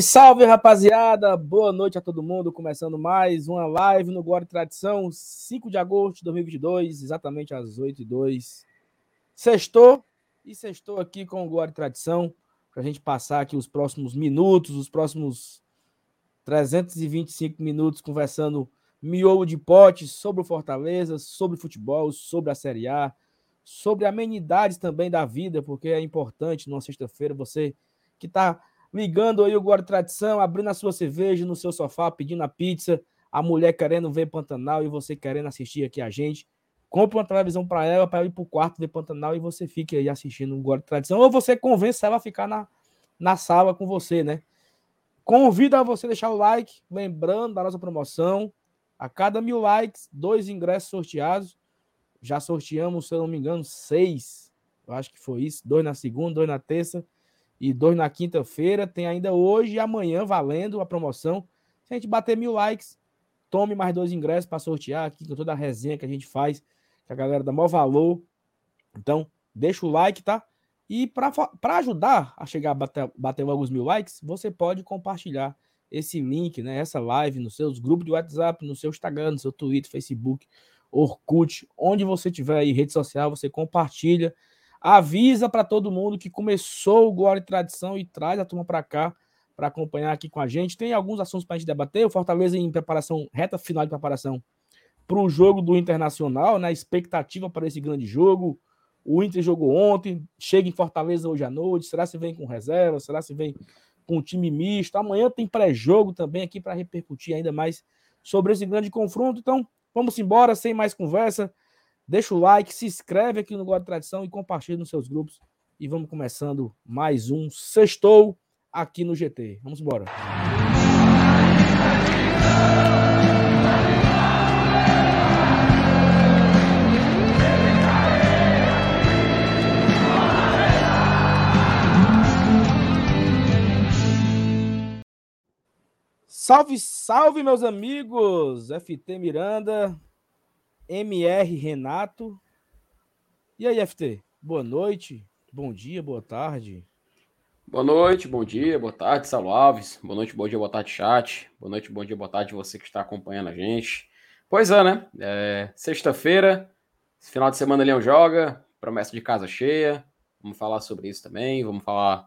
Salve, salve, rapaziada! Boa noite a todo mundo. Começando mais uma live no e Tradição, 5 de agosto de 2022, exatamente às 8h02. Sextou e sextou aqui com o e Tradição, para a gente passar aqui os próximos minutos, os próximos 325 minutos conversando miolo de pote sobre o Fortaleza, sobre futebol, sobre a Série A, sobre amenidades também da vida, porque é importante numa sexta-feira você que está ligando aí o Guarda Tradição, abrindo a sua cerveja no seu sofá, pedindo a pizza, a mulher querendo ver Pantanal e você querendo assistir aqui a gente. Compre uma televisão para ela, para ir para o quarto ver Pantanal e você fique aí assistindo o Guarda Tradição. Ou você convence ela a ficar na, na sala com você, né? Convido a você deixar o like, lembrando da nossa promoção. A cada mil likes, dois ingressos sorteados. Já sorteamos, se eu não me engano, seis. Eu acho que foi isso. Dois na segunda, dois na terça e dois na quinta-feira. Tem ainda hoje e amanhã valendo a promoção. Se a gente bater mil likes, tome mais dois ingressos para sortear aqui com toda a resenha que a gente faz, que a galera dá maior valor. Então, deixa o like, tá? E para ajudar a chegar a bater, bater logo os mil likes, você pode compartilhar esse link, né, essa live nos seus grupos de WhatsApp, no seu Instagram, no seu Twitter, Facebook, Orkut, onde você tiver aí rede social, você compartilha Avisa para todo mundo que começou o Glória e Tradição e traz a turma para cá para acompanhar aqui com a gente. Tem alguns assuntos para a gente debater. O Fortaleza em preparação, reta final de preparação para o jogo do Internacional, né? Expectativa para esse grande jogo. O Inter jogou ontem, chega em Fortaleza hoje à noite. Será se vem com reserva? Será se vem com time misto? Amanhã tem pré-jogo também aqui para repercutir ainda mais sobre esse grande confronto. Então, vamos embora, sem mais conversa. Deixa o like, se inscreve aqui no Guarda Tradição e compartilha nos seus grupos. E vamos começando mais um Sextou aqui no GT. Vamos embora. Salve, salve, meus amigos! FT Miranda, MR Renato. E aí, FT? Boa noite, bom dia, boa tarde. Boa noite, bom dia, boa tarde, Saulo Alves. Boa noite, bom dia, boa tarde, chat. Boa noite, bom dia, boa tarde, você que está acompanhando a gente. Pois é, né? É, Sexta-feira, final de semana Leão joga, promessa de casa cheia. Vamos falar sobre isso também. Vamos falar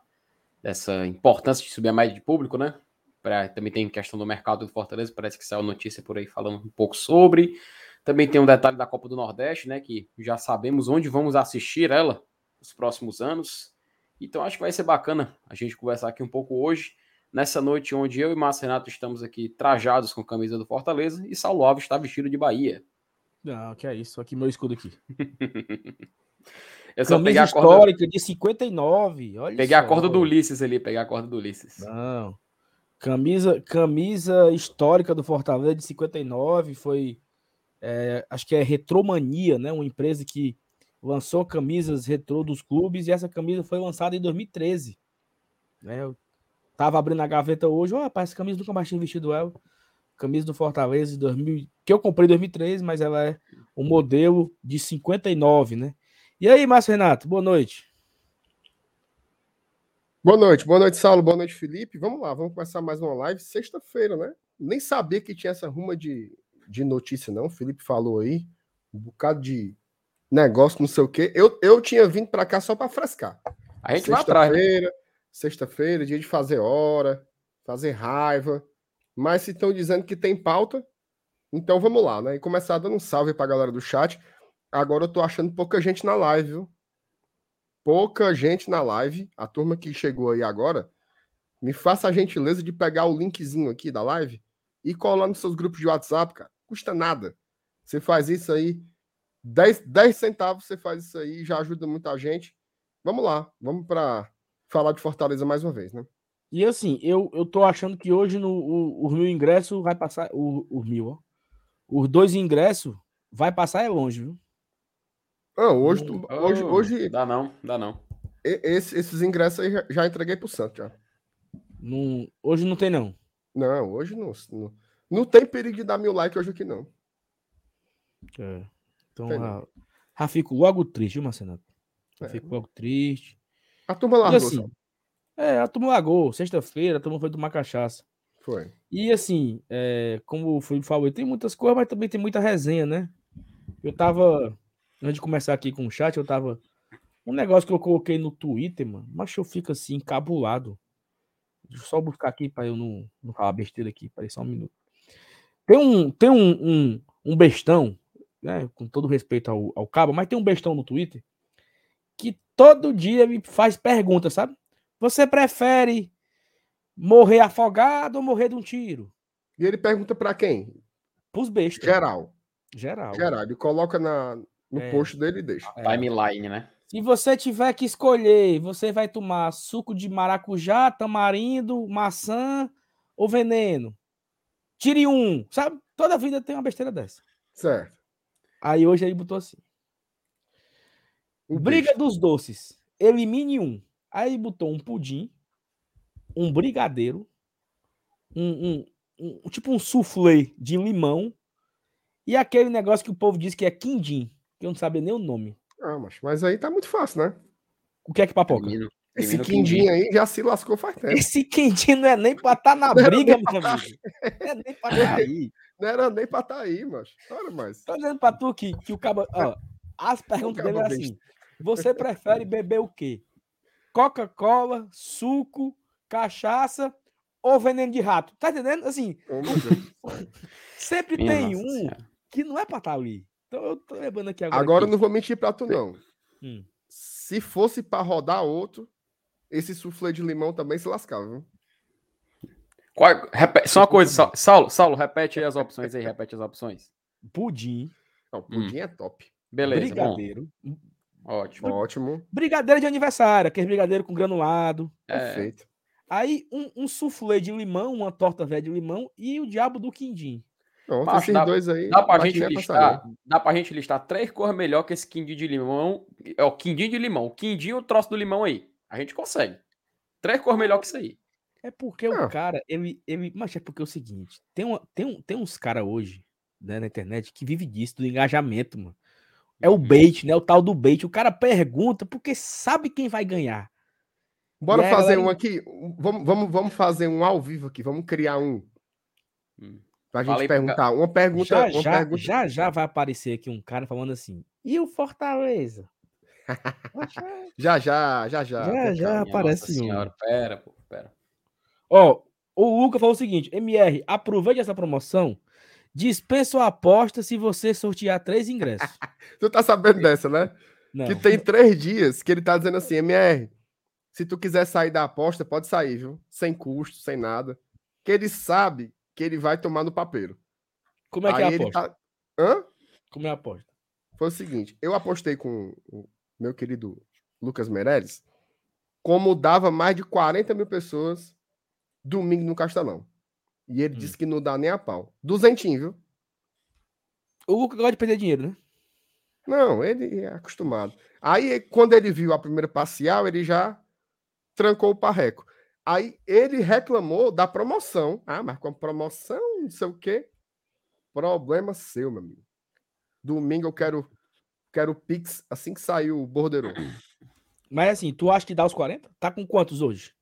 dessa importância de subir a média de público, né? Pra, também tem questão do mercado do Fortaleza, parece que saiu notícia por aí falando um pouco sobre. Também tem um detalhe da Copa do Nordeste, né? Que já sabemos onde vamos assistir ela nos próximos anos. Então acho que vai ser bacana a gente conversar aqui um pouco hoje, nessa noite onde eu e Márcio Renato estamos aqui trajados com a camisa do Fortaleza e Saulo Alves está vestido de Bahia. Não, que é isso, aqui meu escudo aqui. eu só camisa peguei a corda... histórica de 59, olha Peguei só. a corda do Ulisses ali, pegar a corda do Ulisses. Não. Camisa, camisa histórica do Fortaleza de 59, foi é, acho que é Retromania, né? Uma empresa que lançou camisas retrô dos clubes e essa camisa foi lançada em 2013. Né? Eu tava abrindo a gaveta hoje, ó, oh, rapaz, essa camisa nunca mais tinha vestido ela. Camisa do Fortaleza de 2000, que eu comprei em 2013, mas ela é o modelo de 59, né? E aí, Márcio Renato, boa noite. Boa noite, boa noite, Saulo, boa noite, Felipe. Vamos lá, vamos começar mais uma live sexta-feira, né? Nem sabia que tinha essa ruma de de notícia, não. O Felipe falou aí, um bocado de negócio, não sei o quê. Eu, eu tinha vindo para cá só para frescar. A gente vai atrás. Né? Sexta-feira, dia de fazer hora, fazer raiva. Mas se estão dizendo que tem pauta, então vamos lá, né? E começar dando um salve para a galera do chat. Agora eu tô achando pouca gente na live, viu? Pouca gente na live. A turma que chegou aí agora, me faça a gentileza de pegar o linkzinho aqui da live e colar nos seus grupos de WhatsApp, cara custa nada. Você faz isso aí, 10, 10 centavos você faz isso aí, já ajuda muita gente. Vamos lá, vamos para falar de Fortaleza mais uma vez, né? E assim, eu, eu tô achando que hoje no, o, o mil ingresso vai passar. O, o mil, ó. Os dois ingressos vai passar é longe, viu? Não, hoje, tu, oh, hoje, hoje. Dá não, dá não. Esse, esses ingressos aí já, já entreguei pro Santos já. Não, hoje não tem, não. Não, hoje não, não. Não tem perigo de dar mil likes hoje aqui, não. É. Então, já, já fico logo triste, viu, Marcelo? Já é. fico logo triste. A turma lá, assim, É, a turma lagou, sexta-feira, a turma foi tomar cachaça. Foi. E assim, é, como o Felipe falou, tem muitas coisas, mas também tem muita resenha, né? Eu tava, antes de começar aqui com o chat, eu tava. Um negócio que eu coloquei no Twitter, mano, mas eu fico assim, encabulado. Deixa eu só buscar aqui para eu não, não falar besteira aqui, para só um minuto. Tem um, tem um, um, um bestão, né? Com todo respeito ao, ao cabo, mas tem um bestão no Twitter que todo dia me faz pergunta, sabe? Você prefere morrer afogado ou morrer de um tiro? E ele pergunta para quem? Pros bestas. Geral. Geral. Geral. Ele coloca na, no É. post dele e deixa. A Timeline, né? Se você tiver que escolher, você vai tomar suco de maracujá, tamarindo, maçã ou veneno? Tire um, sabe? Toda vida tem uma besteira dessa. Certo. Aí hoje ele botou assim: O Briga besta. dos doces, elimine um. Aí botou um pudim, um brigadeiro, um, um- um- tipo um soufflé de limão e aquele negócio que o povo diz que é quindim, que eu não sabia nem o nome. Ah, mas, mas aí tá muito fácil, né? O que é que papoca? Esse quindim aí já se lascou faz tempo. Esse quindim não é nem pra estar na Não briga, meu amigo. Não é nem pra estar aí. Não era nem pra tá aí, mas. Olha, mas. Tô dizendo pra tu que, que o cabo. Ó, as perguntas dele é cabo assim: você prefere beber o quê? Coca-Cola, suco, cachaça ou veneno de rato? Tá entendendo? Assim, Oh, Deus. sempre Minha tem um Senhora. que não é pra estar ali. Então eu tô lembrando aqui agora. Agora eu não vou mentir pra tu, não. Hum. Se fosse pra rodar outro, esse suflê de limão também se lascava, viu? Qual- repete- só uma coisa, Sa- Saulo, Saulo, repete aí as opções aí, repete as opções. Pudim, Não, pudim é top. Beleza, bom, brigadeiro. ótimo. Ótimo. Brigadeiro de aniversário, aquele brigadeiro com granulado. É, Perfeito. Aí um, um soufflé de limão, uma torta velha de limão e o diabo do quindim. Pronto, Macho, esses dá- dois aí. dá pra gente a listar, dá pra gente listar três cores melhor que esse quindim de limão, é o quindim de limão, o quindim e o troço do limão aí. A gente consegue. Três cores melhor que isso aí. É porque Ah. o cara, ele, ele. Mas é porque é o seguinte: tem, uma, tem, um, tem uns caras hoje né, na internet que vive disso, do engajamento, mano. É Uhum. o bait, né? O tal do bait. O cara pergunta porque sabe quem vai ganhar. Bora aí, fazer galera- um aqui. Vamos, vamos, vamos fazer um ao vivo aqui. Vamos criar um. Hum. Pra gente perguntar. Uma pergunta. Já uma já, pergunta... já já vai aparecer aqui um cara falando assim. E o Fortaleza? Já, já, já, já. Já, já. calma. Minha Parece Nossa um. senhora, pera, pô, pera. Ó, o Luca falou o seguinte: MR, aproveite essa promoção. Dispensa a aposta se você sortear três ingressos. Tu tá sabendo dessa, né? Não. Que tem três dias que ele tá dizendo assim, MR, se tu quiser sair da aposta, pode sair, viu? Sem custo, sem nada. Que ele sabe que ele vai tomar no papeiro. Como é que é a Aí aposta? tá... Hã? Como é a aposta? Foi o seguinte, eu apostei com meu querido Lucas Meirelles, como dava mais de 40 mil pessoas domingo no Castelão. E ele Hum. disse que não dá nem a pau. Duzentinho, viu? O Luca gosta de perder dinheiro, né? Não, ele é acostumado. Aí, quando ele viu a primeira parcial, ele já trancou o parreco. Aí ele reclamou da promoção. Ah, mas com promoção, não sei o quê. Problema seu, meu amigo. Domingo eu quero quero Pix assim que saiu o borderô. Mas assim, tu acha que dá os 40? Tá com quantos hoje?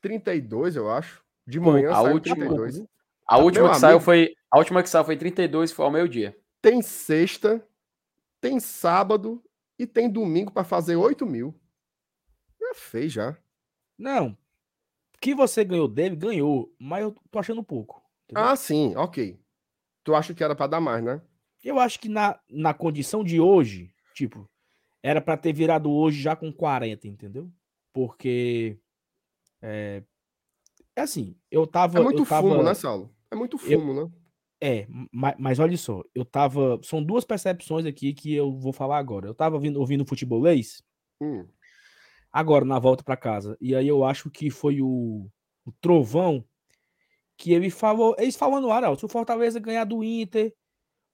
32, eu acho. De Pô, manhã a saiu última- 32. A última meu que saiu foi. A última que saiu foi 32, foi ao meio-dia. Tem sexta, tem sábado e tem domingo para fazer 8 mil. Já fez já. Não. Que você ganhou dele, ganhou. Mas eu tô achando pouco. entendeu? Ah, sim, ok. Tu acha que era para dar mais, né? Eu acho que na, na condição de hoje, tipo, era pra ter virado hoje já com 40, entendeu? Porque. É, é assim, eu tava. É muito eu tava, fumo, né, Saulo? É muito fumo, né? É, mas, mas olha só, eu tava. São duas percepções aqui que eu vou falar agora. Eu tava ouvindo, ouvindo futebolês Hum. agora na volta pra casa. E aí eu acho que foi o, o Trovão que ele falou. Eles falam no ar, ó, se o Fortaleza ganhar do Inter,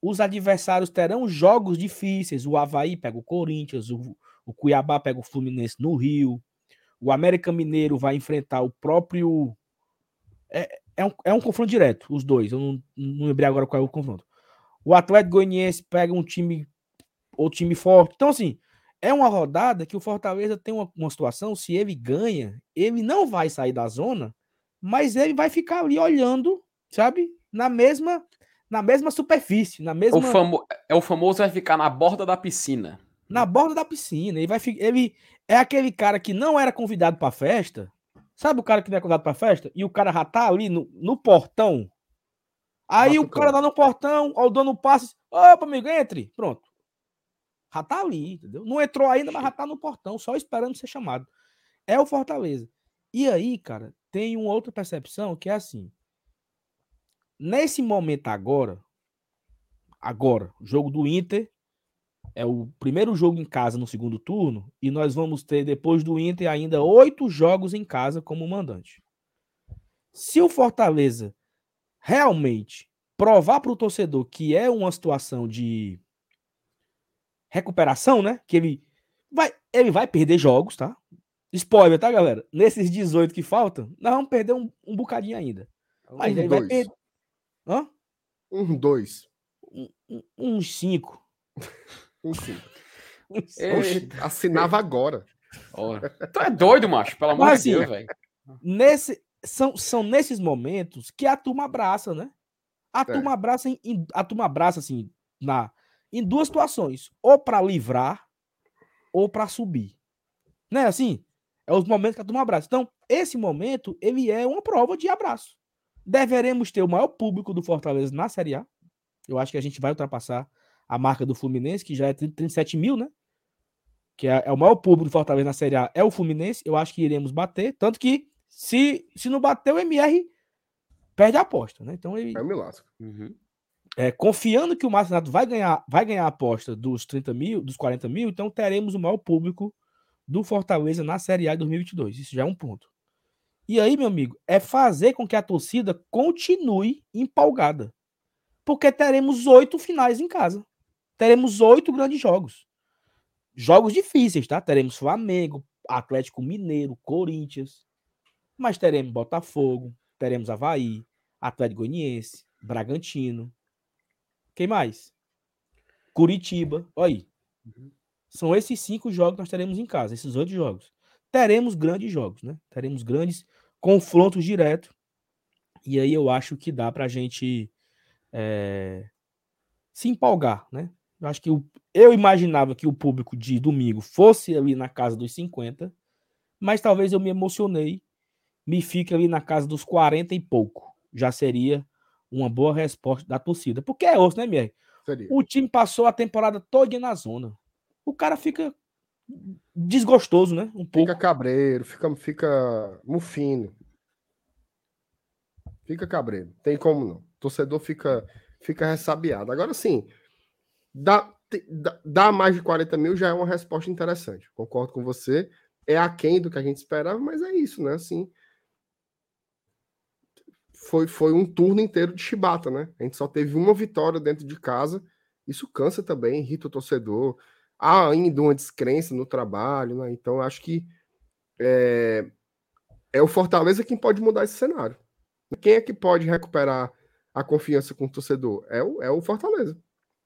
os adversários terão jogos difíceis. O Havaí pega o Corinthians, o, o Cuiabá pega o Fluminense no Rio, o América Mineiro vai enfrentar o próprio. É, é, um, é um confronto direto, os dois. Eu não, não lembrei agora qual é o confronto. O Atlético Goianiense pega um time, outro time forte. Então, assim, é uma rodada que o Fortaleza tem uma, uma situação, se ele ganha, ele não vai sair da zona, mas ele vai ficar ali olhando, sabe? Na mesma na mesma superfície, na mesma o famo... É o famoso vai ficar na borda da piscina. Na borda da piscina. Ele vai ele é aquele cara que não era convidado para festa. Sabe o cara que não é convidado para festa e o cara já tá ali no, no portão? Aí o cara lá no portão, ó, o dono passa, opa, amigo, entre. Pronto. Já tá ali, entendeu? Não entrou ainda, mas já tá no portão, só esperando ser chamado. É o Fortaleza. E aí, cara, tem uma outra percepção que é assim. Nesse momento agora, agora, jogo do Inter é o primeiro jogo em casa no segundo turno e nós vamos ter depois do Inter ainda oito jogos em casa como mandante. Se o Fortaleza realmente provar para o torcedor que é uma situação de recuperação, né? Que ele vai, ele vai perder jogos, tá? Spoiler, tá, galera? Nesses 18 que faltam, nós vamos perder um, um bocadinho ainda. Mas um, ele dois. vai perder. Hã? Um, dois. Um, um, uns cinco. um cinco. Oxe, assinava agora. Tu é doido, macho, pelo amor Mas, de assim, Deus, velho. Nesse, são, são nesses momentos que a turma abraça, né? A é. turma abraça, em, a turma abraça assim, na, em duas situações: ou para livrar, ou para subir. Né? Assim, é os momentos que a turma abraça. Então, esse momento, ele é uma prova de abraço. Deveremos ter o maior público do Fortaleza na Série A. Eu acho que a gente vai ultrapassar a marca do Fluminense, que já é 37 mil, né? Que é, é o maior público do Fortaleza na Série A, é o Fluminense. Eu acho que iremos bater. Tanto que, se, se não bater, o MR perde a aposta, né? Então ele. É um lasco. Uhum. É, confiando que o Márcio Renato vai ganhar, vai ganhar a aposta dos 30 mil, dos 40 mil, então teremos o maior público do Fortaleza na Série A de 2022. Isso já é um ponto. E aí, meu amigo, é fazer com que a torcida continue empolgada. Porque teremos oito finais em casa. Teremos oito grandes jogos. Jogos difíceis, tá? Teremos Flamengo, Atlético Mineiro, Corinthians. Mas teremos Botafogo, teremos Havaí, Atlético Goianiense, Bragantino. Quem mais? Curitiba. Olha aí. Uhum. São esses cinco jogos que nós teremos em casa, esses oito jogos. Teremos grandes jogos, né? Teremos grandes confrontos diretos. E aí eu acho que dá para a gente é, se empolgar, né? Eu acho que o, eu imaginava que o público de domingo fosse ali na casa dos 50, mas talvez eu me emocionei, me fique ali na casa dos 40 e pouco. Já seria uma boa resposta da torcida. Porque é osso, né, Mier? O time passou a temporada toda na zona. O cara fica desgostoso, né? Um pouco. Fica cabreiro, fica, fica mufino. Fica cabreiro. Tem como não. O torcedor fica, fica ressabiado. Agora sim, dá, dá mais de 40 mil já é uma resposta interessante. Concordo com você. É aquém do que a gente esperava, mas é isso, né? Assim, foi, foi um turno inteiro de chibata, né? A gente só teve uma vitória dentro de casa. Isso cansa também, irrita o torcedor há ainda uma descrença no trabalho, né? Então acho que é, é o Fortaleza quem pode mudar esse cenário. Quem é que pode recuperar a confiança com o torcedor? É o, é o Fortaleza.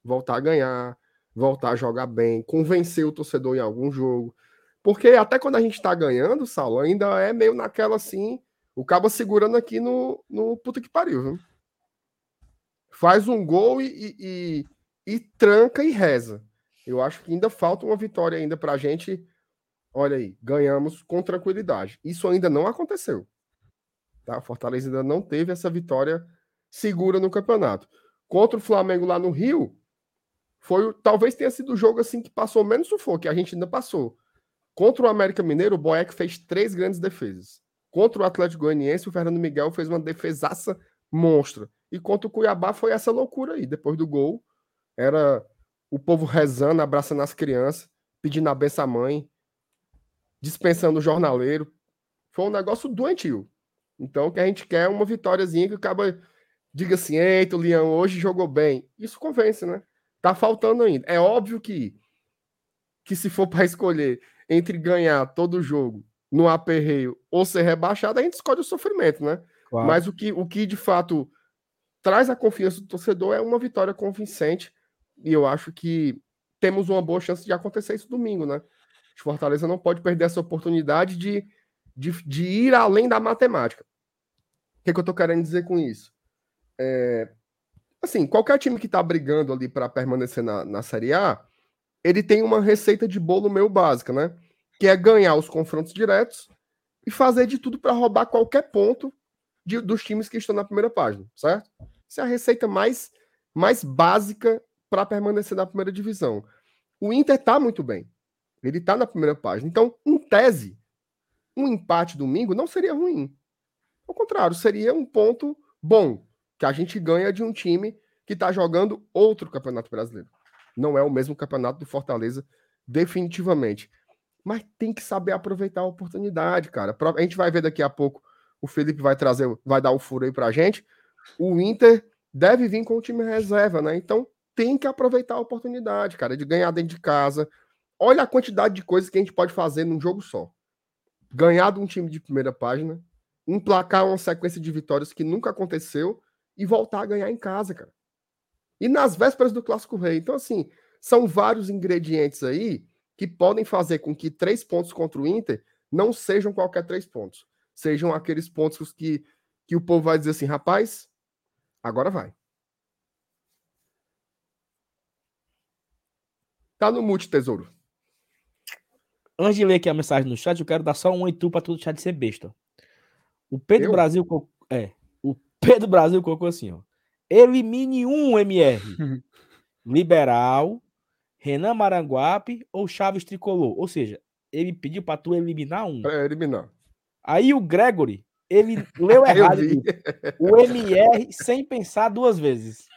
Voltar a ganhar, voltar a jogar bem, convencer o torcedor em algum jogo. Porque até quando a gente tá ganhando, Saulo, ainda é meio naquela assim, o cabo segurando aqui no, no puta que pariu, viu? Faz um gol e, e, e, e tranca e reza. Eu acho que ainda falta uma vitória ainda para a gente. Olha aí, ganhamos com tranquilidade. Isso ainda não aconteceu. Tá? Fortaleza ainda não teve essa vitória segura no campeonato. Contra o Flamengo lá no Rio, foi talvez tenha sido o jogo assim que passou menos sufoco, que a gente ainda passou. Contra o América Mineiro, o Boeck fez três grandes defesas. Contra o Atlético Goianiense, o Fernando Miguel fez uma defesaça monstra. E contra o Cuiabá foi essa loucura aí. Depois do gol, era o povo rezando, abraçando as crianças, pedindo a benção à mãe, dispensando o jornaleiro. Foi um negócio doentio. Então, o que a gente quer é uma vitóriazinha que acaba, diga assim, eita, o Leão hoje jogou bem. Isso convence, né? Tá faltando ainda. É óbvio que, que se for para escolher entre ganhar todo o jogo no aperreio ou ser rebaixado, a gente escolhe o sofrimento, né? Claro. Mas o que, o que de fato traz a confiança do torcedor é uma vitória convincente e eu acho que temos uma boa chance de acontecer isso domingo, né? O Fortaleza não pode perder essa oportunidade de, de, de ir além da matemática. O que, que eu tô querendo dizer com isso? É, assim, qualquer time que tá brigando ali para permanecer na, na Série A, ele tem uma receita de bolo meio básica, né? Que é ganhar os confrontos diretos e fazer de tudo para roubar qualquer ponto de, dos times que estão na primeira página, certo? Essa é a receita mais, mais básica para permanecer na primeira divisão. O Inter tá muito bem. Ele tá na primeira página. Então, em tese, um empate domingo não seria ruim. Ao contrário, seria um ponto bom que a gente ganha de um time que está jogando outro campeonato brasileiro. Não é o mesmo campeonato do Fortaleza, definitivamente. Mas tem que saber aproveitar a oportunidade, cara. A gente vai ver daqui a pouco. O Felipe vai trazer, vai dar o furo aí pra gente. O Inter deve vir com o time reserva, né? Então tem que aproveitar a oportunidade, cara, de ganhar dentro de casa. Olha a quantidade de coisas que a gente pode fazer num jogo só. Ganhar de um time de primeira página, emplacar uma sequência de vitórias que nunca aconteceu e voltar a ganhar em casa, cara. E nas vésperas do Clássico Rei. Então, assim, são vários ingredientes aí que podem fazer com que três pontos contra o Inter não sejam qualquer três pontos. Sejam aqueles pontos que, que o povo vai dizer assim, rapaz, agora vai. Tá no mute, tesouro. Antes de ler aqui a mensagem no chat, eu quero dar só um oito para todo o chat ser besta. O Pedro eu? Brasil. É. O Pedro Brasil colocou assim, ó. Elimine um MR. Liberal, Renan Maranguape ou Chaves Tricolor. Ou seja, ele pediu para tu eliminar um. É, eliminar. Aí o Gregory, ele leu errado. o MR sem pensar duas vezes.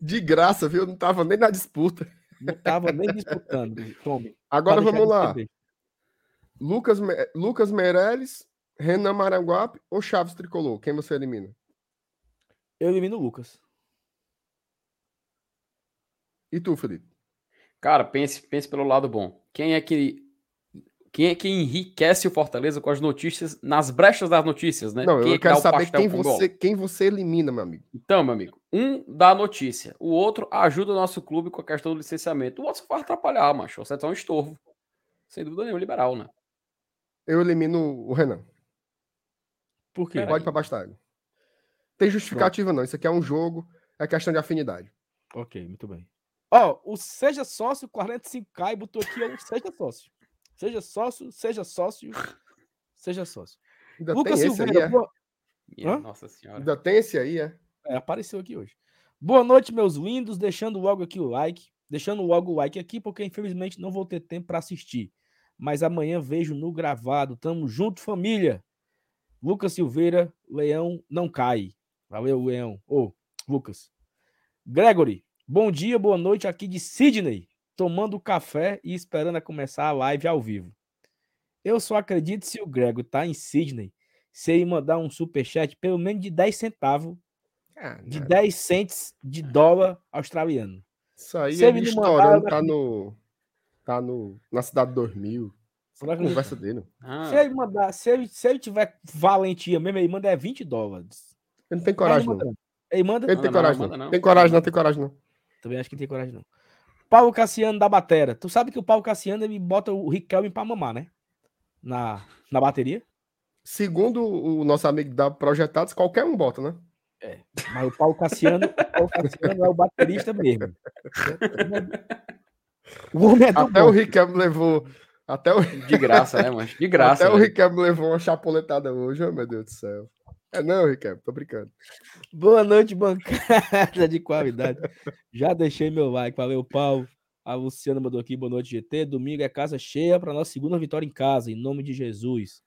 De graça, viu? Não tava nem na disputa. Não tava nem disputando. Tome. Agora vamos lá. Lucas, Lucas Meirelles, Renan Maranguape ou Chaves Tricolor? Quem você elimina? Eu elimino o Lucas. E tu, Felipe? Cara, pense, pense pelo lado bom. Quem é que quem é que enriquece o Fortaleza com as notícias, nas brechas das notícias, né? Não, quem eu é quero saber quem você, quem você elimina, meu amigo. Então, meu amigo, um dá a notícia, o outro ajuda o nosso clube com a questão do licenciamento. O outro vai atrapalhar, macho. Você é um estorvo. Sem dúvida nenhuma, liberal, né? Eu elimino o Renan. Por quê? Pode para bastante. Tem justificativa, não. Isso aqui é um jogo, é questão de afinidade. Ok, muito bem. Ó, o Seja Sócio 45K e botou aqui o Seja Sócio. Seja sócio, seja sócio, seja sócio. Ainda Lucas Silveira. Aí, é? Nossa senhora. Ainda tem esse aí, é? É, apareceu aqui hoje. Boa noite, meus lindos. Deixando logo aqui o like. Deixando logo o like aqui, porque infelizmente não vou ter tempo para assistir. Mas amanhã vejo no gravado. Tamo junto, família. Lucas Silveira, Leão não cai. Valeu, Leão. Ô, oh, Lucas. Gregory, bom dia, boa noite aqui de Sydney tomando café e esperando a começar a live ao vivo. Eu só acredito se o Grego tá em Sydney, se ele mandar um super chat pelo menos de 10 centavos, ah, de 10 cents de dólar australiano. Isso aí se ele estourando, tá no tá no na cidade 2000. Essa conversa dele. Ah. Se ele mandar, se ele, se ele tiver valentia mesmo, ele manda é 20 dólares. Ele não tem coragem, ele não. Ele manda? Ele tem coragem, não. não. Tem coragem, não tem coragem, não. Também acho que não tem coragem, não. Paulo Cassiano da Batera. Tu sabe que o Paulo Cassiano ele bota o Riquelme pra mamar, né? Na, na bateria. Segundo o nosso amigo da Projetados, qualquer um bota, né? É, mas o Paulo Cassiano, o Paulo Cassiano é o baterista mesmo. O homem é do Até bom. o Riquelme levou. Até o... De graça, né, mas De graça. Até né? o Riquelme levou uma chapoletada hoje, oh, meu Deus do céu. É não, Ricardo, tô brincando. Boa noite, bancada de qualidade. Já deixei meu like, valeu, Paulo. A Luciana mandou aqui, boa noite, GT. Domingo é casa cheia para nossa segunda vitória em casa, em nome de Jesus.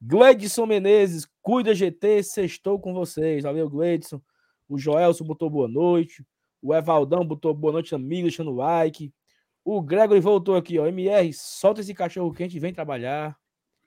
Gleidson Menezes, cuida GT, sextou com vocês. Valeu, Gleidson. O Joelson botou boa noite. O Evaldão botou boa noite, amigo, deixando like. O Gregory voltou aqui, ó. MR, solta esse cachorro quente e vem trabalhar.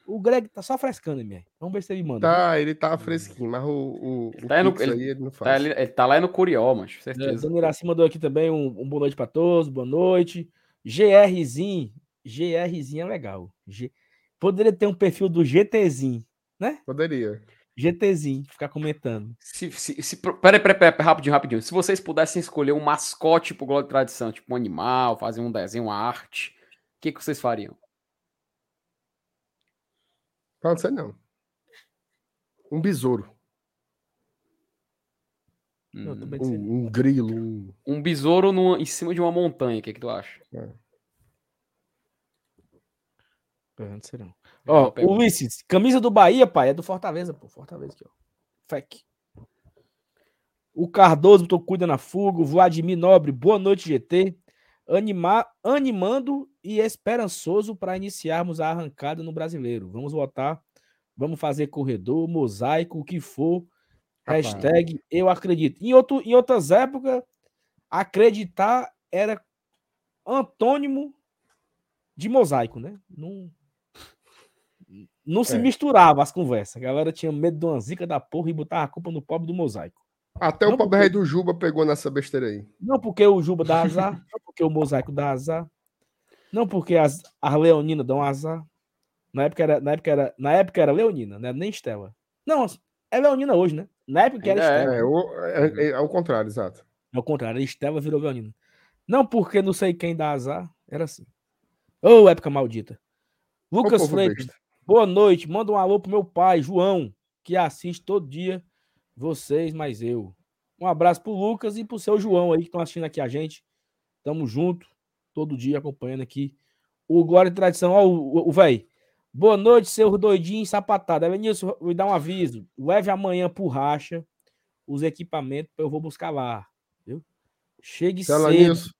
O Greg tá só frescando, MR. Vamos ver se ele manda. Tá, ele tá fresquinho, mas o, o, o tá no, ele, aí ele não tá faz. Tá, ele, ele, tá lá no Curió, mas certeza. É, Dona Iraci mandou aqui também um, um, boa noite pra todos, boa noite. GRzinho, GRzinho é legal. G... Poderia ter um perfil do GTzinho, né? Poderia. GTzinho, ficar comentando. Se, se, se, peraí, peraí, peraí, rapidinho, rapidinho. Se vocês pudessem escolher um mascote pro Glória de Tradição, tipo um animal, fazer um desenho, uma arte, o que, que vocês fariam? Pode ser não. Um besouro. Hum, um, um, grilo. Um, um besouro no, em cima de uma montanha, o que, que tu acha? É. Não sei não. Ó, o Ulisses, camisa do Bahia, pai, é do Fortaleza, pô. Fortaleza aqui, ó. Fec. O Cardoso botou cuida na fuga. O Vladimir Nobre, boa noite, GT. Anima, animando e esperançoso para iniciarmos a arrancada no brasileiro. Vamos votar, vamos fazer corredor, mosaico, o que for. Hashtag eu acredito. Em, outro, em outras épocas, acreditar era antônimo de mosaico, né? Não, não se é. misturava as conversas. A galera tinha medo de uma zica da porra e botava a culpa no pobre do mosaico. Até não o pobre porque... rei do Juba pegou nessa besteira aí. Não porque o Juba dá azar, não porque o mosaico dá azar, não porque as, as leoninas dão azar. Na época era, na época era, na época era leonina, né? Nem Estela. Não, é leonina hoje, né? Na época era Estela. É, o, é, é, é, o contrário, exato. É o contrário, Estela virou leonina. Não porque não sei quem dá azar, era assim. Ô, oh, época maldita. Lucas Freitas, Boa noite. Manda um alô pro meu pai, João, que assiste todo dia vocês, mais eu. Um abraço pro Lucas e pro seu João aí que estão assistindo aqui a gente. Tamo junto, todo dia acompanhando aqui o Glória e Tradição. Ó, o velho. Boa noite, seu doidinho sapatado. Elenilson, me dá um aviso. Leve amanhã pro racha os equipamentos eu vou buscar lá. Viu? Chegue cedo. Se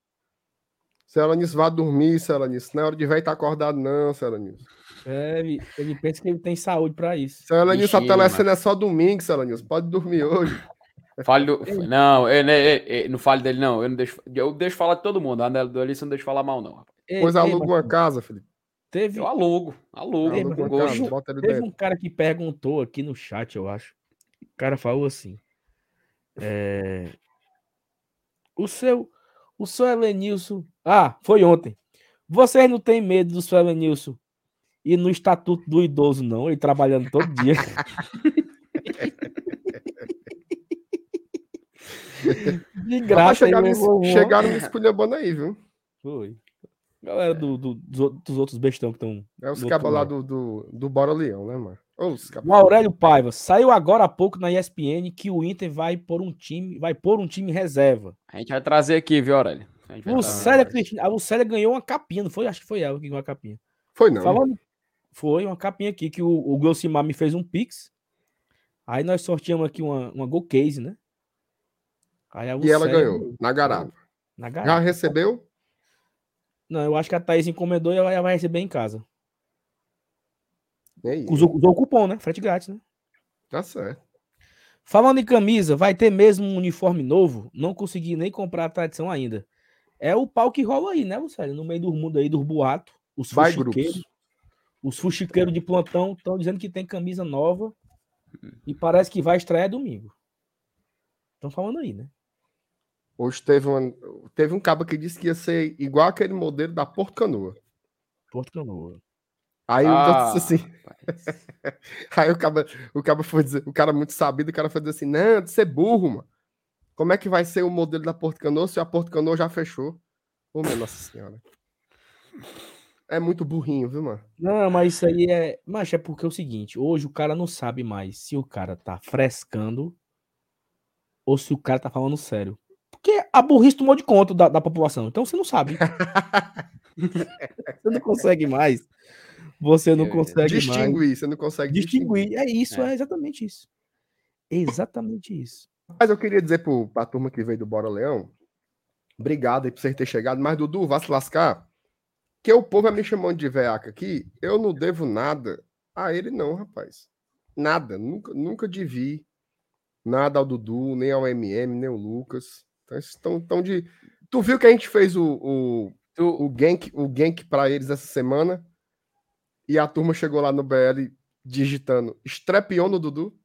ela nisso vá dormir, se ela nisso. Não é hora de velho estar tá acordado, não, se ela nisso. É, ele pensa que ele tem saúde para isso. Se ela nisso, a telecena é só domingo, se ela nisso. Pode dormir hoje. Fale do... Não, eu, eu, eu, não fale dele, não. Eu não deixo. Eu deixo falar de todo mundo. A do Alice não deixo falar mal, não. Ei, pois aluga uma casa, Felipe. Teve... Eu alugo, alugo. Ei, teve, casa, teve um cara que perguntou aqui no chat, eu acho. O cara falou assim. É... O seu. O seu Elenilson. Ah, foi ontem. Vocês não têm medo do seu Elenilson e no estatuto do idoso, não. Ele trabalhando todo dia. De graça. Chegaram, aí, chegaram me esculhambando aí, viu? Foi. Galera do, do, dos outros bestão que estão. É os cabos lá do, do, do Bora Leão, né, mano? O Aurélio Paiva saiu agora há pouco na ESPN que o Inter vai por um time, vai pôr um time reserva. A gente vai trazer aqui, viu, Aurélio? Lucélia, Cristina, a Lucélia ganhou uma capinha, não foi? Acho que foi ela que ganhou a capinha. Foi não. Falando, foi uma capinha aqui que o, o Glocimar me fez um pix. Aí nós sorteamos aqui uma, uma Go Case, né? e ela ganhou, na garapa. na garapa. Já recebeu? Não, eu acho que a Thaís encomendou e ela vai receber em casa. Usou, usou o cupom, né? Frete grátis, né? Tá certo. Falando em camisa, vai ter mesmo um uniforme novo? Não consegui nem comprar a tradição ainda. É o pau que rola aí, né, Lucélio? No meio do mundo aí, dos boatos. Os vai grupos. Os fuxiqueiros de plantão estão dizendo que tem camisa nova e parece que vai estrear domingo. Estão falando aí, né? Hoje teve, uma, teve um cabo que disse que ia ser igual aquele modelo da Porto Canoa. Porto Canoa. Aí ah, eu disse assim. aí o cara, o cara foi dizer, o cara muito sabido, o cara foi dizer assim: não, de ser burro, mano. Como é que vai ser o modelo da Porto Canoa se a Porto Canoa já fechou? Ô, minha Nossa Senhora. É muito burrinho, viu, mano? Não, mas isso aí é. Mas é porque é o seguinte: hoje o cara não sabe mais se o cara tá frescando ou se o cara tá falando sério. Porque a burrice tomou de conta da, da população. Então você não sabe. você não consegue mais. Você não consegue distinguir, mais. você não consegue distinguir. distinguir. É isso, é. é exatamente isso. Exatamente isso. Mas eu queria dizer pro, pra turma que veio do Bora Leão, obrigado aí por vocês terem chegado, mas Dudu, vá se lascar que o povo é me chamando de veaca aqui, eu não devo nada a ele, não, rapaz. Nada. Nunca, nunca devi nada ao Dudu, nem ao MM, nem ao Lucas. Então, estão tão de. Tu viu que a gente fez o, o, o, o Gank, o Gank para eles essa semana? E a turma chegou lá no BL digitando Estrepion no Dudu?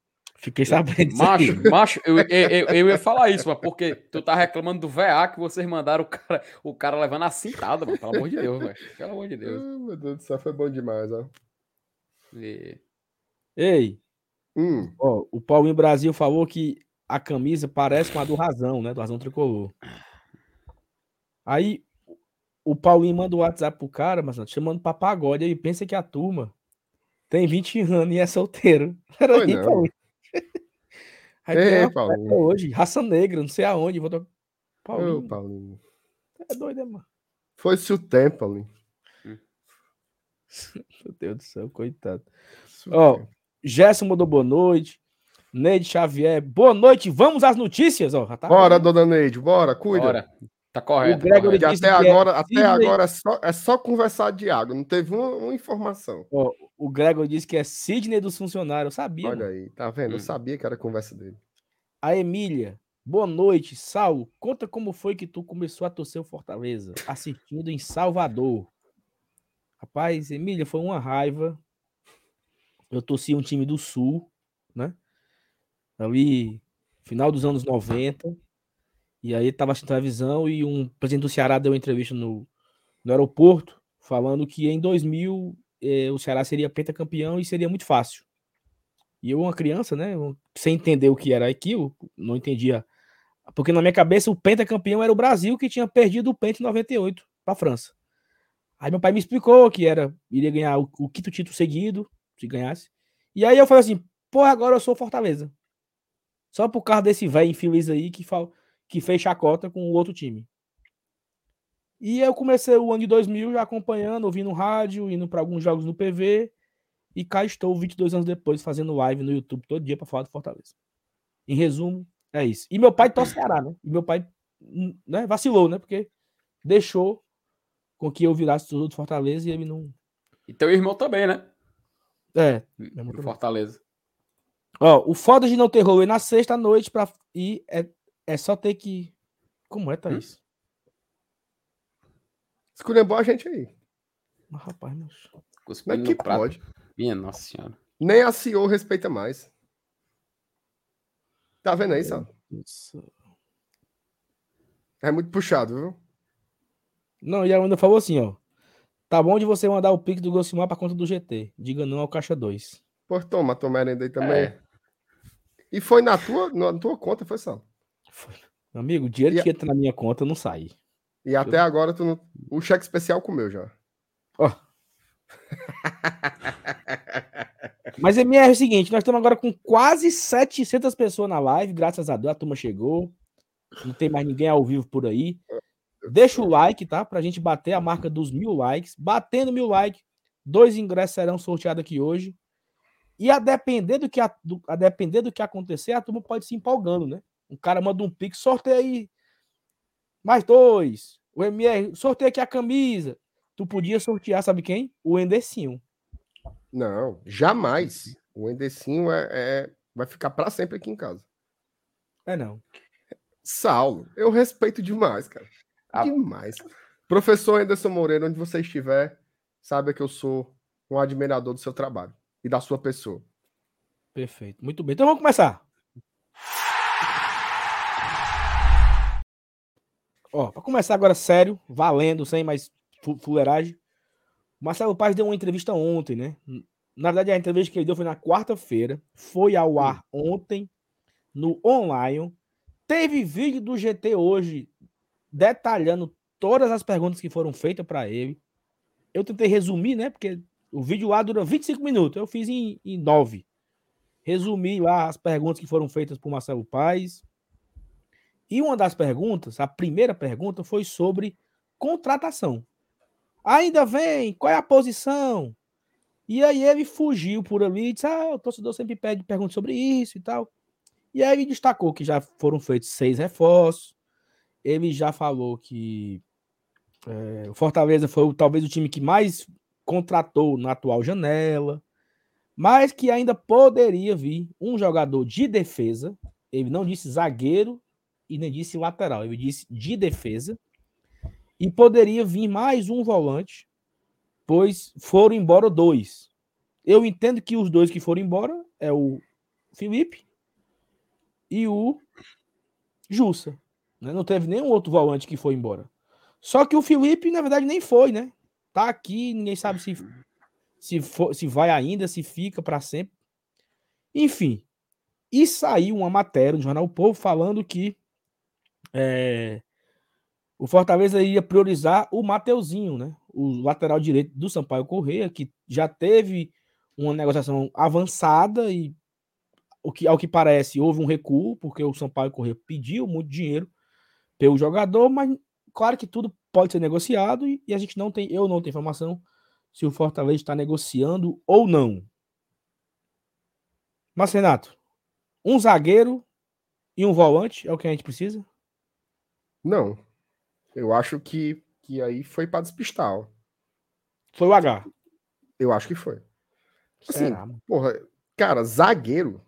Fiquei sabendo. Macho, macho, eu, eu, eu, eu, ia falar isso, mas porque tu tá reclamando do VA que vocês mandaram o cara, o cara levando a cintada, mano. Pelo amor de Deus, velho. Pelo amor de Deus. Oh, meu Deus do céu, foi bom demais, ó. E... Ei, Hum. Ó, o Paulinho Brasil falou que a camisa parece com a do Razão, né? Do Razão Tricolor. Aí o Paulinho manda o WhatsApp pro cara, mas não, chamando pra pagode. Aí pensa que a turma tem 20 anos e é solteiro. Era Foi aí, não. Paulinho. Aí Ei, Paulinho. hoje, raça negra, não sei aonde. Vou to- Ô, Paulinho, Paulinho. é doido, né, mano? Foi-se o tempo, Paulinho. Meu Deus do céu, coitado. Ó. Gerson mandou boa noite. Neide Xavier, boa noite. Vamos às notícias, ó. Já tá Bora, dona Neide, bora, cuida. Bora. Tá correto. O Gregory Que disse até que é agora, até Sidney- agora é só, é só conversar de água, não teve uma, uma informação. Ó, o Gregor disse que é Sidney dos funcionários. Eu sabia. Olha mano. aí, tá vendo? Eu Hum. sabia que era a conversa dele. A Emília, boa noite. Saulo, conta como foi que tu começou a torcer o Fortaleza, assistindo em Salvador. Rapaz, Emília, foi uma raiva. Eu torci um time do Sul, né? Ali, final dos anos 90. E aí tava assistindo televisão e um presidente do Ceará deu uma entrevista no, no aeroporto falando que em 2000 eh, o Ceará seria pentacampeão e seria muito fácil. E eu, uma criança, né, sem entender o que era aquilo, não entendia. Porque na minha cabeça o pentacampeão era o Brasil que tinha perdido o penta em 98 para a França. Aí meu pai me explicou que era iria ganhar o, o quinto título seguido, se ganhasse. E aí eu falei assim, porra, agora eu sou Fortaleza. Só por causa desse velho infeliz aí que, fal, que fez chacota com o outro time. E eu comecei o ano de 2000 já acompanhando, ouvindo rádio, indo para alguns jogos no PV. E cá estou 22 anos depois fazendo live no YouTube todo dia para falar do Fortaleza. Em resumo, é isso. E meu pai torce Ceará, né? E meu pai hum, né, vacilou, né? Porque deixou com que eu virasse tudo do Fortaleza e ele não. E teu irmão também, né? É. Do. Fortaleza. Ó, o foda de não ter rolê na sexta noite pra... e é, é só ter que. Como é, Thaís? Esculhambou a gente aí. Mas, rapaz, mas... Cuspindo Mas que prato. pode. Minha nossa senhora. Nem a CEO respeita mais. Tá vendo aí, Sal? É muito puxado, viu? Não, e ela ainda falou assim, ó. Tá bom de você mandar o pique do Gossimar pra conta do GT. Diga não ao caixa 2. Pô, toma, tua merenda aí também. É. E foi na tua, na tua conta, foi, Sal? Meu amigo, o dinheiro E a- que entra na minha conta não sai. E até agora tu não... o cheque especial comeu já. Ó. Mas MR é o seguinte, nós estamos agora com quase 700 pessoas na live, graças a Deus, a turma chegou. Não tem mais ninguém ao vivo por aí. Deixa o like, tá? Pra gente bater a marca dos mil likes. Batendo mil likes, dois ingressos serão sorteados aqui hoje. E a depender do que, a, do- a depender do que acontecer, a turma pode se empolgando, né? Um cara manda um pix, sorteia aí mais dois. O MR, sorteia aqui a camisa. Tu podia sortear, sabe quem? O Endecinho. Não, jamais. O Endecinho é, é- vai ficar pra sempre aqui em casa. É não. Saulo, eu respeito demais, cara. Ah. Demais. Professor Anderson Moreira, onde você estiver, saiba que eu sou um admirador do seu trabalho e da sua pessoa. Perfeito. Muito bem. Então vamos começar. Ó, para começar agora sério, valendo, sem mais fu- fuleiragem. O Marcelo Paz deu uma entrevista ontem, né? Na verdade, a entrevista que ele deu foi na quarta-feira. Foi ao ar ontem no online. Teve vídeo do GT hoje detalhando todas as perguntas que foram feitas para ele. Eu tentei resumir, né? Porque o vídeo lá dura 25 minutos. Eu fiz em, em 9 resumi lá as perguntas que foram feitas por Marcelo Paes. E uma das perguntas, a primeira pergunta, foi sobre contratação. Ainda vem, qual é a posição? E aí ele fugiu por ali e disse: Ah, o torcedor sempre pede perguntas sobre isso e tal. E aí ele destacou que já foram feitos seis reforços. Ele já falou que eh, o Fortaleza foi talvez o time que mais contratou na atual janela mas que ainda poderia vir um jogador de defesa. Ele não disse zagueiro e nem disse lateral, ele disse de defesa. E poderia vir mais um volante, pois foram embora dois. Eu entendo que os dois que foram embora é o Felipe e o Jussa. né? Não teve nenhum outro volante que foi embora. Só que o Felipe, na verdade, nem foi, né? Tá aqui, ninguém sabe se se, for, se vai ainda, se fica para sempre. Enfim, e saiu uma matéria no Jornal o Povo falando que é, o Fortaleza ia priorizar o Mateuzinho, né? O lateral direito do Sampaio Correia, que já teve uma negociação avançada e o que, ao que parece houve um recuo, porque o Sampaio Correia pediu muito dinheiro pelo jogador, mas claro que tudo pode ser negociado e, e a gente não tem, eu não tenho informação se o Fortaleza está negociando ou não. Mas, Renato, um zagueiro e um volante é o que a gente precisa? Não. Eu acho que, que aí foi para despistar. Ó. Foi o H. Eu acho que foi. Assim, porra, cara, zagueiro.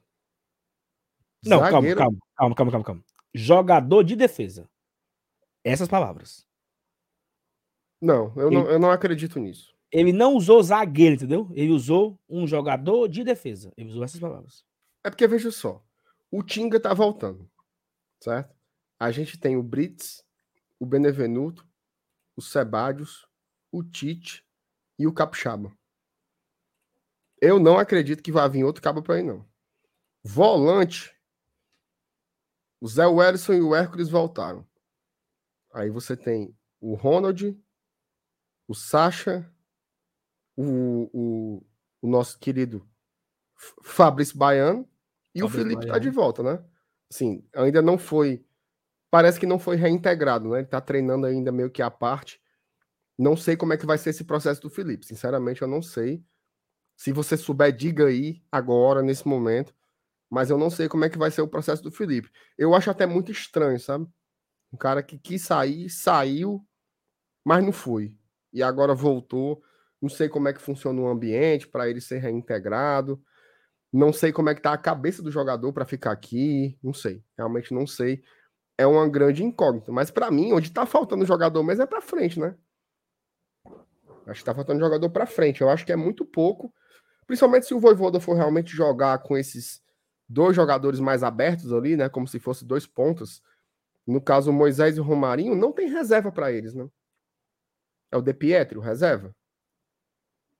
Não, zagueiro... calma, calma, calma, calma, calma. Jogador de defesa. Essas palavras. Não, eu, ele, não, eu não acredito nisso. Ele não usou zagueiro, entendeu? Ele usou um jogador de defesa. Ele usou essas palavras. É porque, veja só, o Tinga tá voltando, certo? A gente tem o Brits, o Benevenuto, o Sebadios, o Tite e o Capixaba. Eu não acredito que vá vir outro cabo para aí, não. Volante, o Zé Wellison e o Hércules voltaram. Aí você tem o Ronald, o Sacha, o, o, o nosso querido Fabrício Baiano e Fabrício o Felipe Baiano. tá de volta, né? Assim, ainda não foi. Parece que não foi reintegrado, né? Ele tá treinando ainda meio que à parte. Não sei como é que vai ser esse processo do Felipe. Sinceramente, eu não sei. Se você souber, diga aí agora, nesse momento. Mas eu não sei como é que vai ser o processo do Felipe. Eu acho até muito estranho, sabe? Um cara que quis sair, saiu, mas não foi e agora voltou. Não sei como é que funciona o ambiente para ele ser reintegrado. Não sei como é que tá a cabeça do jogador para ficar aqui. Não sei. Realmente não sei. É uma grande incógnita. Mas para mim, onde tá faltando jogador mesmo é para frente, né? Acho que tá faltando jogador para frente. Eu acho que é muito pouco. Principalmente se o Voivoda for realmente jogar com esses dois jogadores mais abertos ali, né? Como se fosse dois pontos. No caso, o Moisés e o Romarinho, não tem reserva para eles, né? É o De Pietri, o reserva?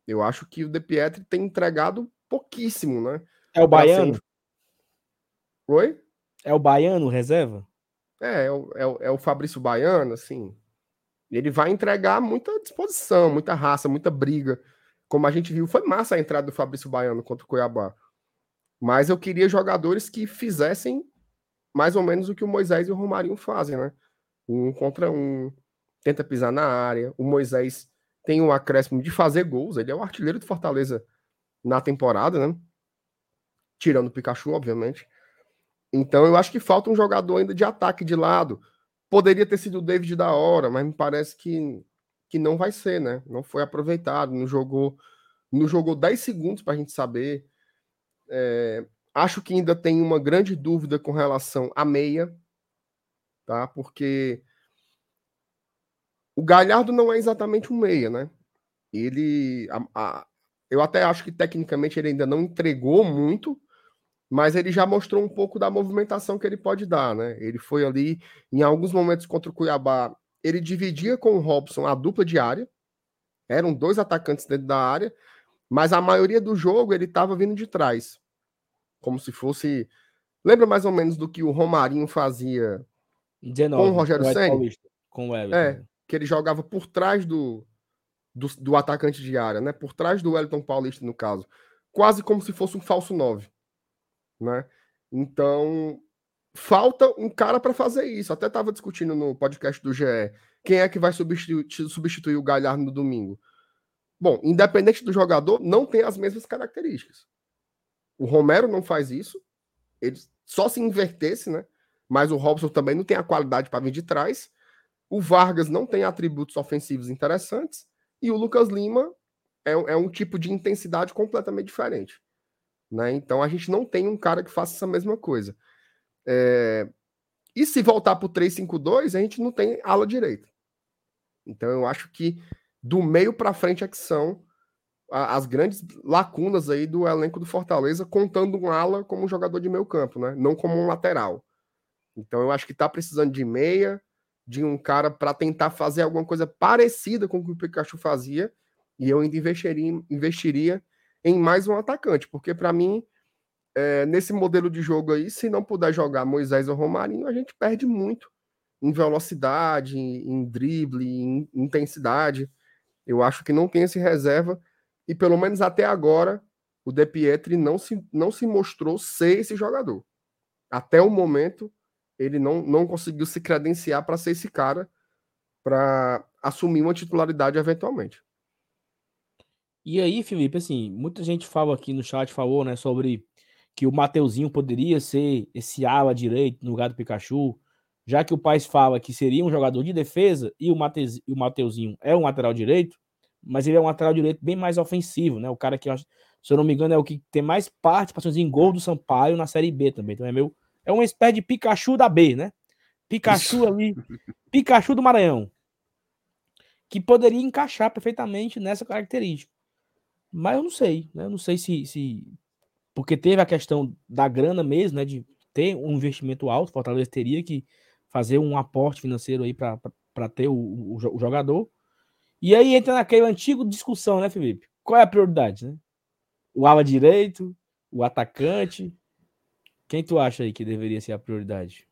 Eu acho que o De Pietri tem entregado pouquíssimo, né? É o baiano? Ser... Oi? É o baiano, reserva? É, é o, é, é o Fabrício Baiano, assim. Ele vai entregar muita disposição, muita raça, muita briga. Como a gente viu, foi massa a entrada do Fabrício Baiano contra o Cuiabá. Mas eu queria jogadores que fizessem mais ou menos o que o Moisés e o Romarinho fazem, né? Um contra um, tenta pisar na área. O Moisés tem um acréscimo de fazer gols. Ele é o artilheiro do Fortaleza na temporada, né? Tirando o Pikachu, obviamente. Então eu acho que falta um jogador ainda de ataque de lado. Poderia ter sido o David da hora, mas me parece que, que não vai ser, né? Não foi aproveitado, não jogou, não jogou 10 segundos para a gente saber. É, acho que ainda tem uma grande dúvida com relação à meia, tá? Porque o Galhardo não é exatamente um meia, né? Ele. A, a, eu até acho que tecnicamente ele ainda não entregou muito, mas ele já mostrou um pouco da movimentação que ele pode dar, né? Ele foi ali, em alguns momentos contra o Cuiabá, ele dividia com o Robson a dupla de área, eram dois atacantes dentro da área, mas a maioria do jogo ele estava vindo de trás, como se fosse. Lembra mais ou menos do que o Romarinho fazia 19, com o Rogério Senna? Com o Everton. É, que ele jogava por trás do, do, do, atacante de área, né? Por trás do Wellington Paulista, no caso. Quase como se fosse um falso 9. Né? Então, falta um cara para fazer isso. Até estava discutindo no podcast do GE. Quem é que vai substituir, substituir o Galhardo no domingo? Bom, independente do jogador, não tem as mesmas características. O Romero não faz isso. Ele só se invertesse, né? Mas o Robson também não tem a qualidade para vir de trás. O Vargas não tem atributos ofensivos interessantes e o Lucas Lima é, é um tipo de intensidade completamente diferente. Né? Então a gente não tem um cara que faça essa mesma coisa. É... E se voltar para o 3-5-2, a gente não tem ala direita. Então eu acho que do meio para frente é que são as grandes lacunas aí do elenco do Fortaleza, contando um ala como jogador de meio campo, né? não como um lateral. Então eu acho que está precisando de meia, de um cara para tentar fazer alguma coisa parecida com o que o Pikachu fazia, e eu ainda investiria, investiria em mais um atacante, porque para mim é, nesse modelo de jogo aí, se não puder jogar Moisés ou Romarinho, a gente perde muito em velocidade, em, drible, em intensidade. Eu acho que não tem esse reserva. E pelo menos até agora, o De Pietri não se, não se mostrou ser esse jogador. Até o momento, ele não, não conseguiu se credenciar para ser esse cara para assumir uma titularidade eventualmente. E aí, Felipe, assim, muita gente fala aqui no chat, falou, né, sobre que o Mateuzinho poderia ser esse ala direito no lugar do Pikachu, já que o Paz fala que seria um jogador de defesa e o, Mateus, o Mateuzinho é um lateral direito, mas ele é um lateral direito bem mais ofensivo, né? O cara que, se eu não me engano, é o que tem mais participações em gol do Sampaio na Série B também. Então é meu, é uma espécie de Pikachu da B, né? Pikachu Isso. ali, Pikachu do Maranhão, que poderia encaixar perfeitamente nessa característica. Mas eu não sei, né? Eu não sei se, se porque teve a questão da grana mesmo, né? De ter um investimento alto, Fortaleza teria que fazer um aporte financeiro aí para ter o, o, o, jogador. E aí entra naquela antiga discussão, né, Felipe? Qual é a prioridade, né? O ala direito, o atacante. Quem tu acha aí que deveria ser a prioridade?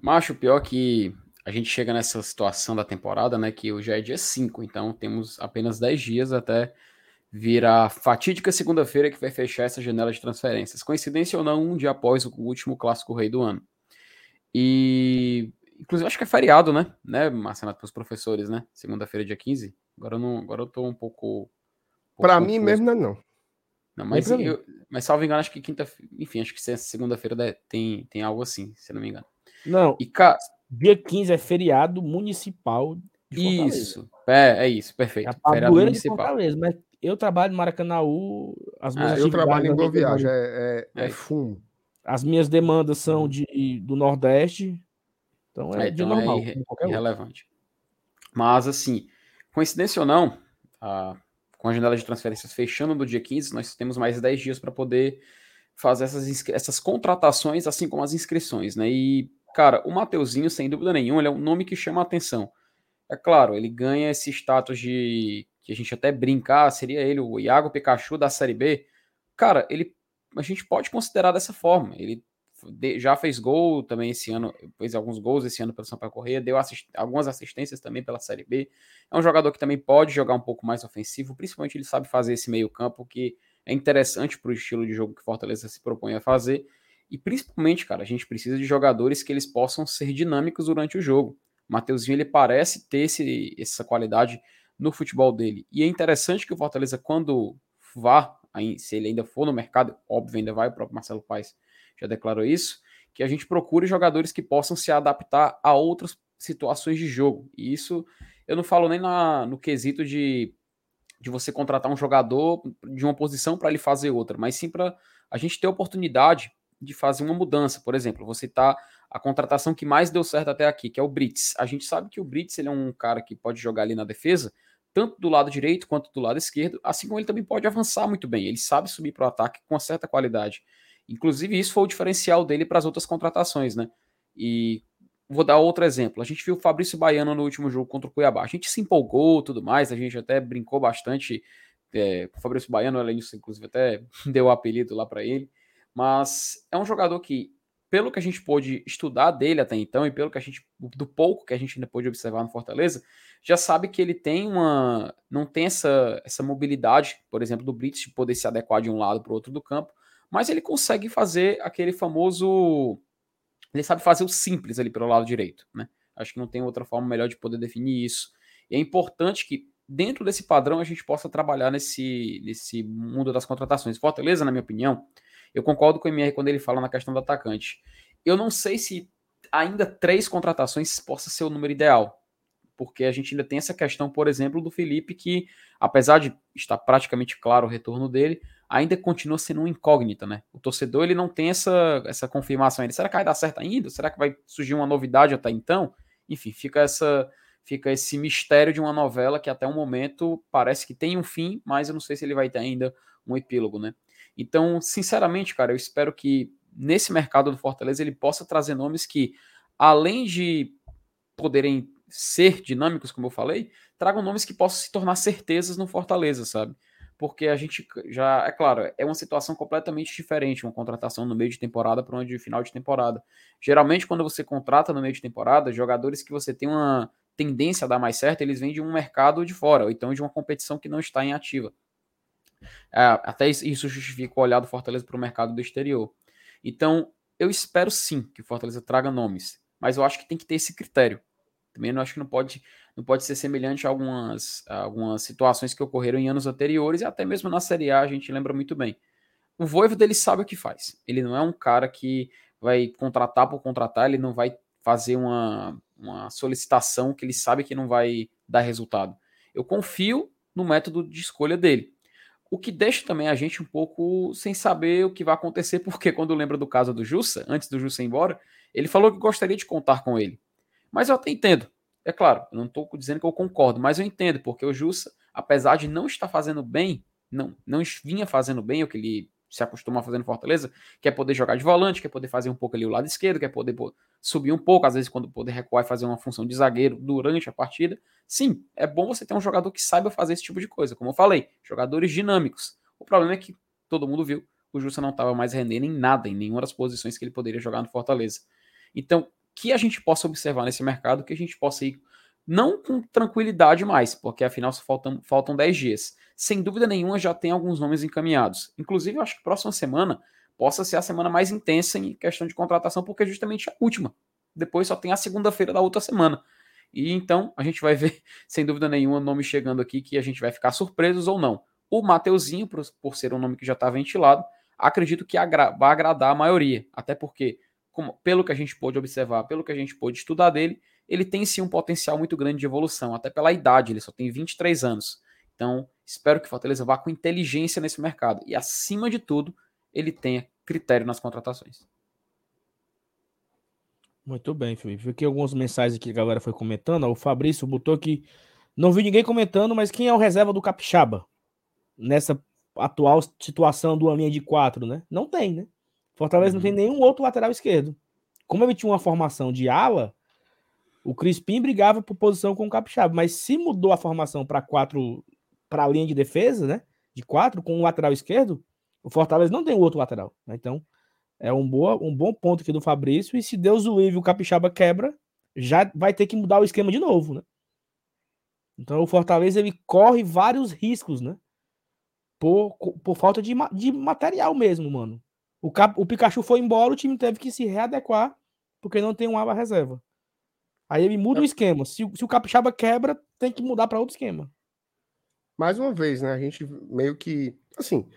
Macho, pior que a gente chega nessa situação da temporada, né? Que hoje é dia 5, então temos apenas 10 dias até vir a fatídica segunda-feira que vai fechar essa janela de transferências. Coincidência ou não, um dia após o último clássico rei do ano. E Inclusive, acho que é feriado, né? Né, Marcelo, para os professores, né? Segunda-feira, dia 15. Agora eu, não, agora eu tô um pouco. Um para mim mesmo não é não. Não, mas, eu, mas salvo engano, acho que quinta Enfim, acho que segunda-feira tem, tem algo assim, se não me engano. Não. E, cara, dia 15 é feriado municipal. isso. É, é isso, perfeito. É feriado municipal. De Fortaleza, mas eu trabalho no Maracanãú. As minhas ah, eu trabalho em Boa Viagem, é, é, é, fumo. As minhas demandas são de, do Nordeste, então é, é então normal. É irrelevante. Mas, assim, coincidência ou não, a, com a janela de transferências fechando no dia 15, nós temos mais 10 dias para poder fazer essas, essas contratações, assim como as inscrições, né? E, cara, o Mateuzinho, sem dúvida nenhuma, ele é um nome que chama a atenção. É claro, ele ganha esse status de que a gente até brincar, ah, seria ele o Iago Pikachu da Série B. Cara, ele a gente pode considerar dessa forma. Ele já fez gol também esse ano, fez alguns gols esse ano pelo Sampaio Correia, deu assist, algumas assistências também pela Série B. É um jogador que também pode jogar um pouco mais ofensivo, principalmente ele sabe fazer esse meio-campo que é interessante para o estilo de jogo que Fortaleza se propõe a fazer. E principalmente, cara, a gente precisa de jogadores que eles possam ser dinâmicos durante o jogo. Mateuzinho ele parece ter esse, essa qualidade no futebol dele. E é interessante que o Fortaleza, quando vá, se ele ainda for no mercado, óbvio, ainda vai, o próprio Marcelo Paes já declarou isso, que a gente procure jogadores que possam se adaptar a outras situações de jogo. E isso eu não falo nem na, no quesito de, de você contratar um jogador de uma posição para ele fazer outra, mas sim para a gente ter oportunidade de fazer uma mudança. Por exemplo, você tá a contratação que mais deu certo até aqui, que é o Brits. A gente sabe que o Brits ele é um cara que pode jogar ali na defesa, tanto do lado direito quanto do lado esquerdo, assim como ele também pode avançar muito bem. Ele sabe subir para o ataque com certa qualidade. Inclusive, isso foi o diferencial dele para as outras contratações, né? E vou dar outro exemplo. A gente viu o Fabrício Baiano no último jogo contra o Cuiabá. A gente se empolgou tudo mais, a gente até brincou bastante é, o Fabrício Baiano, além disso, inclusive, até deu o apelido lá para ele. Mas é um jogador que, pelo que a gente pôde estudar dele até então, e pelo que a gente, do pouco que a gente ainda pôde observar no Fortaleza, já sabe que ele tem uma. não tem essa, essa mobilidade, por exemplo, do Brits, de poder se adequar de um lado para o outro do campo mas ele consegue fazer aquele famoso. Ele sabe fazer o simples ali pelo lado direito, né? Acho que não tem outra forma melhor de poder definir isso. E é importante que, dentro desse padrão, a gente possa trabalhar nesse, nesse mundo das contratações. Fortaleza, na minha opinião, eu concordo com o MR quando ele fala na questão do atacante. Eu não sei se ainda três contratações possa ser o número ideal, porque a gente ainda tem essa questão, por exemplo, do Felipe, que, apesar de estar praticamente claro o retorno dele, ainda continua sendo uma incógnita, né? O torcedor ele não tem essa, essa confirmação ainda. Será que vai dar certo ainda? Será que vai surgir uma novidade até então? Enfim, fica essa fica esse mistério de uma novela que até o momento parece que tem um fim, mas eu não sei se ele vai ter ainda um epílogo, né? Então, sinceramente, cara, eu espero que nesse mercado do Fortaleza ele possa trazer nomes que, além de poderem ser dinâmicos, como eu falei, tragam nomes que possam se tornar certezas no Fortaleza, sabe? porque a gente já, é claro, é uma situação completamente diferente, uma contratação no meio de temporada para onde final de temporada. Geralmente, quando você contrata no meio de temporada, jogadores que você tem uma tendência a dar mais certo, eles vêm de um mercado de fora, ou então de uma competição que não está em ativa. É, até isso justifica o olhar do Fortaleza para o mercado do exterior. Então, eu espero sim que o Fortaleza traga nomes, mas eu acho que tem que ter esse critério. Também não acho que não pode, não pode ser semelhante a algumas, a algumas situações que ocorreram em anos anteriores e até mesmo na Série A a gente lembra muito bem. O Voivoda ele sabe o que faz. Ele não é um cara que vai contratar por contratar, ele não vai fazer uma, uma solicitação que ele sabe que não vai dar resultado. Eu confio no método de escolha dele. O que deixa também a gente um pouco sem saber o que vai acontecer, porque quando lembra do caso do Jussa, antes do Jussa ir embora, ele falou que gostaria de contar com ele. Mas eu até entendo. É claro, eu não estou dizendo que eu concordo, mas eu entendo, porque o Jussa, apesar de não estar fazendo bem, não, não vinha fazendo bem o que ele se acostuma a fazer no Fortaleza, quer poder jogar de volante, quer poder fazer um pouco ali o lado esquerdo, quer poder subir um pouco, às vezes quando poder recuar e fazer uma função de zagueiro durante a partida. Sim, é bom você ter um jogador que saiba fazer esse tipo de coisa, como eu falei, jogadores dinâmicos. O problema é que todo mundo viu, o Justa não estava mais rendendo em nada, em nenhuma das posições que ele poderia jogar no Fortaleza. Então, que a gente possa observar nesse mercado, que a gente possa ir não com tranquilidade mais, porque afinal só faltam, faltam 10 dias. Sem dúvida nenhuma, já tem alguns nomes encaminhados. Inclusive, eu acho que próxima semana possa ser a semana mais intensa em questão de contratação, porque é justamente a última. Depois só tem a segunda-feira da outra semana. E então a gente vai ver, sem dúvida nenhuma, nome chegando aqui que a gente vai ficar surpresos ou não. O Mateuzinho, por, por ser um nome que já está ventilado, acredito que agra vai agradar a maioria. Até porque, como, pelo que a gente pôde observar, pelo que a gente pôde estudar dele, ele tem sim um potencial muito grande de evolução, até pela idade, ele só tem 23 anos. Então, espero que o Fortaleza vá com inteligência nesse mercado. E, acima de tudo, ele tenha critério nas contratações. Muito bem, Felipe. Vi aqui algumas mensagens aqui que a galera foi comentando. O Fabrício botou que não vi ninguém comentando, mas quem é o reserva do Capixaba nessa atual situação do linha de quatro, né? Não tem, né? Fortaleza uhum. não tem uhum. nenhum outro lateral esquerdo. Como ele tinha uma formação de ala, o Crispim brigava por posição com o Capixaba, mas se mudou a formação para quatro, para a linha de defesa, né? De quatro, com o lateral esquerdo, o Fortaleza não tem outro lateral. Né? Então, é um, boa, um bom ponto aqui do Fabrício. E se Deus o livre o Capixaba quebra, já vai ter que mudar o esquema de novo, né? Então o Fortaleza ele corre vários riscos, né? Por, por falta de, de material mesmo, mano. O, Cap, o Pikachu foi embora, o time teve que se readequar porque não tem um aba reserva. Aí ele muda é. o esquema. Se, se o Capixaba quebra, tem que mudar para outro esquema. Mais uma vez, né? A gente meio que. Assim.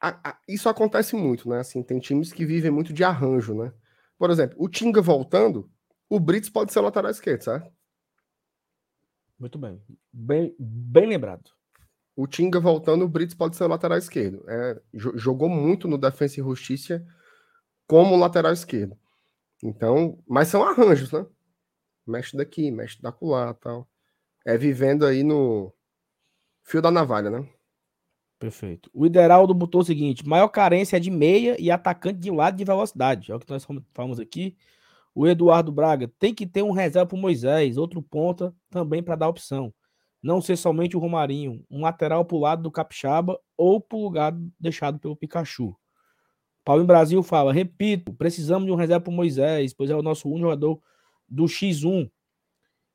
A, a, isso acontece muito, né? Assim, tem times que vivem muito de arranjo, né? Por exemplo, o Tinga voltando, o Brits pode ser lateral esquerdo, certo? Muito bem. Bem, bem lembrado. O Tinga voltando, o Brits pode ser lateral esquerdo. É, jogou muito no Defensa e Justiça como lateral esquerdo. Então, mas são arranjos, né? Mexe daqui, mexe da colar tal. É vivendo aí no fio da navalha, né? Perfeito. O Ideraldo botou o seguinte: maior carência é de meia e atacante de lado de velocidade. É o que nós falamos aqui. O Eduardo Braga tem que ter um reserva para Moisés, outro ponta também para dar opção. Não ser somente o Romarinho, um lateral para o lado do Capixaba ou para o lugar deixado pelo Pikachu. Paulo em Brasil fala: repito, precisamos de um reserva para Moisés, pois é o nosso único jogador do X1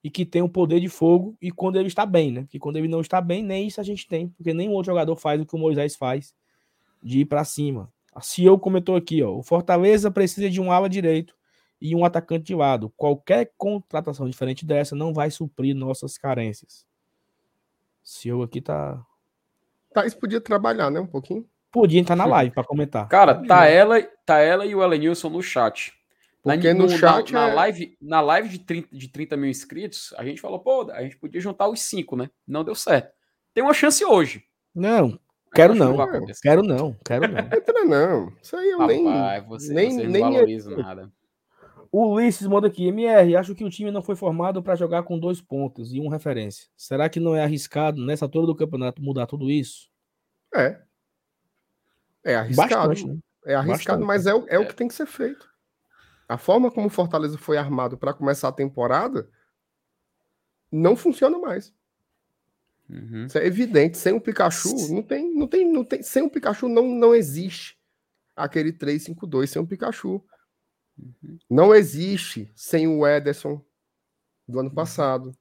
e que tem o um poder de fogo e quando ele está bem, né? Porque quando ele não está bem, nem isso a gente tem, porque nenhum outro jogador faz o que o Moisés faz de ir para cima. A CEO comentou aqui, ó, o Fortaleza precisa de um ala direito e um atacante de lado. Qualquer contratação diferente dessa não vai suprir nossas carências. CEO aqui tá Thais podia trabalhar, né, um pouquinho. Podia entrar na live para comentar. Cara, tá ela, tá ela e o Elenilson no chat. Porque no, no chat. Na, é... na, live, na live de 30, de 30 mil inscritos, a gente falou, pô, a gente podia juntar os cinco, né? Não deu certo. Tem uma chance hoje. Não, quero não. não quero não, quero não. Entra não. Isso aí eu Papai, nem. Você, nem, você nem não valoriza nada. O Ulisses manda aqui, MR, acho que o time não foi formado para jogar com dois pontos e um referência. Será que não é arriscado nessa altura do campeonato mudar tudo isso? É, é arriscado. Bastante, né? É arriscado, Bastante. mas é, é, é o que tem que ser feito. A forma como o Fortaleza foi armado para começar a temporada não funciona mais. Uhum. Isso é evidente. Sem o Pikachu, não tem, não tem, não tem. Sem o Pikachu não, não existe aquele 3-5-2 sem o Pikachu. Uhum. Não existe sem o Ederson do ano uhum. passado.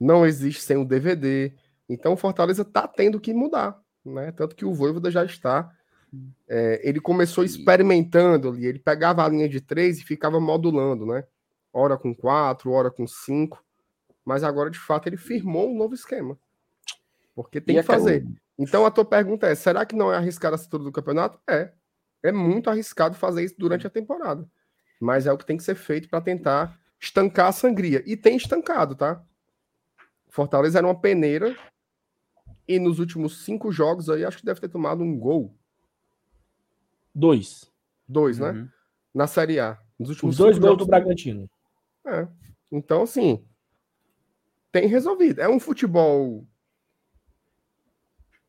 Não existe sem o DVD. Então o Fortaleza tá tendo que mudar, né? Tanto que o Voivoda já está. É, ele começou experimentando ali, ele pegava a linha de três e ficava modulando, né? Hora com quatro, hora com cinco. Mas agora, de fato, ele firmou um novo esquema. Porque tem e que fazer. Então a tua pergunta é: será que não é arriscado a cintura do campeonato? É. É muito arriscado fazer isso durante a temporada. Mas é o que tem que ser feito para tentar estancar a sangria. E tem estancado, tá? Fortaleza era uma peneira e nos últimos cinco jogos aí acho que deve ter tomado um gol. Dois. Dois, né? uhum. né? Na Série A. Nos últimos Os dois gols do Bragantino. É. Então, assim, tem resolvido. É um futebol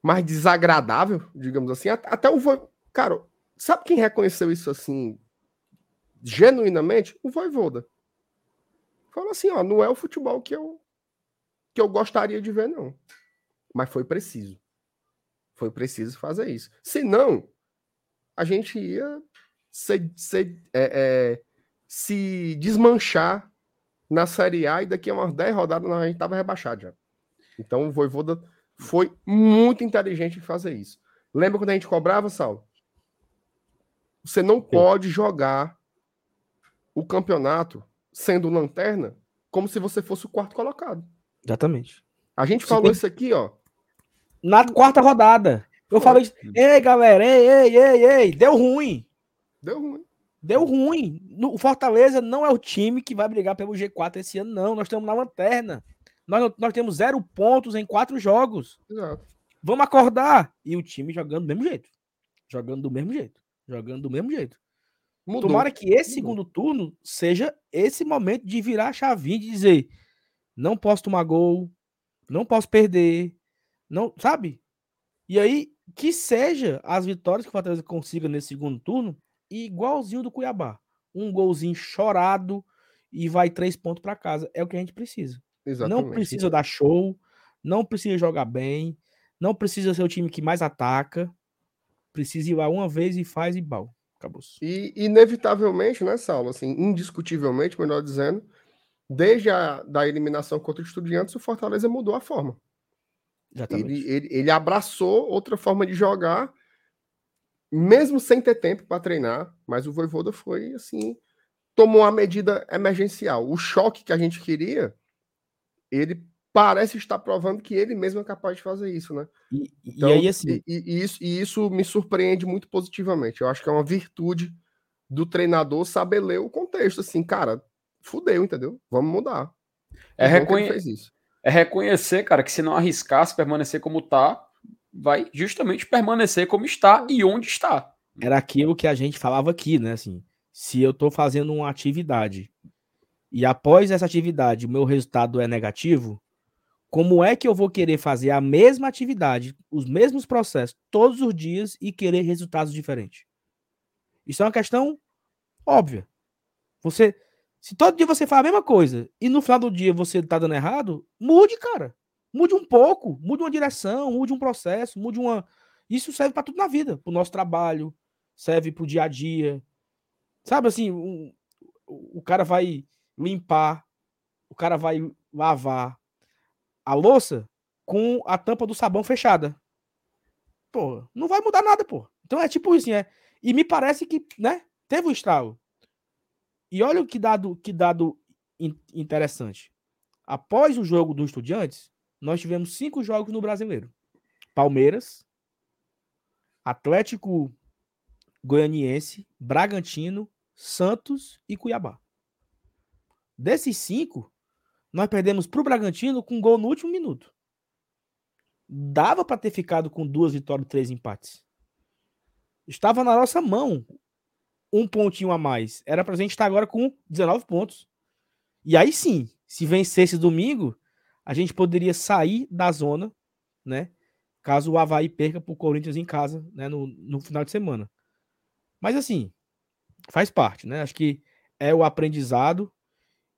mais desagradável, digamos assim. Até o Vo... Cara, sabe quem reconheceu isso assim genuinamente? O Voivoda. Falou assim, ó, não é o futebol que eu que eu gostaria de ver não. Mas foi preciso. Foi preciso fazer isso. Senão, a gente ia ser, ser, é, é, se desmanchar na Série A e daqui a umas 10 rodadas a gente tava rebaixado já. Então o Voivoda foi muito inteligente em fazer isso. Lembra quando a gente cobrava, Saulo? Você não pode jogar o campeonato sendo lanterna como se você fosse o quarto colocado. Exatamente. A gente falou tem... isso aqui, ó. Na quarta rodada. Eu falei isso. Ei, galera, ei, ei, ei, ei, deu ruim. Deu ruim. Deu ruim. O Fortaleza não é o time que vai brigar pelo G4 esse ano, não. Nós estamos na lanterna. Nós, nós temos zero pontos em quatro jogos. Exato. Vamos acordar. E o time jogando do mesmo jeito. Jogando do mesmo jeito. Jogando do mesmo jeito. Mudou. Tomara que esse segundo turno seja esse momento de virar a chavinha de dizer: não posso tomar gol, não posso perder, não, sabe? E aí que seja as vitórias que o Fortaleza consiga nesse segundo turno igualzinho do Cuiabá, um golzinho chorado e vai três pontos para casa. É o que a gente precisa. Exatamente. Não precisa dar show, não precisa jogar bem, não precisa ser o time que mais ataca. Precisa ir lá uma vez e faz e bal. Acabou. E inevitavelmente, né, Saulo? Assim, indiscutivelmente, melhor dizendo, desde a da eliminação contra o Estudiantes, o Fortaleza mudou a forma. Ele, ele, ele abraçou outra forma de jogar, mesmo sem ter tempo para treinar, mas o Voivoda foi assim, tomou uma medida emergencial. O choque que a gente queria ele parece estar provando que ele mesmo é capaz de fazer isso, né? E, então, e aí, assim. E, e, isso, e isso me surpreende muito positivamente. Eu acho que é uma virtude do treinador saber ler o contexto. Assim, cara, fudeu, entendeu? Vamos mudar. É, reconhe... é reconhecer, cara, que se não arriscasse permanecer como tá, vai justamente permanecer como está e onde está. Era aquilo que a gente falava aqui, né? Assim, se eu tô fazendo uma atividade e após essa atividade o meu resultado é negativo, como é que eu vou querer fazer a mesma atividade, os mesmos processos todos os dias e querer resultados diferentes? Isso é uma questão óbvia. Você, se todo dia você faz a mesma coisa e no final do dia você tá dando errado, mude, cara. Mude um pouco, mude uma direção, mude um processo, mude uma. Isso serve para tudo na vida, para o nosso trabalho, serve para o dia a dia. Sabe assim, um, o cara vai limpar, o cara vai lavar a louça com a tampa do sabão fechada. Pô, não vai mudar nada, pô. Então é tipo isso, é. E me parece que, né, teve um estrago. E olha o que dado, que dado interessante. Após o jogo do Estudiantes, nós tivemos cinco jogos no Brasileiro. Palmeiras, Atlético Goianiense, Bragantino, Santos e Cuiabá. Desses cinco, nós perdemos para o Bragantino com um gol no último minuto. Dava para ter ficado com duas vitórias e três empates. Estava na nossa mão um pontinho a mais. Era para a gente estar agora com 19 pontos. E aí sim, se vencesse domingo, a gente poderia sair da zona, né? Caso o Havaí perca para o Corinthians em casa, né? No, no final de semana. Mas assim, faz parte, né? Acho que é o aprendizado.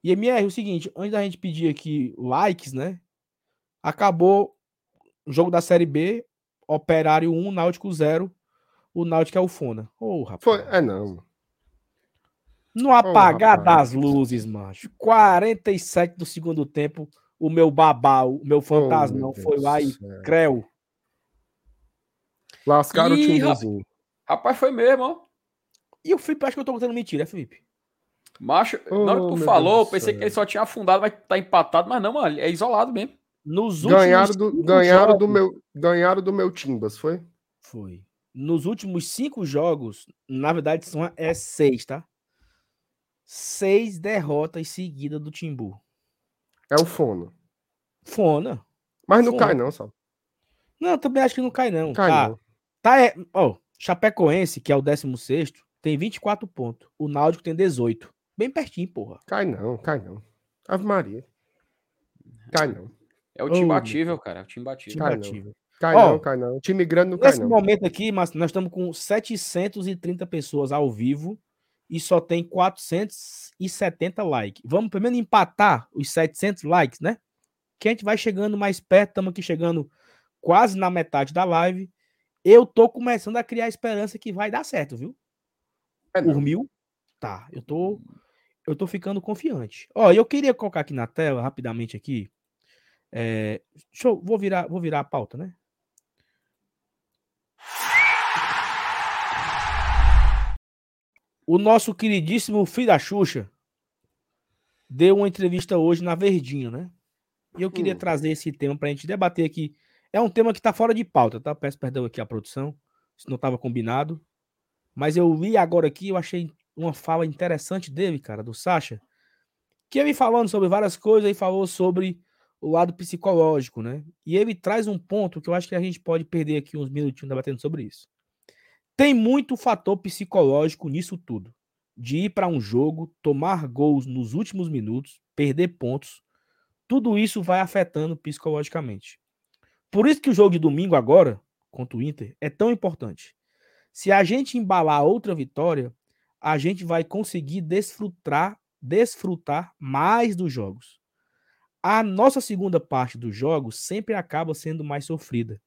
E MR, o seguinte, antes da gente pedir aqui likes, né? Acabou jogo da Série B, Operário 1, Náutico 0. O Náutico é o Fona. Ô, oh, rapaz. Foi, é não. No apagar oh, das luzes, macho. 47 do segundo tempo, o meu babau, o meu fantasmão oh, foi lá e creu. Lascaram e... o timbuzinho. Rapaz, foi mesmo, ó. E o Felipe, acho que eu tô contando mentira, é, Felipe? Macho, oh, na hora que tu falou, eu pensei que ele só tinha afundado, vai estar tá empatado, mas não, mano, é isolado mesmo. Nos ganharam do, ganharam jogos, do meu, ganharam do meu Timbas, foi? Foi. Nos últimos cinco jogos, na verdade, são é seis, tá? Seis derrotas seguidas do Timbu. É o Fono. Fona. Mas não Fona. cai, não, só. Não, também acho que não cai, não. Cai, tá. não. Tá, é. Ó, Chapecoense, que é o 16, tem 24 pontos. O Náutico tem 18. Bem pertinho, porra. Cai não, cai não. Ave Maria. Cai não. É o time oh, batível, cara. É o time batível. Cai batível. Não. Cai oh, não, cai não. Time grande não cai nesse não. Nesse momento aqui, mas nós estamos com 730 pessoas ao vivo e só tem 470 likes. Vamos primeiro empatar os 700 likes, né? Que a gente vai chegando mais perto, estamos aqui chegando quase na metade da live. Eu tô começando a criar esperança que vai dar certo, viu? É Por mil, tá. Eu tô, eu tô ficando confiante. Ó, eu queria colocar aqui na tela rapidamente aqui é, deixa eu, vou virar, vou virar a pauta, né? O nosso queridíssimo filho da Xuxa deu uma entrevista hoje na Verdinho, né? E eu queria hum. trazer esse tema para a gente debater aqui. É um tema que está fora de pauta, tá? Peço perdão aqui à produção, se não estava combinado. Mas eu li agora aqui, eu achei uma fala interessante dele, cara, do Sacha, que ele falando sobre várias coisas e falou sobre o lado psicológico, né? E ele traz um ponto que eu acho que a gente pode perder aqui uns minutinhos debatendo sobre isso. Tem muito fator psicológico nisso tudo. De ir para um jogo, tomar gols nos últimos minutos, perder pontos, tudo isso vai afetando psicologicamente. Por isso que o jogo de domingo agora, contra o Inter, é tão importante. Se a gente embalar outra vitória, a gente vai conseguir desfrutar, desfrutar mais dos jogos a nossa segunda parte do jogo sempre acaba sendo mais sofrida.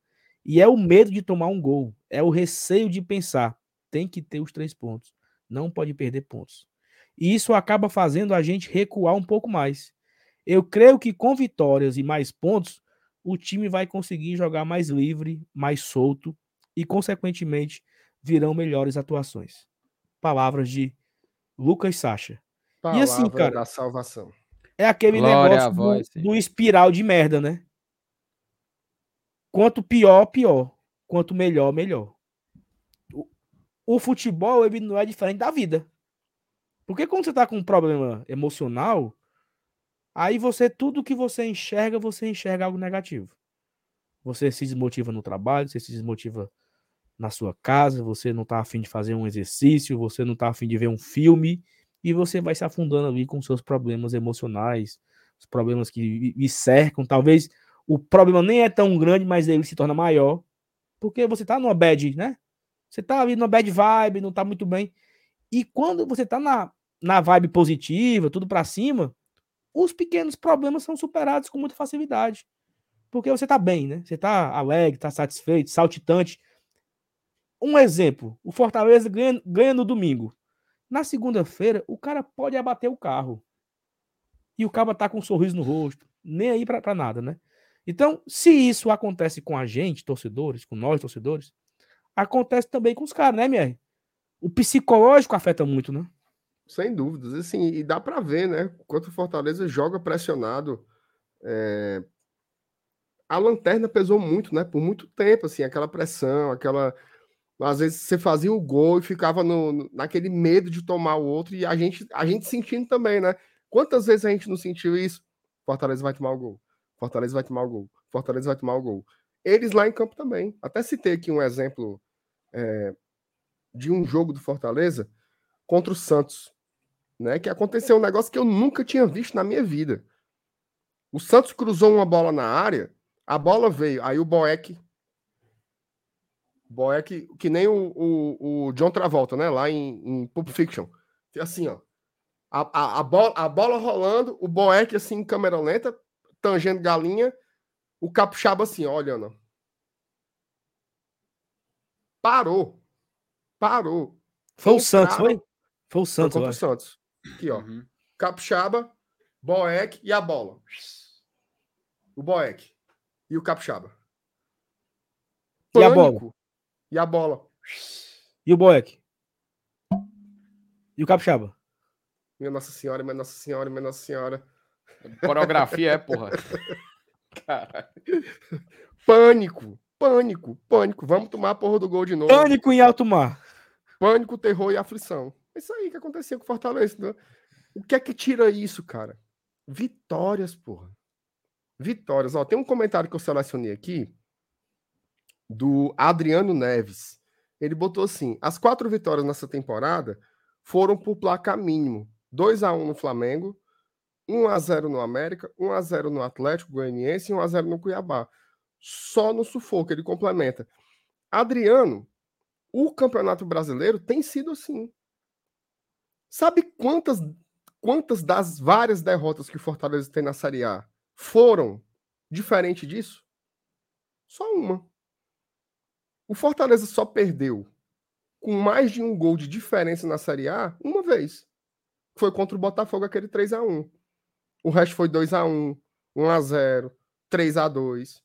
E é o medo de tomar um gol, é o receio de pensar, tem que ter os três pontos, não pode perder pontos. E isso acaba fazendo a gente recuar um pouco mais. Eu creio que com vitórias e mais pontos, o time vai conseguir jogar mais livre, mais solto e, consequentemente, virão melhores atuações. Palavras de Lucas Sacha. Palavra e assim, cara, da salvação. É aquele Glória negócio voz, do, do, espiral de merda, né? Quanto pior, pior. Quanto melhor, melhor. O, o futebol, ele não é diferente da vida. Porque quando você tá com um problema emocional, aí você, tudo que você enxerga, você enxerga algo negativo. Você se desmotiva no trabalho, você se desmotiva na sua casa, você não tá afim de fazer um exercício, você não tá afim de ver um filme, e você vai se afundando ali com seus problemas emocionais, os problemas que me cercam. Talvez o problema nem é tão grande, mas ele se torna maior, porque você tá numa bad, né? Você tá ali numa bad vibe, não tá muito bem. E quando você tá na, na vibe positiva, tudo para cima, os pequenos problemas são superados com muita facilidade. Porque você tá bem, né? Você tá alegre, tá satisfeito, saltitante. Um exemplo, o Fortaleza ganha, ganha no domingo. Na segunda-feira, o cara pode abater o carro. E o cara tá com um sorriso no rosto. Nem aí para nada, né? Então, se isso acontece com a gente, torcedores, com nós, torcedores, acontece também com os caras, né, Mier? O psicológico afeta muito, né? Sem dúvidas. Assim, e dá para ver, né? Quanto o Fortaleza joga pressionado. É... A lanterna pesou muito, né? Por muito tempo, assim, aquela pressão, aquela às vezes você fazia o gol e ficava no, naquele medo de tomar o outro, e a gente, a gente sentindo também, né? Quantas vezes a gente não sentiu isso? Fortaleza vai tomar o gol. Fortaleza vai tomar o gol. Fortaleza vai tomar o gol. Eles lá em campo também. Até citei aqui um exemplo é, de um jogo do Fortaleza contra o Santos, né? Que aconteceu um negócio que eu nunca tinha visto na minha vida. O Santos cruzou uma bola na área, a bola veio, aí o Boeck que, que nem o, o, o, John Travolta, né? Lá em, em Pulp Fiction. Assim, ó. A, a, a, bola, a bola rolando, o Boeck assim em câmera lenta, tangendo galinha, o Capixaba assim, ó, olhando. parou. Parou. Foi o Santos, foi? Foi o Santos. Foi contra o Santos. Aqui, ó. Uhum. Capixaba, Boeck e a bola. O Boeck e o Capixaba. Pânico, e a bola? E a bola. E o Boeck? E o Capixaba? Minha Nossa Senhora, minha Nossa Senhora, minha Nossa Senhora. Coreografia é, porra. Caralho. Pânico, pânico, pânico. Vamos tomar a porra do gol de novo. Pânico em alto mar. Pânico, terror e aflição. É isso aí que acontecia com o Fortaleza. Né? O que é que tira isso, cara? Vitórias, porra. Vitórias. Ó, tem um comentário que eu selecionei aqui do Adriano Neves. Ele botou assim: as quatro vitórias nessa temporada foram por placar mínimo: 2 a 1 no Flamengo, 1 a 0 no América, 1 a 0 no Atlético Goianiense e 1 a 0 no Cuiabá. Só no sufoco ele complementa. Adriano, o Campeonato Brasileiro tem sido assim. Sabe quantas quantas das várias derrotas que o Fortaleza tem na Série A foram diferente disso? Só uma. O Fortaleza só perdeu com mais de um gol de diferença na Série A uma vez. Foi contra o Botafogo aquele 3 a 1 O resto foi 2 a 1 1 a 0 3 a 2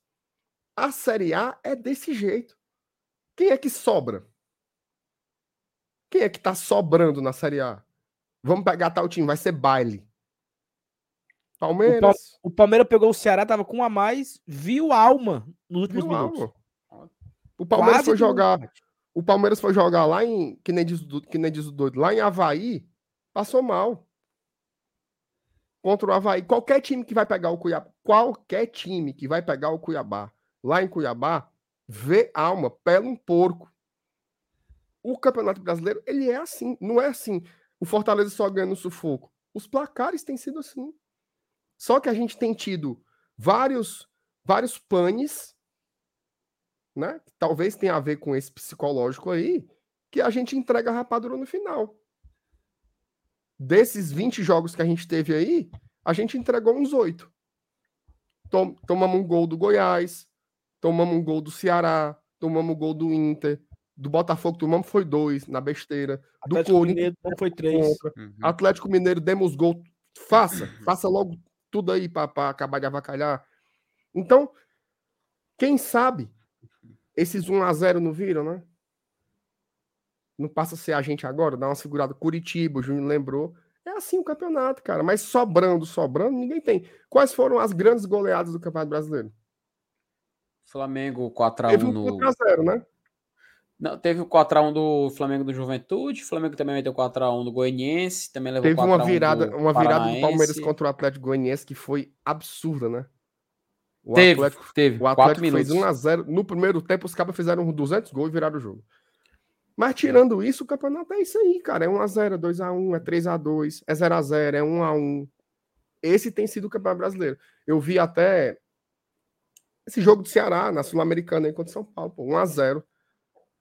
A Série A é desse jeito. Quem é que sobra? Quem é que tá sobrando na Série A? Vamos pegar tal time, vai ser baile. Palmeiras. O, Palmeiras pegou o Ceará, tava com um a mais, viu alma nos últimos viu minutos. Alma. O Palmeiras Quase foi jogar. O Palmeiras foi jogar lá em. Que nem, diz, que nem diz o doido, lá em Havaí, passou mal. Contra o Havaí. Qualquer time que vai pegar o Cuiabá, qualquer time que vai pegar o Cuiabá lá em Cuiabá, vê alma, pela um porco. O Campeonato Brasileiro, ele é assim, não é assim. O Fortaleza só ganha no sufoco. Os placares têm sido assim. Só que a gente tem tido vários vários panes, né? Talvez tenha a ver com esse psicológico aí, que a gente entrega a rapadura no final. Desses 20 jogos que a gente teve aí, a gente entregou uns oito. Tom, tomamos um gol do Goiás, tomamos um gol do Ceará, tomamos um gol do Inter, do Botafogo tomamos foi dois na besteira. Do Atlético Corinthians Mineiro foi três. Uhum. Atlético Mineiro demos gol. Faça, faça logo tudo aí para acabar de avacalhar. Então, quem sabe esses 1 a 0 não viram, né? Não passa a ser a gente agora, dá uma segurada. Curitiba, o Júnior lembrou. É assim o campeonato, cara. Mas sobrando, sobrando, ninguém tem. Quais foram as grandes goleadas do Campeonato Brasileiro? Flamengo 4x1 no. 4x0, né? Não, teve o 4x1 do Flamengo do Juventude, o Flamengo também meteu 4x1 do Goianiense, também levou Teve uma virada, do uma virada do Palmeiras contra o Atlético Goianiense que foi absurda, né? O teve, Atlético, teve. O Atlético fez 1x0. No primeiro tempo, os cabas fizeram 200 gols e viraram o jogo. Mas tirando isso, o campeonato é isso aí, cara. É 1x0, 2x1, é 3x2, é 0x0, é 1x1. Esse tem sido o campeonato brasileiro. Eu vi até esse jogo do Ceará, na Sul-Americana, contra São Paulo, pô, 1x0.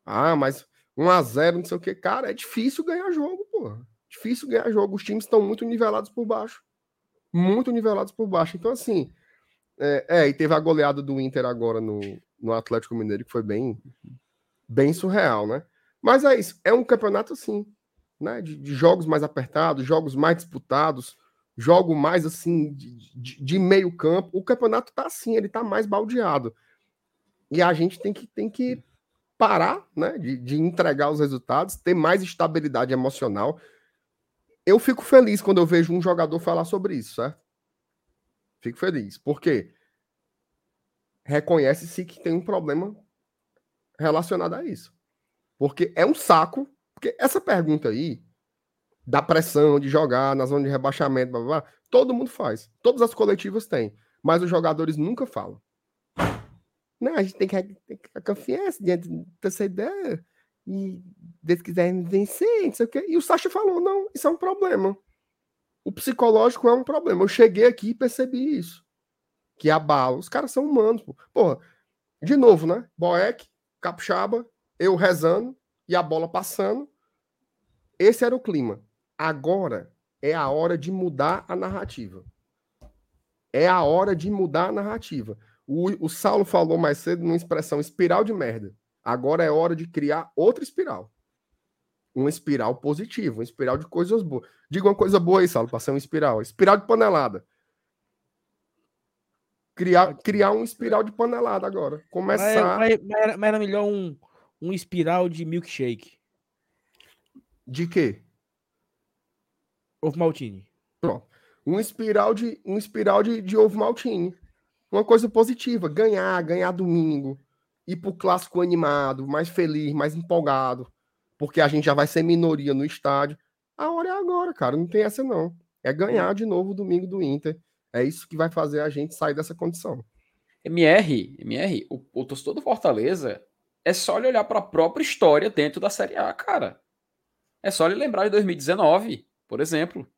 Ah, mas 1 a 0 não sei o que. Cara, é difícil ganhar jogo, pô. Difícil ganhar jogo. Os times estão muito nivelados por baixo. Muito nivelados por baixo. Então, assim. É, é, e teve a goleada do Inter agora no, no Atlético Mineiro, que foi bem, bem surreal, né? Mas é isso. É um campeonato, assim, né? De, de jogos mais apertados, jogos mais disputados, jogo mais, assim, de, de, de meio campo. O campeonato tá assim, ele tá mais baldeado. E a gente tem que, tem que parar né, de, de entregar os resultados, ter mais estabilidade emocional. Eu fico feliz quando eu vejo um jogador falar sobre isso, certo? Fico feliz. Por quê? Reconhece-se que tem um problema relacionado a isso. Porque é um saco. Porque essa pergunta aí, da pressão de jogar na zona de rebaixamento, blá, blá, blá, todo mundo faz. Todas as coletivas têm. Mas os jogadores nunca falam. Não, a gente tem que, ter confiança diante dessa ideia. E Deus quiser vencer, não sei o quê. E o Sacha falou: não, isso é um problema. O psicológico é um problema. Eu cheguei aqui e percebi isso. Que abala. Os caras são humanos. Pô. Porra, de novo, né? Boeck, Capixaba, eu rezando e a bola passando. Esse era o clima. Agora é a hora de mudar a narrativa. É a hora de mudar a narrativa. O, o Saulo falou mais cedo numa expressão espiral de merda. Agora é hora de criar outra espiral. Uma espiral positiva, uma espiral de coisas boas. Diga uma coisa boa aí, Saulo, para ser uma espiral. Espiral de panelada. Criar, criar uma espiral de panelada agora. Começar. Mas, mas, era, mas era melhor um, um espiral de milkshake. De quê? Ovo maltine. Pronto. Um espiral de, um espiral de, de ovo maltine. Uma coisa positiva. Ganhar, ganhar domingo. Ir pro clássico animado, mais feliz, mais empolgado. Porque a gente já vai ser minoria no estádio. A hora é agora, cara. Não tem essa, não. É ganhar de novo o domingo do Inter. É isso que vai fazer a gente sair dessa condição. MR, MR, o, o torcedor do Fortaleza é só ele olhar para a própria história dentro da Série A, cara. É só ele lembrar de 2019, por exemplo.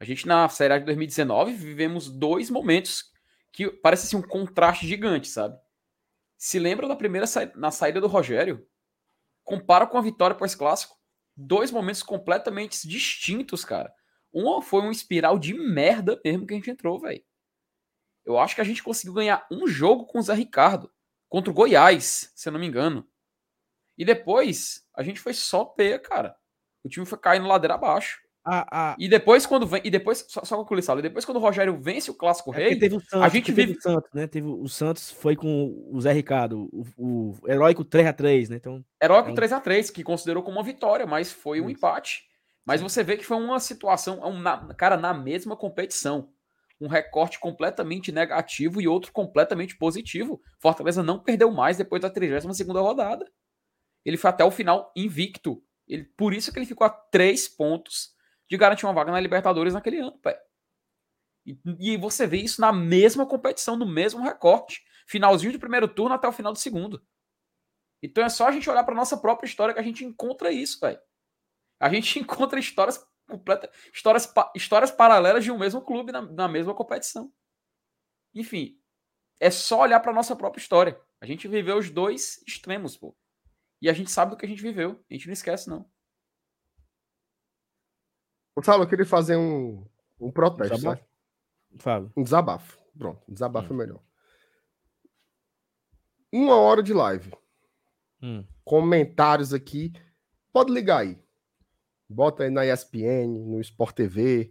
A gente na Série A de 2019 vivemos dois momentos que parece assim um contraste gigante, sabe? Se lembra da primeira sa... na saída do Rogério? Compara com a vitória pós-clássico. Dois momentos completamente distintos, cara. Uma foi um espiral de merda mesmo que a gente entrou, velho. Eu acho que a gente conseguiu ganhar um jogo com o Zé Ricardo contra o Goiás, se eu não me engano. E depois a gente foi só P, cara. O time foi caindo ladeira abaixo. Ah, ah. E depois quando vem, e depois só, só concluir, Sala, e depois quando o Rogério vence o clássico É rei, Santos, a gente vive o Santos, né? Teve o Santos foi com o Zé Ricardo, o, o heróico 3 a 3, né? Então, heróico É um- 3 a 3 que considerou como uma vitória, mas foi um Isso. empate. Mas você vê que foi uma situação, um, na- cara, na mesma competição. Um recorte completamente negativo e outro completamente positivo. Fortaleza não perdeu mais depois da 32ª rodada. Ele foi até o final invicto. Ele, por isso que ele ficou a três pontos de garantir uma vaga na Libertadores naquele ano, pai. E, e você vê isso na mesma competição, no mesmo recorte. Finalzinho de primeiro turno até o final do segundo. Então é só a gente olhar para nossa própria história que a gente encontra isso, velho. A gente encontra histórias completas, histórias, pa- histórias paralelas de um mesmo clube na, na mesma competição. Enfim, é só olhar para nossa própria história. A gente viveu os dois extremos, pô. E a gente sabe do que a gente viveu. A gente não esquece, não. Saulo, eu queria fazer um, um protesto, Desabafo? né? Um desabafo. Pronto, um desabafo é melhor. Uma hora de live. Hum. Comentários aqui. Pode ligar aí. Bota aí na ESPN, no Sport TV.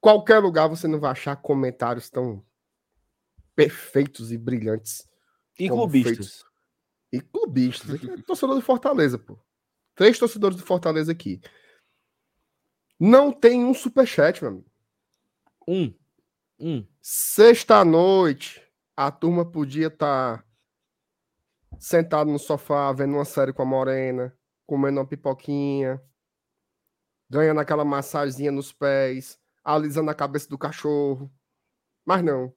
Qualquer lugar você não vai achar comentários tão perfeitos e brilhantes. E clubistas. E clubistas. Aqui é torcedor do Fortaleza, pô. Três torcedores do Fortaleza aqui. Não tem um superchat, meu amigo. Um. Um. Sexta-noite, a turma podia estar sentado no sofá, vendo uma série com a Morena, comendo uma pipoquinha, ganhando aquela massaginha nos pés, alisando a cabeça do cachorro. Mas não.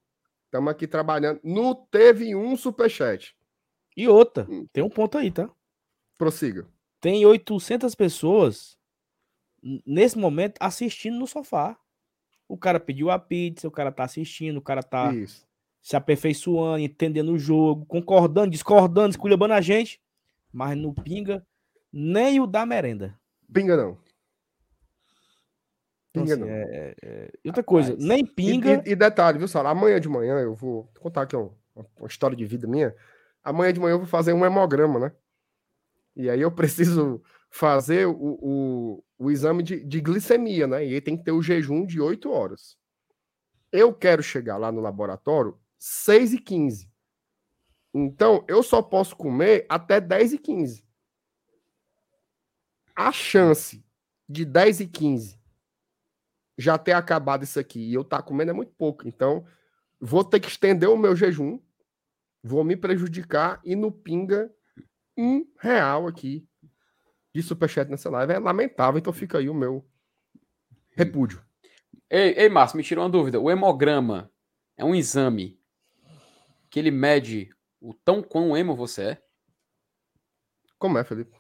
Estamos aqui trabalhando. Não teve um superchat. E outra, Hum. tem um ponto aí, tá? Prossiga. Tem 800 pessoas nesse momento assistindo no sofá. O cara pediu a pizza, o cara tá assistindo, o cara tá Isso. se aperfeiçoando, entendendo o jogo, concordando, discordando, esculhambando a gente, mas não pinga nem o da merenda. Pinga não. Então, Pinga assim, não. é- é- é- E outra coisa, Rapaz, nem E, pinga. e- e detalhe, viu, Sara? Amanhã de manhã eu vou contar aqui um- uma história de vida minha. Amanhã de manhã eu vou fazer um hemograma, né? E aí eu preciso fazer o, o, o exame de, de glicemia, né? E aí tem que ter o jejum de 8 horas. Eu quero chegar lá no laboratório 6 e 15. Então, eu só posso comer até 10 e 15. A chance de 10 e 15 já ter acabado isso aqui e eu estar comendo é muito pouco. Então, vou ter que estender o meu jejum, vou me prejudicar e no pinga um real aqui de superchat nessa live. É lamentável, então fica aí o meu repúdio. Ei, ei, Márcio, me tira uma dúvida. O hemograma é um exame que ele mede o tão quão emo você é? Como é, Felipe?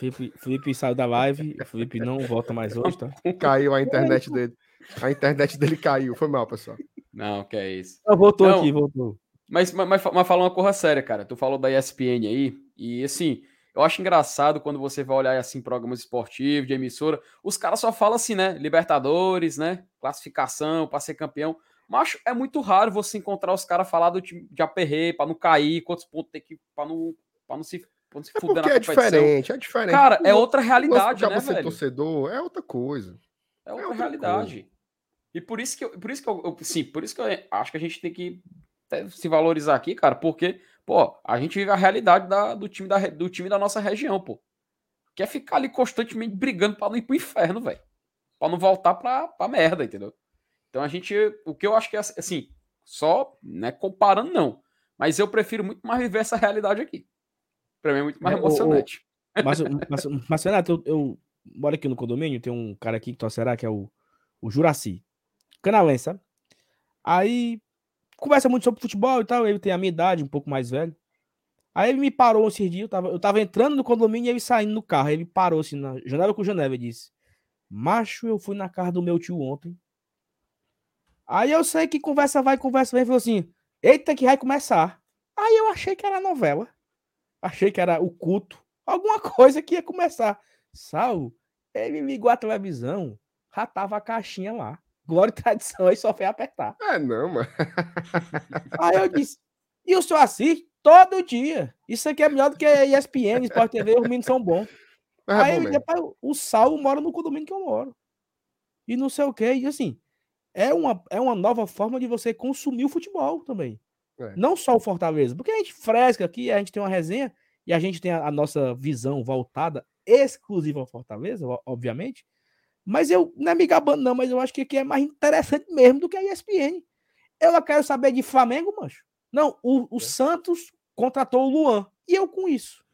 Felipe, Felipe saiu da live, o Felipe não volta mais hoje, tá? Caiu a internet dele. A internet dele caiu. Foi mal, pessoal. Não, que é isso. Ah, voltou Não. aqui, voltou. Mas, mas, mas mas fala uma coisa séria, cara. Tu falou da ESPN aí, e assim, eu acho engraçado quando você vai olhar assim programas esportivos, de emissora, os caras só falam assim, né? Libertadores, né? Classificação para ser campeão. Macho, é muito raro você encontrar os caras falar do time de aperreio, pra não cair, quantos pontos tem que. pra não, pra não se, pra não se É fuder porque na é competição. diferente, é diferente. Cara, é outra realidade, né, velho? torcedor é outra coisa. É outra, outra realidade. E por isso que eu, por isso que eu, eu- sim, por isso que eu acho que a gente tem que se valorizar aqui, cara, porque, pô, a gente vive a realidade da- do, time da, do time da nossa região, pô. Quer ficar ali constantemente brigando pra não ir pro inferno, velho. Pra não voltar pra, pra merda, entendeu? Então a gente, o que eu acho que é assim, só, né, comparando não, mas eu prefiro muito mais viver essa realidade aqui. Pra mim é muito mais É, o- o- emocionante. Mas, mas, mas Renato, eu, eu moro aqui no condomínio, tem um cara aqui que torcerá, que é o, o Juraci. Canalense, sabe? Aí conversa muito sobre futebol e tal, ele tem a minha idade, um pouco mais velho. Aí ele me parou esses dias, eu tava, eu tava entrando no condomínio e ele saindo no carro. Aí ele parou assim, na janela com janela e disse: Macho, eu fui na casa do meu tio ontem. Aí eu sei que conversa vai, conversa vem, falou assim: Eita, que vai começar. Aí eu achei que era novela. Achei que era o culto. Alguma coisa que ia começar. Sal, ele ligou a televisão, já tava a caixinha lá. Glória e tradição, aí só foi apertar. É, não, mano. Aí eu disse, e o senhor assiste todo dia. Isso aqui é melhor do que ESPN, Sport TV, os meninos são bons. É aí bom depois o Sal mora no condomínio que eu moro. E não sei o quê. E assim, é uma, é uma nova forma de você consumir o futebol também. É. Não só o Fortaleza. Porque a gente fresca aqui, a gente tem uma resenha e a gente tem a, a nossa visão voltada exclusiva ao Fortaleza, obviamente. Mas eu não é me gabando, não, mas eu acho que aqui é mais interessante mesmo do que a ESPN. Eu quero saber de Flamengo, mancho. Não, o, o É. Santos contratou o Luan. E eu com isso.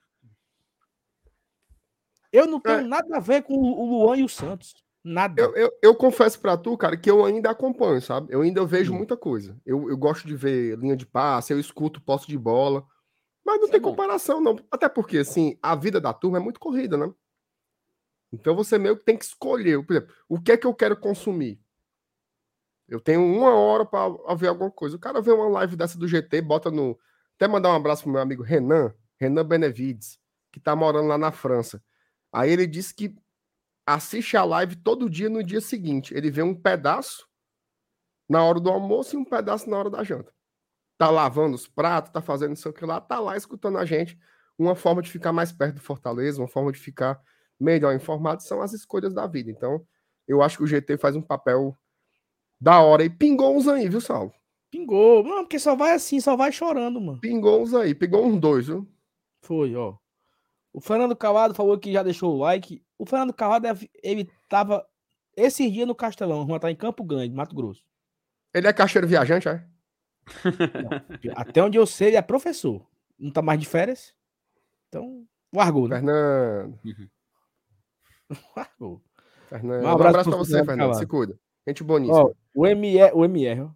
Eu não tenho É. nada a ver com o o Luan e o Santos. Nada. Eu, eu, eu confesso pra tu, cara, que eu ainda acompanho, sabe? Eu ainda vejo Hum. muita coisa. Eu, eu gosto de ver linha de passe, eu escuto posse de bola. Mas não Isso tem é comparação, não. Até porque, assim, a vida da turma é muito corrida, né? Então você meio que tem que escolher. Por exemplo, o que é que eu quero consumir? Eu tenho uma hora pra ver alguma coisa. O cara vê uma live dessa do GT, bota no. Até mandar um abraço pro meu amigo Renan, Renan Benevides, que tá morando lá na França. Aí ele disse que assiste a live todo dia no dia seguinte. Ele vê um pedaço na hora do almoço e um pedaço na hora da janta. Tá lavando os pratos, tá fazendo isso aqui lá, tá lá escutando a gente. Uma forma de ficar mais perto do Fortaleza, uma forma de ficar melhor informado são as escolhas da vida. Então, eu acho que o GT faz um papel da hora. E pingou uns aí, viu, Salvo? Pingou. Não, porque só vai assim, só vai chorando, mano. Pingou uns aí. Pingou uns dois, viu? Foi, ó. O Fernando Calado falou que já deixou o like. O Fernando Calado, ele tava esses dias no Castelão, vamos tá em Campo Grande, Mato Grosso. Ele é caixeiro viajante, é? Até onde eu sei, ele é professor. Não tá mais de férias. Então, largou, né? Fernando. Largou. Fernando. Um Um abraço abraço, pro pra você, Fernando Fernando. Calado. Se cuida. Gente boníssima. Ó, o MR, o MR, ó.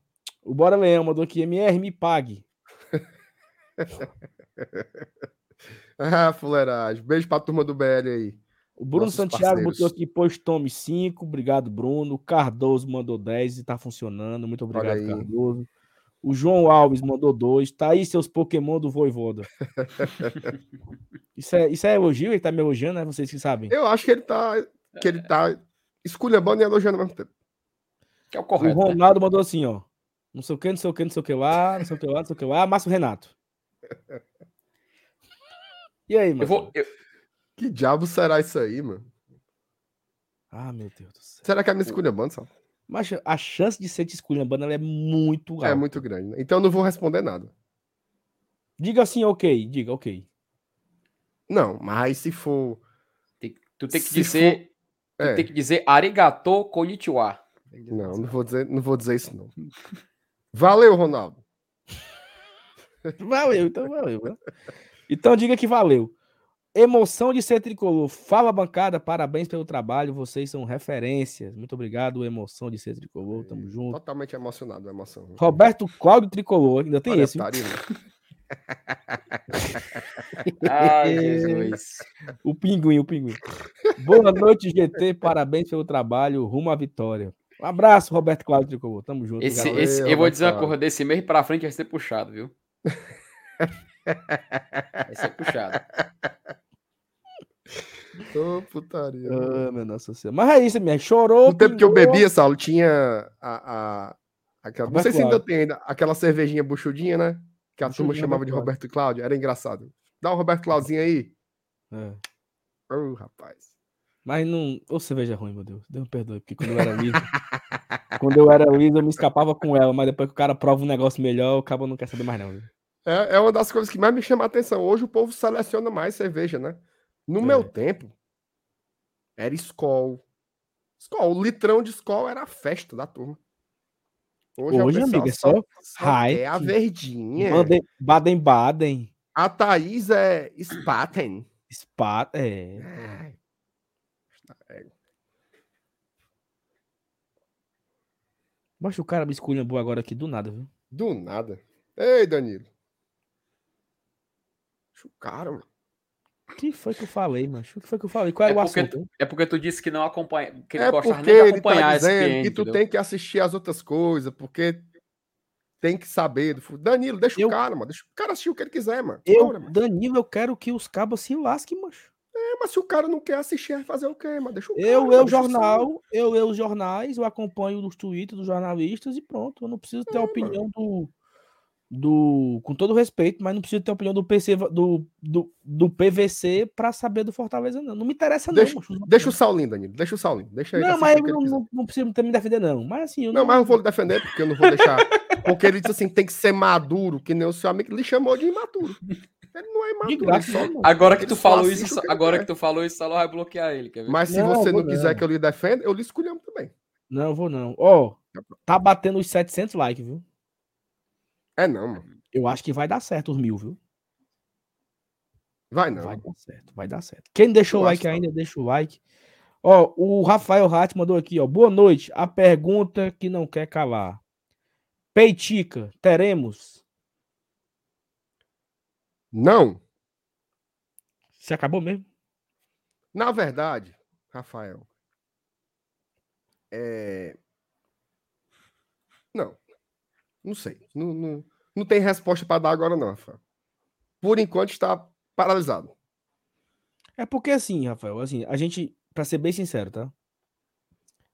O Bora Leão mandou aqui, MR, me pague. Ah, fuleiragem. Beijo pra turma do BL aí. O Bruno Nossos Santiago parceiros. botou aqui, pois tome 5. Obrigado, Bruno. O Cardoso mandou 10 e tá funcionando. Muito obrigado. Cardoso. O João Alves mandou 2. Tá aí seus Pokémon do Voivoda. isso, é, isso é elogio? Ele tá me elogiando, né? Vocês que sabem. Eu acho que ele tá. Que ele tá esculhambando e elogiando ao mesmo tempo. Que é o O correto. né? Ronaldo mandou assim, ó. Não sei o que, não sei o que, não sei o que lá, não sei o que lá, não sei o que lá. Márcio Renato. E aí, mano? Eu vou, eu- Que diabo será isso aí, mano? Ah, meu Deus do céu. Será que é me esculhambando, só? Mas a chance de ser te esculhambando ela é muito alta. É muito grande. né? Então eu não vou responder nada. Diga assim, ok. Diga, ok. Não, mas se for. tem- tu tem que Se dizer. Tu É, tem que dizer arigato konnichiwa. não, não vou, dizer, não vou dizer isso, não. Valeu, Ronaldo. Valeu, então valeu. né? Então diga que valeu. Emoção de ser tricolor. Fala, bancada. Parabéns pelo trabalho. Vocês são referências. Muito obrigado, emoção de ser tricolor. Tamo junto. Totalmente emocionado, a emoção. Roberto Cláudio Tricolor. Ainda tem Olha, esse. Ai, Jesus. O pinguim, o pinguim. Boa noite, GT. Parabéns pelo trabalho. Rumo à vitória. Um abraço, Roberto Cláudio Tricolor. Tamo junto. Esse, esse, eu vou dizer uma coisa, desse mês pra frente vai ser puxado, viu? Vai ser puxado. Ô, putaria. Ah, meu Nossa Senhora. Mas é isso, minha. Chorou. No tempo que eu bebia, Saulo, tinha a, a, Aquela, não sei se ainda tem ainda aquela cervejinha buchudinha, né? Que a turma Buchudinha chamava de Roberto Cláudio. Era engraçado. Dá um Roberto Claudinho aí. É. Ô, rapaz. Mas não. Ô, cerveja ruim, meu Deus. Deus me perdoe, porque quando eu era liso. quando eu era liso, eu me escapava com ela, mas depois que o cara prova um negócio melhor, o cabo não quer saber mais, não. viu? É, é uma das coisas que mais me chama a atenção. Hoje o povo seleciona mais cerveja, né? No É. meu tempo, era Skol. Skol. O litrão de Skol era a festa da turma. Hoje, o pessoal amigo, é só quer a Heineken. verdinha. Baden- Baden-Baden. A Thaís é Spaten. Spa. É. Mas o cara me esculhambou agora aqui do nada, viu? Do nada. Ei, Danilo. Chucaram, mano. O que foi que eu falei, macho? O que foi que eu falei? Qual era É o porque, assunto? é porque tu disse que não acompanha, que ele É gostava porque nem de ele acompanhar tá dizendo que tu entendeu? tem que assistir as outras coisas, porque tem que saber. do Danilo, deixa Eu- o cara, mano. Deixa o cara assistir o que ele quiser, mano. Eu, Bora, mano. Danilo, eu quero que os cabos se lasquem, macho. É, mas se o cara não quer assistir, vai fazer o quê, mano? Deixa o cara, Eu, mano, eu, deixa o jornal, eu, eu, os jornais, eu acompanho os tweets dos jornalistas e pronto. Eu não preciso ter a É, opinião do, do. Com todo respeito, mas não preciso ter a opinião do PC, do, do, do PVC pra saber do Fortaleza, não. Não me interessa, Deixa- não. macho. Deixa o Saulinho, Danilo. Deixa o Saulinho. Deixa ele Não, mas eu não, não, não preciso ter me defender, não. Mas assim, eu Não, mas eu vou lhe defender, porque eu não vou deixar. Porque ele disse assim: tem que ser maduro, que nem o seu amigo. Ele chamou de imaturo. Ele não é imaturo. graça, só- não, mano. Agora que tu falou isso, que agora quer. que tu falou isso, o Saulo vai bloquear ele, quer ver? Mas se Não, você não quiser não. que eu lhe defenda, eu lhe escolhemos também. Não, vou não. Ó, tá batendo os 700 likes, viu? É não, mano. Eu acho que vai dar certo os mil, viu? Vai não. Vai dar certo, vai dar certo. Quem não deixou o like ainda, deixa o like. Ó, o Rafael Hatt mandou aqui, ó. Boa noite. A pergunta que não quer calar. Peitica, teremos? Não. Se acabou mesmo? Na verdade, Rafael, é... Não. Não sei. Não, não, não tem resposta para dar agora, não, Rafael. Por enquanto está paralisado. É porque assim, Rafael, assim, a gente, pra ser bem sincero, tá?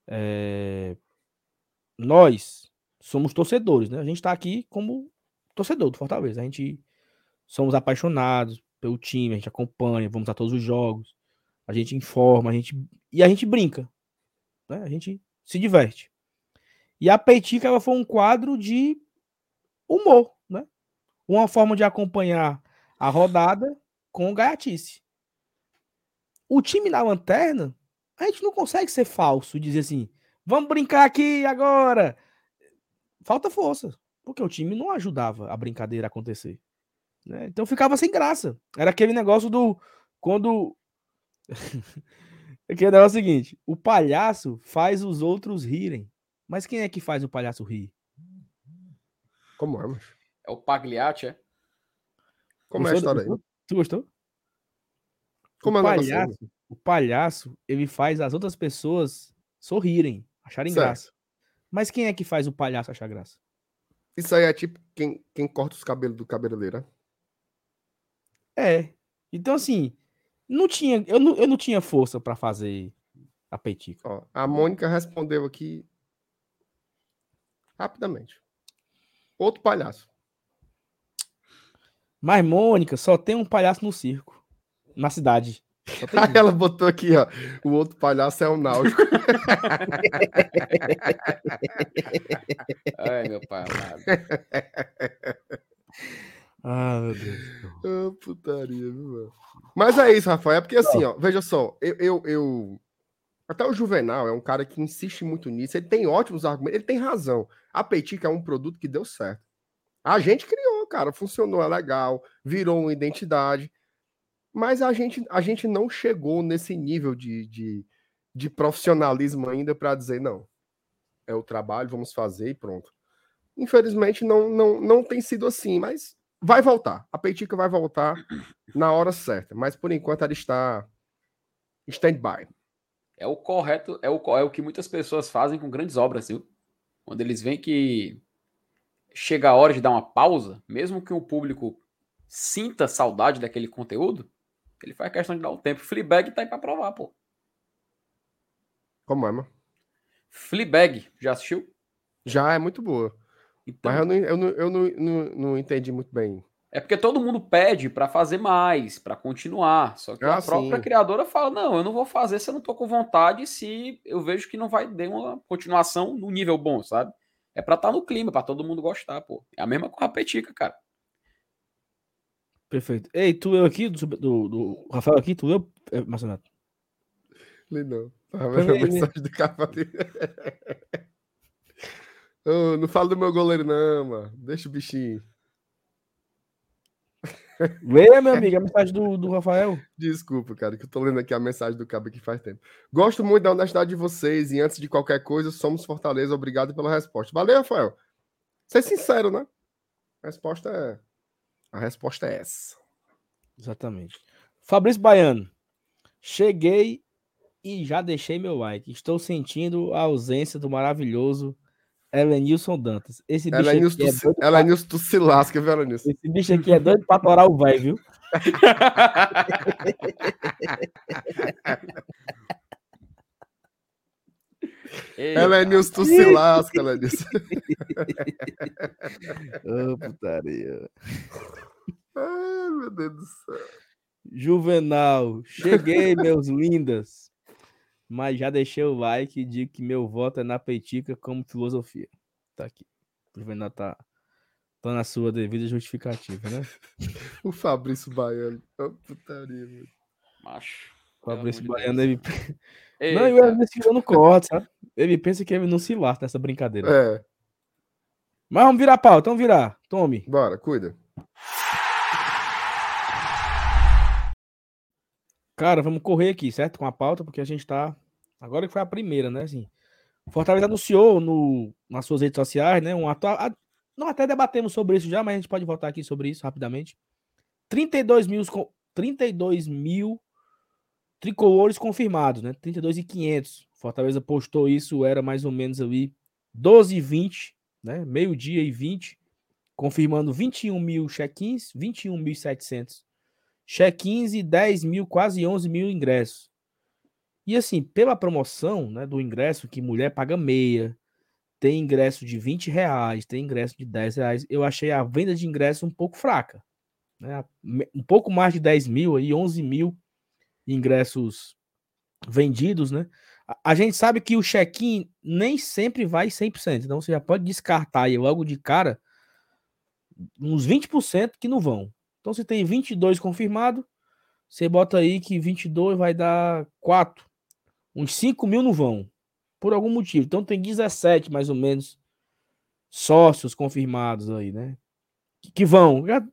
É, Nós somos torcedores, né? A gente tá aqui como torcedor do Fortaleza. A gente somos apaixonados pelo time, a gente acompanha, vamos a todos os jogos, a gente informa, a gente e a gente brinca, né? A gente se diverte. E a Peitica ela foi um quadro de humor, né? Uma forma de acompanhar a rodada com gaiatice. O time na lanterna, a gente não consegue ser falso e dizer assim, vamos brincar aqui agora. Falta força, porque o time não ajudava a brincadeira acontecer. né? Então ficava sem graça. Era aquele negócio do. Quando. aquele negócio seguinte: o palhaço faz os outros rirem. Mas quem é que faz o palhaço rir? Como é, macho? É o Pagliatti, é? Como é a do- história aí? Tu gostou? Como é o aí, palhaço, o palhaço, ele faz as outras pessoas sorrirem, acharem Certo. graça. Mas quem é que faz o palhaço achar graça? Isso aí é tipo quem, quem corta os cabelos do cabeleireiro, né? É. Então, assim, não tinha, eu, não, eu não tinha força pra fazer a peitica. Ó, a Mônica respondeu aqui rapidamente. Outro palhaço. Mas, Mônica, só tem um palhaço no circo. Na cidade. Um. ela botou aqui, ó. O outro palhaço é o Náutico. Ai, meu pai amado. Ah, meu Deus. Ah, putaria, viu, mano? Mas é isso, Rafael. É porque assim, ó, veja só, eu, eu, eu- Até o Juvenal é um cara que insiste muito nisso. Ele tem ótimos argumentos, ele tem razão. A Peitica é um produto que deu certo. A gente criou, cara, funcionou, é legal, virou uma identidade. Mas a gente, a gente não chegou nesse nível de, de, de profissionalismo ainda para dizer, não, é o trabalho, vamos fazer e pronto. Infelizmente, não, não, não tem sido assim, mas vai voltar. A Peitica vai voltar na hora certa, mas por enquanto ela está stand-by. É o correto, é o, é o que muitas pessoas fazem com grandes obras, viu? Quando eles veem que chega a hora de dar uma pausa, mesmo que o público sinta saudade daquele conteúdo, ele faz questão de dar o tempo. Fleabag tá aí pra provar, pô. Como é, mano? Fleabag, já assistiu? Já é muito boa. Então, Mas eu, não, eu, não, eu não, não, não entendi muito bem. É porque todo mundo pede para fazer mais, para continuar. Só que ah, a própria sim. criadora fala: não, eu não vou fazer se eu não tô com vontade, se eu vejo que não vai ter uma continuação no nível bom, sabe? É pra estar tá no clima, para todo mundo gostar, pô. É a mesma com a Petica, cara. Perfeito. Ei, tu eu aqui, do, do, do Rafael aqui, tu eu, é, Marcenato? Lê não. Tava vendo a mensagem do capa oh, Não fala do meu goleiro, não, mano. Deixa o bichinho. Lê, meu amigo, a mensagem do, do Rafael. Desculpa, cara, que eu tô lendo aqui a mensagem do cabo aqui faz tempo. Gosto muito da honestidade de vocês e antes de qualquer coisa, somos Fortaleza. Obrigado pela resposta. Valeu, Rafael. Ser sincero, né? A resposta é. A resposta é essa. Exatamente. Fabrício Baiano. Cheguei e já deixei meu like. Estou sentindo a ausência do maravilhoso Elenilson Dantas. Esse bicho Elenilson, aqui é doido Elenilson, tu se lasca, viu, Elenilson? Esse bicho aqui é doido pra torar o velho, viu? Elenilson, tu se lasca, Elenilson. Ô, oh, putaria. Ai, meu Deus do céu. Juvenal, cheguei, meus lindas mas já deixei o like e digo que meu voto é na Peitica como filosofia. Tá aqui. O Juvenal tá, tá na sua devida justificativa, né? o Fabrício Baiano. Oh, putaria, meu. Macho. Fabrício Baiano, ele. Não, eu não, não corta, sabe? Ele pensa que ele não se lasca nessa brincadeira. É. Mas vamos virar pau, então virar. Tome. Bora, cuida. Cara, vamos correr aqui, certo? Com a pauta, porque a gente tá. Agora que foi a primeira, né? Assim, Fortaleza anunciou no, nas suas redes sociais, né? Um atual. Não, até debatemos sobre isso já, mas a gente pode voltar aqui sobre isso rapidamente. 32 mil, 32 mil tricolores confirmados, né? 32,500. Fortaleza postou isso, era mais ou menos ali 12 e 20, né? Meio-dia e 20, confirmando 21 mil check-ins, 21.700 check-ins e 10 mil, quase 11 mil ingressos. E assim, pela promoção né, do ingresso, que mulher paga meia, tem ingresso de 20 reais, tem ingresso de 10 reais, eu achei a venda de ingresso um pouco fraca. Né? Um pouco mais de 10 mil, aí 11 mil ingressos vendidos, né? A gente sabe que o check-in nem sempre vai 100%, então você já pode descartar aí logo de cara uns 20% que não vão. Então, se tem 22 confirmado, você bota aí que 22 vai dar 4. Uns 5 mil não vão, por algum motivo. Então, tem 17, mais ou menos, sócios confirmados aí, né? Que, vão. Já,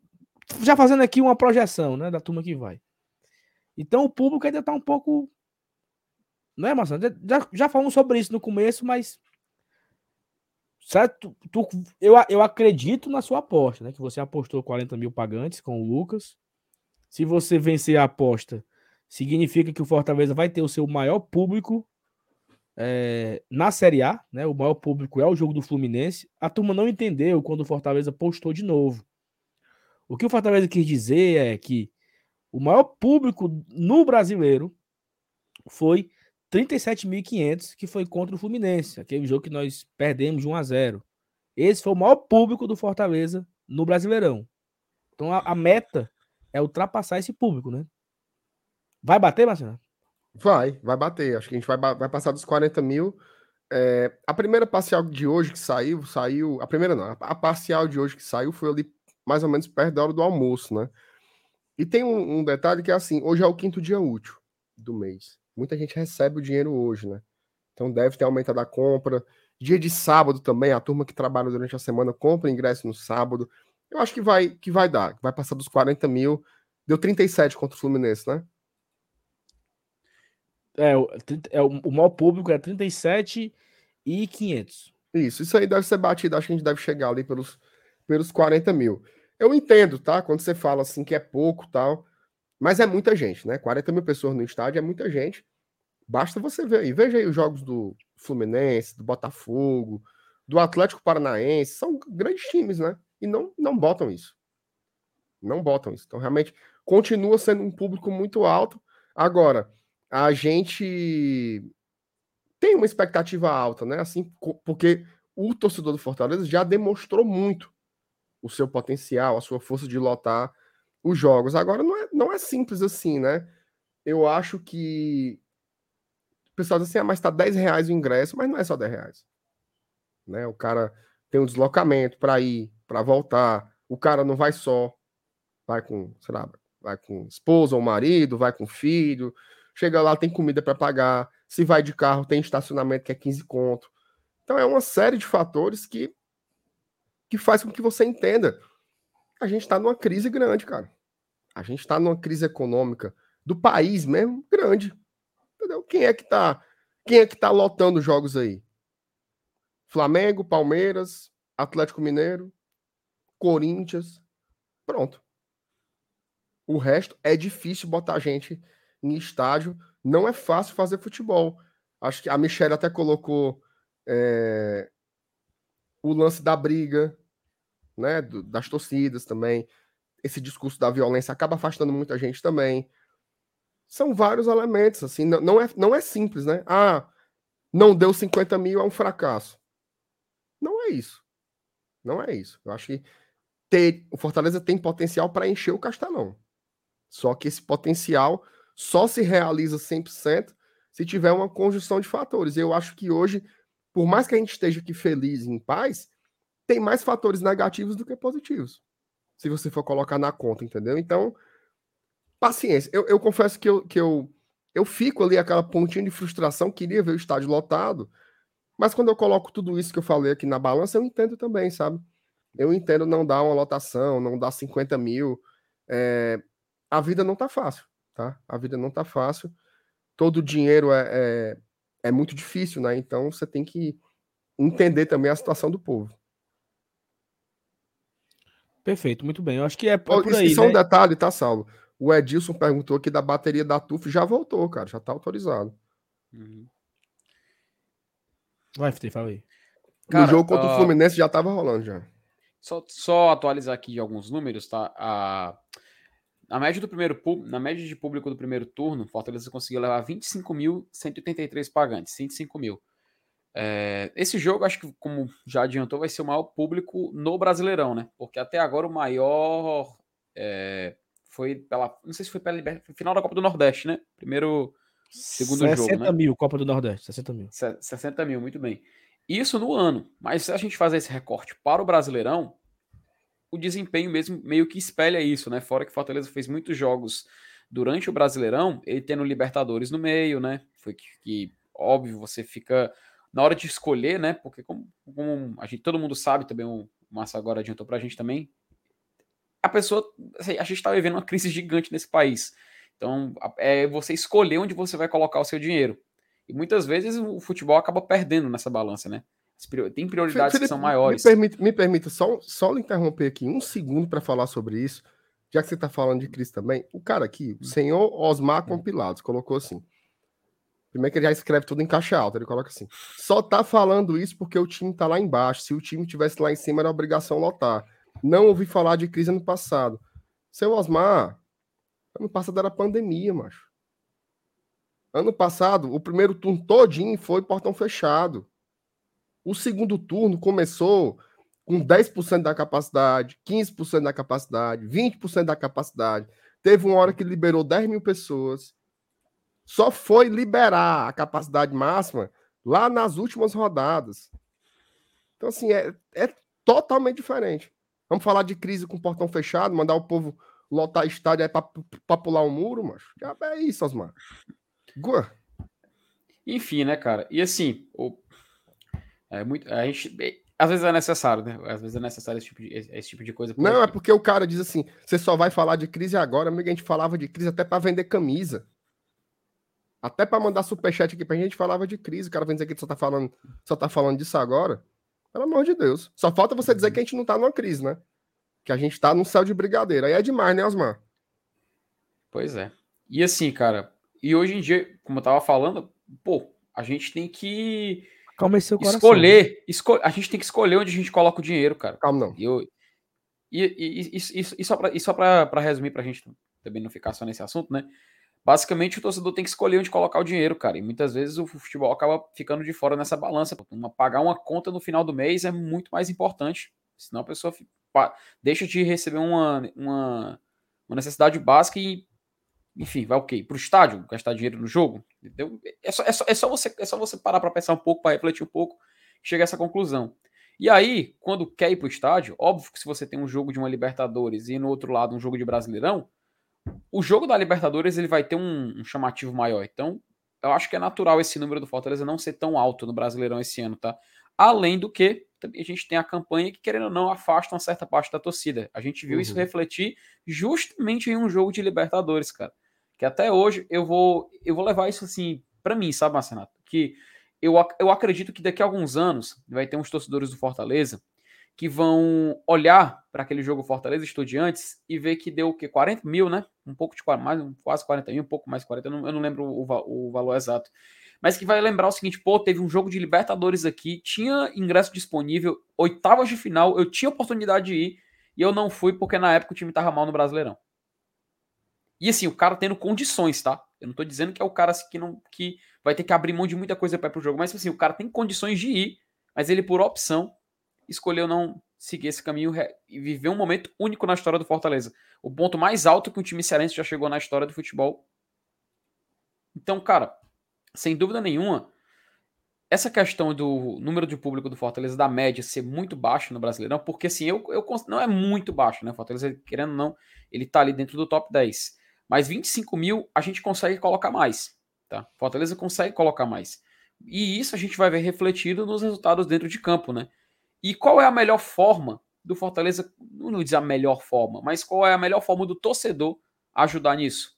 já fazendo aqui uma projeção, né? Da turma que vai. Então, o público ainda tá um pouco. Né, Marcelo? Já, já falamos sobre isso no começo, mas Certo? Tu, eu, eu acredito na sua aposta, né? Que você apostou 40 mil pagantes com o Lucas. Se você vencer a aposta, significa que o Fortaleza vai ter o seu maior público é, na Série A, né? O maior público é o jogo do Fluminense. A turma não entendeu quando o Fortaleza postou de novo. O que o Fortaleza quis dizer é que o maior público no brasileiro foi 37.500 que foi contra o Fluminense, aquele jogo que nós perdemos de 1 a 0. Esse foi o maior público do Fortaleza no Brasileirão. Então a, a meta é ultrapassar esse público, né? Vai bater, Marcelo? Vai, vai bater. Acho que a gente vai, vai passar dos 40 mil. É, a primeira parcial de hoje que saiu, saiu. A primeira não, a parcial de hoje que saiu foi ali mais ou menos perto da hora do almoço, né? E tem um, um detalhe que é assim: hoje é o quinto dia útil do mês muita gente recebe o dinheiro hoje, né? Então deve ter aumentado a compra. Dia de sábado também, a turma que trabalha durante a semana compra ingresso no sábado. Eu acho que vai que vai dar, vai passar dos 40 mil. Deu 37 contra o Fluminense, né? É, é o, o maior público é 37 e 500. Isso, isso aí deve ser batido. Acho que a gente deve chegar ali pelos, pelos 40 mil. Eu entendo, tá? Quando você fala assim que é pouco tal. Mas é muita gente, né? 40 mil pessoas no estádio é muita gente. Basta você ver aí. Veja aí os jogos do Fluminense, do Botafogo, do Atlético Paranaense. São grandes times, né? E não, não botam isso. Não botam isso. Então, realmente, continua sendo um público muito alto. Agora, a gente tem uma expectativa alta, né? Assim, porque o torcedor do Fortaleza já demonstrou muito o seu potencial, a sua força de lotar os jogos. Agora não é, não é simples assim, né? Eu acho que o pessoal diz assim, ah, mas tá 10 reais o ingresso, mas não é só 10 reais. Né? O cara tem um deslocamento para ir, para voltar. O cara não vai só, vai com, sei lá, vai com esposa ou marido, vai com filho. Chega lá, tem comida para pagar. Se vai de carro, tem estacionamento que é 15 conto. Então é uma série de fatores que que faz com que você entenda. A gente está numa crise grande, cara. A gente está numa crise econômica do país mesmo grande. Entendeu? Quem é que tá, quem é que tá lotando jogos aí? Flamengo, Palmeiras, Atlético Mineiro, Corinthians. Pronto. O resto é difícil botar gente em estádio. Não é fácil fazer futebol. Acho que a Michelle até colocou é, o lance da briga, né, do, das torcidas também. Esse discurso da violência acaba afastando muita gente também. São vários elementos, assim, não, não, é, não é simples, né? Ah, não deu 50 mil, é um fracasso. Não é isso. Não é isso. Eu acho que ter, o Fortaleza tem potencial para encher o Castelão. Só que esse potencial só se realiza 100% se tiver uma conjunção de fatores. Eu acho que hoje, por mais que a gente esteja aqui feliz e em paz, tem mais fatores negativos do que positivos. Se você for colocar na conta, entendeu? Então, paciência. Eu, eu confesso que, eu, que eu, eu fico ali aquela pontinha de frustração, queria ver o estádio lotado, mas quando eu coloco tudo isso que eu falei aqui na balança, eu entendo também, sabe? Eu entendo não dar uma lotação, não dar 50 mil. É... A vida não tá fácil, tá? A vida não tá fácil. Todo dinheiro é, é, é muito difícil, né? Então você tem que entender também a situação do povo. Perfeito, muito bem. Eu acho que é, é por aí. E só né? um detalhe, tá, Saulo? O Edilson perguntou aqui da bateria da TUF, já voltou, cara, já tá autorizado. Uhum. Vai, Fitei, fala aí. Cara, no jogo contra uh, o Fluminense já tava rolando já. Só, só atualizar aqui alguns números, tá? A, a média do primeiro na média de público do primeiro turno, Fortaleza conseguiu levar 25.183 pagantes, 25 mil. É, esse jogo, acho que, como já adiantou, vai ser o maior público no Brasileirão, né? Porque até agora o maior é, foi pela. Não sei se foi pela. Final da Copa do Nordeste, né? Primeiro. Segundo 60 jogo. 60 né? mil, Copa do Nordeste, 60 mil. 60 mil, muito bem. Isso no ano. Mas se a gente fazer esse recorte para o Brasileirão, o desempenho mesmo meio que espelha isso, né? Fora que Fortaleza fez muitos jogos durante o Brasileirão, ele tendo Libertadores no meio, né? Foi que, que óbvio, você fica na hora de escolher, né? Porque como, como a gente, todo mundo sabe também, o Massa agora adiantou pra gente também, a pessoa, assim, a gente está vivendo uma crise gigante nesse país. Então, é você escolher onde você vai colocar o seu dinheiro. E muitas vezes o futebol acaba perdendo nessa balança, né? Tem prioridades Felipe, que são maiores. Me permita, me permita só, só interromper aqui um segundo para falar sobre isso, já que você está falando de crise também. O cara aqui, o senhor Osmar Compilados, colocou assim: Primeiro que ele já escreve tudo em caixa alta, ele coloca assim. Só tá falando isso porque o time tá lá embaixo. Se o time tivesse lá em cima, era obrigação lotar. Não ouvi falar de crise ano passado. Seu Osmar, ano passado era pandemia, macho. Ano passado, o primeiro turno todinho foi portão fechado. O segundo turno começou com 10% da capacidade, 15% da capacidade, 20% da capacidade. Teve uma hora que liberou 10 mil pessoas só foi liberar a capacidade máxima lá nas últimas rodadas. Então, assim, é, é totalmente diferente. Vamos falar de crise com portão fechado, mandar o povo lotar estádio aí para pular o um muro, mas já é isso, Osmar. Gua. Enfim, né, cara? E assim, o... é muito, a gente às vezes é necessário, né? Às vezes é necessário esse tipo de, esse tipo de coisa. Não, é porque o cara diz assim: você só vai falar de crise agora, amigo. A gente falava de crise até para vender camisa. Até para mandar superchat aqui pra gente falava de crise. O cara vem dizer que só tá falando, só tá falando disso agora. Pelo amor de Deus. Só falta você dizer que a gente não tá numa crise, né? Que a gente tá num céu de brigadeiro. Aí é demais, né, Osmar? Pois é. E assim, cara, e hoje em dia, como eu tava falando, pô, a gente tem que Calma seu coração. escolher, escol a gente tem que escolher onde a gente coloca o dinheiro, cara. Calma não. E, eu, e, e, e, e, e só para resumir, para a gente também não ficar só nesse assunto, né? Basicamente o torcedor tem que escolher onde colocar o dinheiro, cara. E muitas vezes o futebol acaba ficando de fora nessa balança. Uma, pagar uma conta no final do mês é muito mais importante. Senão a pessoa deixa de receber uma, uma, uma necessidade básica e, enfim, vai o quê? Para o estádio, gastar dinheiro no jogo? Entendeu? É, só, é, só, é, só você, é só você parar para pensar um pouco, para refletir um pouco, chegar a essa conclusão. E aí, quando quer ir para o estádio, óbvio que se você tem um jogo de uma Libertadores e no outro lado um jogo de Brasileirão, o jogo da Libertadores ele vai ter um, um, chamativo maior. Então, eu acho que é natural esse número do Fortaleza não ser tão alto no Brasileirão esse ano, tá? Além do que, também a gente tem a campanha que, querendo ou não, afasta uma certa parte da torcida. A gente viu uhum. isso refletir justamente em um jogo de Libertadores, cara. Que até hoje eu vou eu vou levar isso assim para mim, sabe, Marcenato? Que eu, eu acredito que daqui a alguns anos vai ter uns torcedores do Fortaleza que vão olhar para aquele jogo Fortaleza Estudiantes e ver que deu o quê? 40 mil, né? Um pouco de mais, quase 40 mil, um pouco mais de 40, eu não, eu não lembro o, o, valor exato. Mas que vai lembrar o seguinte: pô, teve um jogo de Libertadores aqui, tinha ingresso disponível, oitavas de final, eu tinha oportunidade de ir e eu não fui porque na época o time tava mal no Brasileirão. E assim, o cara tendo condições, tá? Eu não tô dizendo que é o cara assim, que, não, que vai ter que abrir mão de muita coisa para ir pro jogo, mas assim, o cara tem condições de ir, mas ele por opção escolheu não seguir esse caminho e viver um momento único na história do Fortaleza. O ponto mais alto que um time cearense já chegou na história do futebol. Então, cara, sem dúvida nenhuma, essa questão do número de público do Fortaleza, da média, ser muito baixo no Brasileirão, porque assim, eu, eu não é muito baixo, né? Fortaleza, querendo ou não, ele tá ali dentro do top 10. Mas 25 mil a gente consegue colocar mais. Tá? Fortaleza consegue colocar mais. E isso a gente vai ver refletido nos resultados dentro de campo, né? E qual é a melhor forma do Fortaleza? Não vou dizer a melhor forma, mas qual é a melhor forma do torcedor ajudar nisso?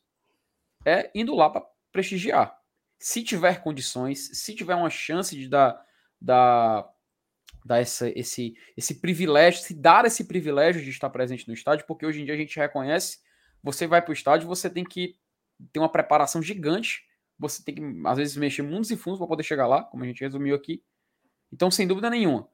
É indo lá para prestigiar. Se tiver condições, se tiver uma chance de dar, dar, dar essa, esse, esse privilégio, se dar esse privilégio de estar presente no estádio, porque hoje em dia a gente reconhece, você vai para o estádio, você tem que ter uma preparação gigante, você tem que, às vezes, mexer mundos e fundos para poder chegar lá, como a gente resumiu aqui. Então, sem dúvida nenhuma,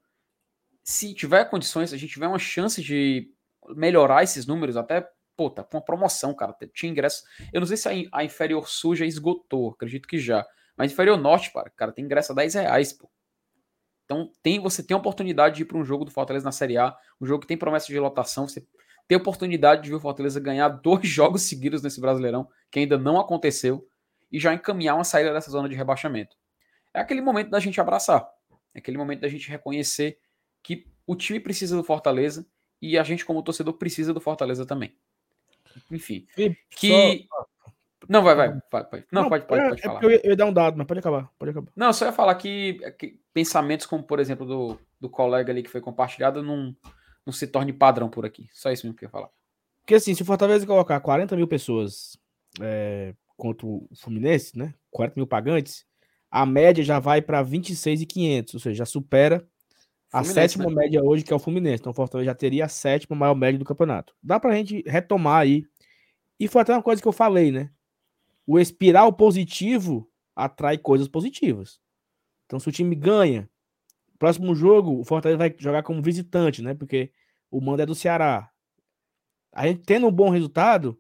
se tiver condições, se a gente tiver uma chance de melhorar esses números, até, pô, tá com uma promoção, cara, tinha ingresso. Eu não sei se a, inferior sul já esgotou, acredito que já. Mas inferior norte, cara, cara tem ingresso a 10 reais, pô. Então tem, você tem a oportunidade de ir para um jogo do Fortaleza na Série A, um jogo que tem promessa de lotação, você tem a oportunidade de ver o Fortaleza ganhar dois jogos seguidos nesse Brasileirão, que ainda não aconteceu, e já encaminhar uma saída dessa zona de rebaixamento. É aquele momento da gente abraçar, é aquele momento da gente reconhecer que o time precisa do Fortaleza e a gente, como torcedor, precisa do Fortaleza também. Enfim. que. Só... Não, vai, vai. vai, vai. Não, não, pode, pode, é, pode é falar. Eu ia, eu ia, dar um dado, mas pode acabar. Pode acabar. Não, só ia falar que, que, pensamentos como, por exemplo, do, do colega ali que foi compartilhado não, não se torne padrão por aqui. Só isso mesmo que eu ia falar. Porque assim, se o Fortaleza colocar 40 mil pessoas é, contra o Fluminense, né? 40 mil pagantes, a média já vai para 26,500, ou seja, já supera a sétima né? média hoje, que é o Fluminense. Então o Fortaleza já teria a sétima maior média do campeonato. Dá pra gente retomar aí. E foi até uma coisa que eu falei, né? O espiral positivo atrai coisas positivas. Então se o time ganha, próximo jogo, o Fortaleza vai jogar como visitante, né? Porque o mando é do Ceará. A gente tendo um bom resultado,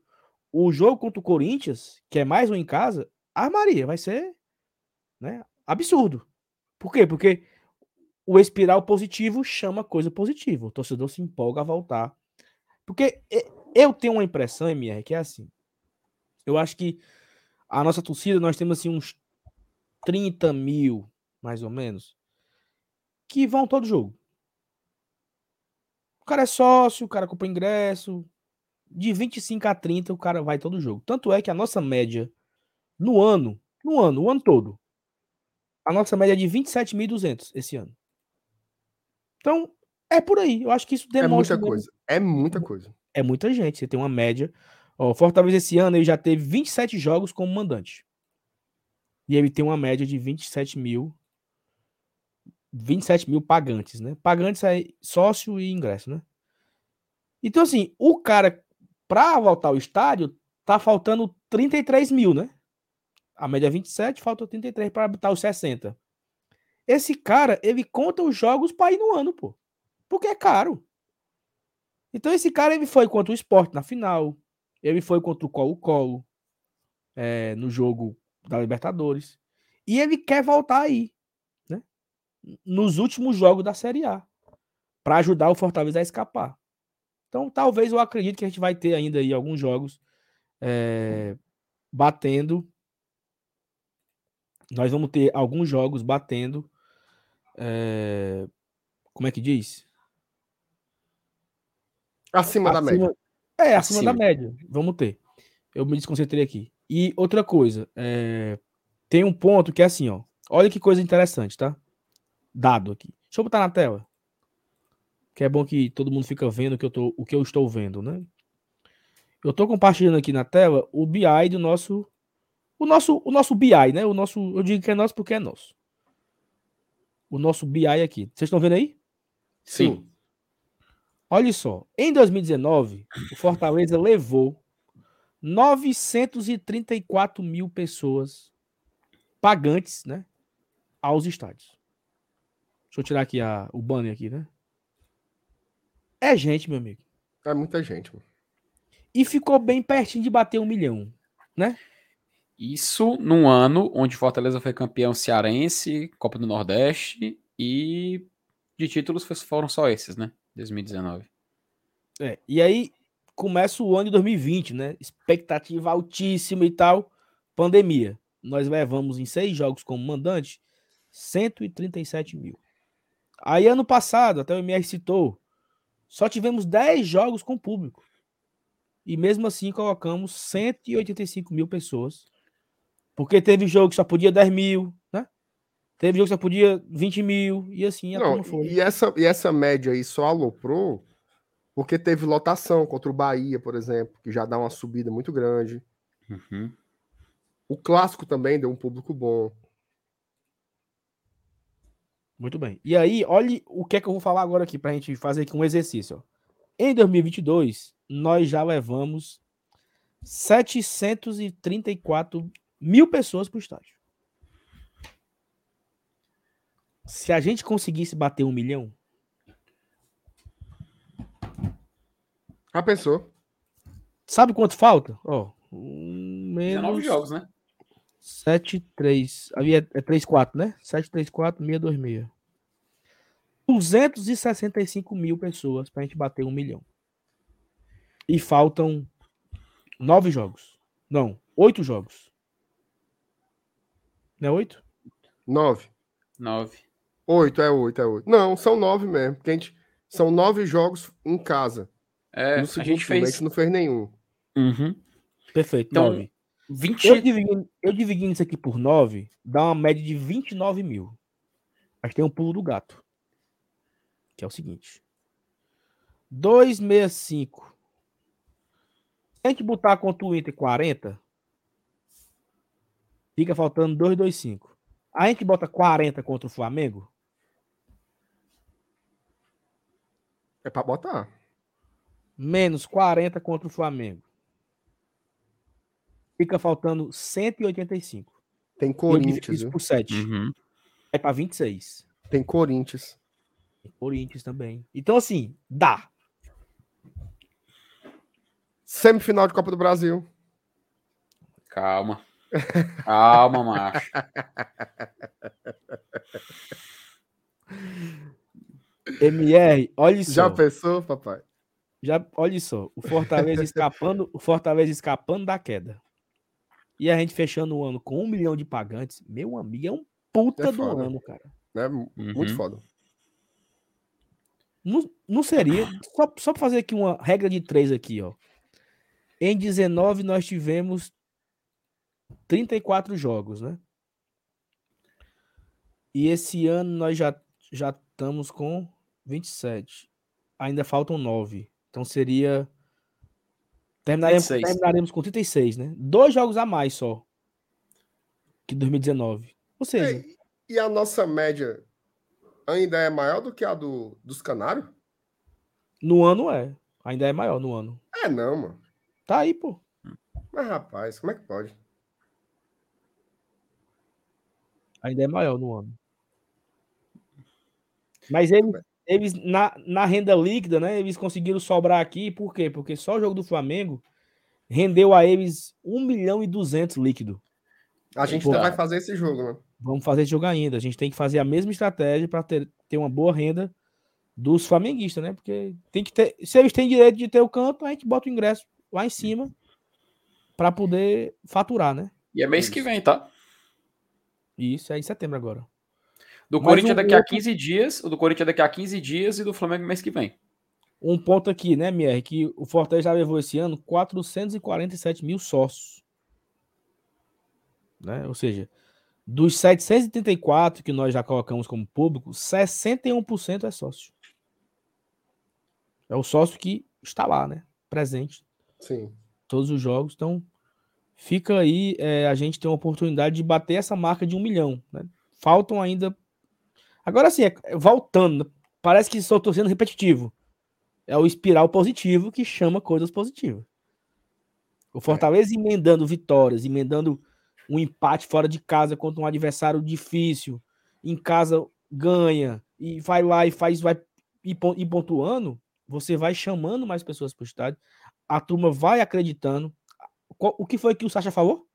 o jogo contra o Corinthians, que é mais um em casa, armaria, vai ser né, absurdo. Por quê? Porque o espiral positivo chama coisa positiva. O torcedor se empolga a voltar. Porque eu tenho uma impressão, MR, que é assim. Eu acho que a nossa torcida, nós temos assim uns 30 mil, mais ou menos, que vão todo jogo. O cara é sócio, o cara compra ingresso. De 25 a 30, o cara vai todo jogo. Tanto é que a nossa média no ano, no ano, o ano todo, a nossa média é de 27.200 esse ano. Então, é por aí. Eu acho que isso é demonstra. É muita coisa. É muita coisa. É muita gente. Você tem uma média. Ó, Fortaleza esse ano ele já teve 27 jogos como mandante. E ele tem uma média de 27 mil. 27 mil pagantes, né? Pagantes é sócio e ingresso, né? Então, assim, o cara, pra voltar ao estádio, tá faltando 33 mil, né? A média é 27, falta 33 para botar os 60. Esse cara, ele conta os jogos para ir no ano, pô. Porque é caro. Então esse cara, ele foi contra o esporte na final. Ele foi contra o Colo-Colo. é, no jogo da Libertadores. E ele quer voltar aí, né? Nos últimos jogos da Série A, para ajudar o Fortaleza a escapar. Então, talvez eu acredito que a gente vai ter ainda aí alguns jogos é, batendo. Nós vamos ter alguns jogos batendo. É, como é que diz? Acima, acima da média. É, acima, acima, da média. Vamos ter. Eu me desconcentrei aqui. E outra coisa, é, tem um ponto que é assim, ó. Olha que coisa interessante, tá? Dado aqui. Deixa eu botar na tela. Que é bom que todo mundo fica vendo que eu, tô, o que eu estou vendo, né? Eu estou compartilhando aqui na tela o BI do nosso. O nosso, o nosso BI, né? O nosso. Eu digo que é nosso porque é nosso. O nosso BI aqui. Vocês estão vendo aí? Sim. Olha só. Em 2019, o Fortaleza levou 934 mil pessoas pagantes, né? Aos estádios. Deixa eu tirar aqui a, o banner aqui, né? É gente, meu amigo. É muita gente, mano. E ficou bem pertinho de bater um milhão, né? Isso num ano onde Fortaleza foi campeão cearense, Copa do Nordeste e de títulos foram só esses, né? 2019. É, e aí começa o ano de 2020, né? Expectativa altíssima e tal, pandemia. Nós levamos em seis jogos como mandante 137 mil. Aí ano passado, até o MR citou, só tivemos 10 jogos com público. E mesmo assim colocamos 185 mil pessoas. Porque teve jogo que só podia 10 mil, né? Teve jogo que só podia 20 mil, e assim Não, foi. E essa, e essa média aí só aloprou porque teve lotação contra o Bahia, por exemplo, que já dá uma subida muito grande. Uhum. O clássico também deu um público bom. Muito bem. E aí, olhe o que é que eu vou falar agora aqui para a gente fazer aqui um exercício. Ó. Em 2022, nós já levamos 734 mil pessoas para o estádio. Se a gente conseguisse bater um milhão. Já pensou? Sabe quanto falta? Ó, um menos... 19 jogos, né? 73. Ali é, é 34, né? 734 626. 265 mil pessoas para a gente bater um milhão. E faltam nove jogos. Não, oito jogos. Não é oito? Nove. Nove. Oito, é oito, é oito. Não, são nove mesmo. Porque a gente, são nove jogos em casa. É, no segundo a gente fez... a gente não fez nenhum. Uhum. Perfeito, então, nove. 20... Eu, dividindo, eu dividindo isso aqui por 9, dá uma média de 29 mil. Mas tem um pulo do gato. Que é o seguinte. 265. Se a gente botar contra o Inter 40, fica faltando 225. A gente bota 40 contra o Flamengo. É para botar. Menos 40 contra o Flamengo fica faltando 185. Tem Corinthians. por 7. Uhum. É para 26. Tem Corinthians. Tem Corinthians também. Então, assim, dá. Semifinal de Copa do Brasil. Calma. Calma, macho. MR, olha só. Já pensou, papai? Já, olha só, o Fortaleza escapando, o Fortaleza escapando da queda. E a gente fechando o ano com um milhão de pagantes, meu amigo, é um puta é do ano, cara. É muito uhum. foda. Não, não seria. Só, só pra fazer aqui uma regra de três aqui, ó. Em 19 nós tivemos 34 jogos, né? E esse ano nós já, já estamos com 27. Ainda faltam 9. Então seria Terminaremos, terminaremos com 36, né? Dois jogos a mais só que 2019. Ou seja. É, e a nossa média ainda é maior do que a do, dos Canários? No ano é. Ainda é maior no ano. É não, mano. Tá aí, pô. Mas, rapaz, como é que pode? Ainda é maior no ano. Mas ele, eles na, na renda líquida, né? Eles conseguiram sobrar aqui, por quê? Porque só o jogo do Flamengo rendeu a eles 1 milhão e 200 líquido. A gente ainda vai fazer esse jogo, né? Vamos fazer esse jogo ainda. A gente tem que fazer a mesma estratégia para ter, ter uma boa renda dos flamenguistas, né? Porque tem que ter. Se eles têm direito de ter o canto, a gente bota o ingresso lá em cima para poder faturar, né? E é mês que vem, tá? Isso, é em setembro agora. Do Mas Corinthians um daqui outro... a 15 dias, o do Corinthians daqui a 15 dias e do Flamengo mês que vem. Um ponto aqui, né, Mier, que o Fortaleza já levou esse ano 447 mil sócios. Né? Ou seja, dos 734 que nós já colocamos como público, 61% é sócio. É o sócio que está lá, né? Presente. Sim. Todos os jogos. Então, fica aí, é, a gente tem uma oportunidade de bater essa marca de um milhão. Né? Faltam ainda. Agora sim, é, voltando, parece que estou sendo repetitivo. É o espiral positivo que chama coisas positivas. O Fortaleza é. emendando vitórias, emendando um empate fora de casa contra um adversário difícil, em casa ganha e vai lá e faz, vai e pontuando, você vai chamando mais pessoas para o estádio, a turma vai acreditando. O que foi que o Sacha falou?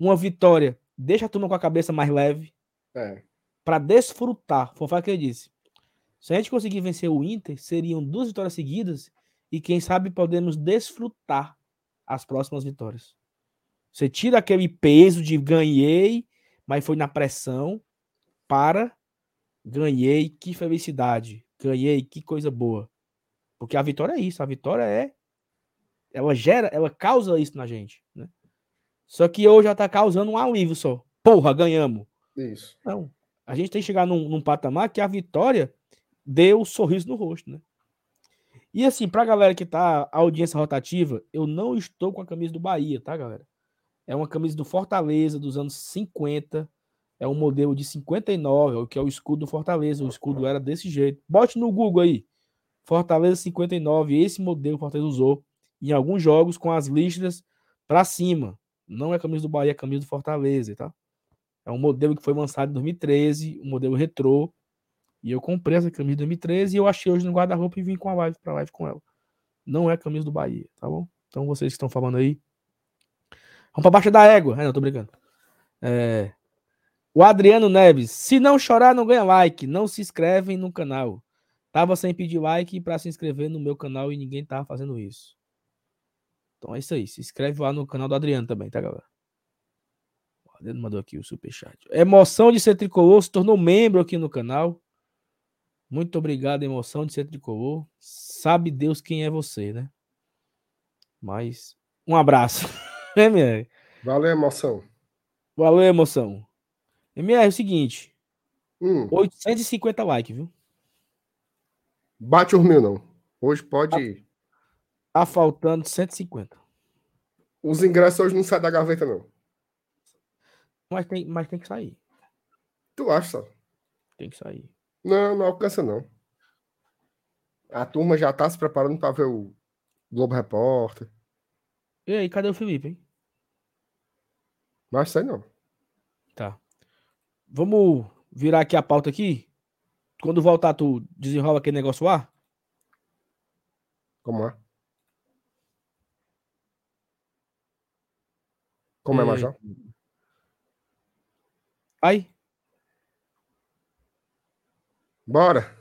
Uma vitória deixa a turma com a cabeça mais leve. É. Para desfrutar. Foi o que ele disse. Se a gente conseguir vencer o Inter, seriam duas vitórias seguidas e quem sabe podemos desfrutar as próximas vitórias. Você tira aquele peso de ganhei, mas foi na pressão para ganhei, que felicidade ganhei, que coisa boa. Porque a vitória é isso, a vitória é ela gera, ela causa isso na gente, né? Só que hoje já tá causando um alívio só. Porra, ganhamos. Isso. Não. A gente tem que chegar num, num patamar que a vitória deu um sorriso no rosto, né? E assim, pra galera que tá a audiência rotativa, eu não estou com a camisa do Bahia, tá, galera? É uma camisa do Fortaleza dos anos 50. É um modelo de 59, que é o escudo do Fortaleza. O escudo era desse jeito. Bote no Google aí. Fortaleza 59. Esse modelo o Fortaleza usou em alguns jogos com as listras para cima. Não é camisa do Bahia, é camisa do Fortaleza, tá? É um modelo que foi lançado em 2013, um modelo retrô. E eu comprei essa camisa em 2013 e eu achei hoje no guarda-roupa e vim com a live para live com ela. Não é camisa do Bahia, tá bom? Então vocês que estão falando aí, vamos para baixo da égua. É, não, tô brincando. É, o Adriano Neves, se não chorar, não ganha like. Não se inscrevem no canal. Tava sem pedir like para se inscrever no meu canal e ninguém tava fazendo isso. Então é isso aí. Se inscreve lá no canal do Adriano também, tá, galera? O Adriano mandou aqui o superchat. Emoção de ser tricolor se tornou membro aqui no canal. Muito obrigado, emoção de ser tricolor. Sabe Deus quem é você, né? Mas um abraço. minha? Valeu, emoção. Valeu, emoção. MR, é o seguinte. Hum. 850 likes, viu? Bate os mil, não. Hoje pode. Tá, faltando 150. Os ingressos hoje não saem da gaveta, não. Mas tem, mas tem que sair. Tu acha? Tem que sair. Não, não alcança, não. A turma já tá se preparando para ver o Globo Repórter. E aí, cadê o Felipe, hein? Mas sei não. Tá. Vamos virar aqui a pauta aqui. Quando voltar, tu desenrola aquele negócio lá? Como é? Como é, é Major? Aí. Bora.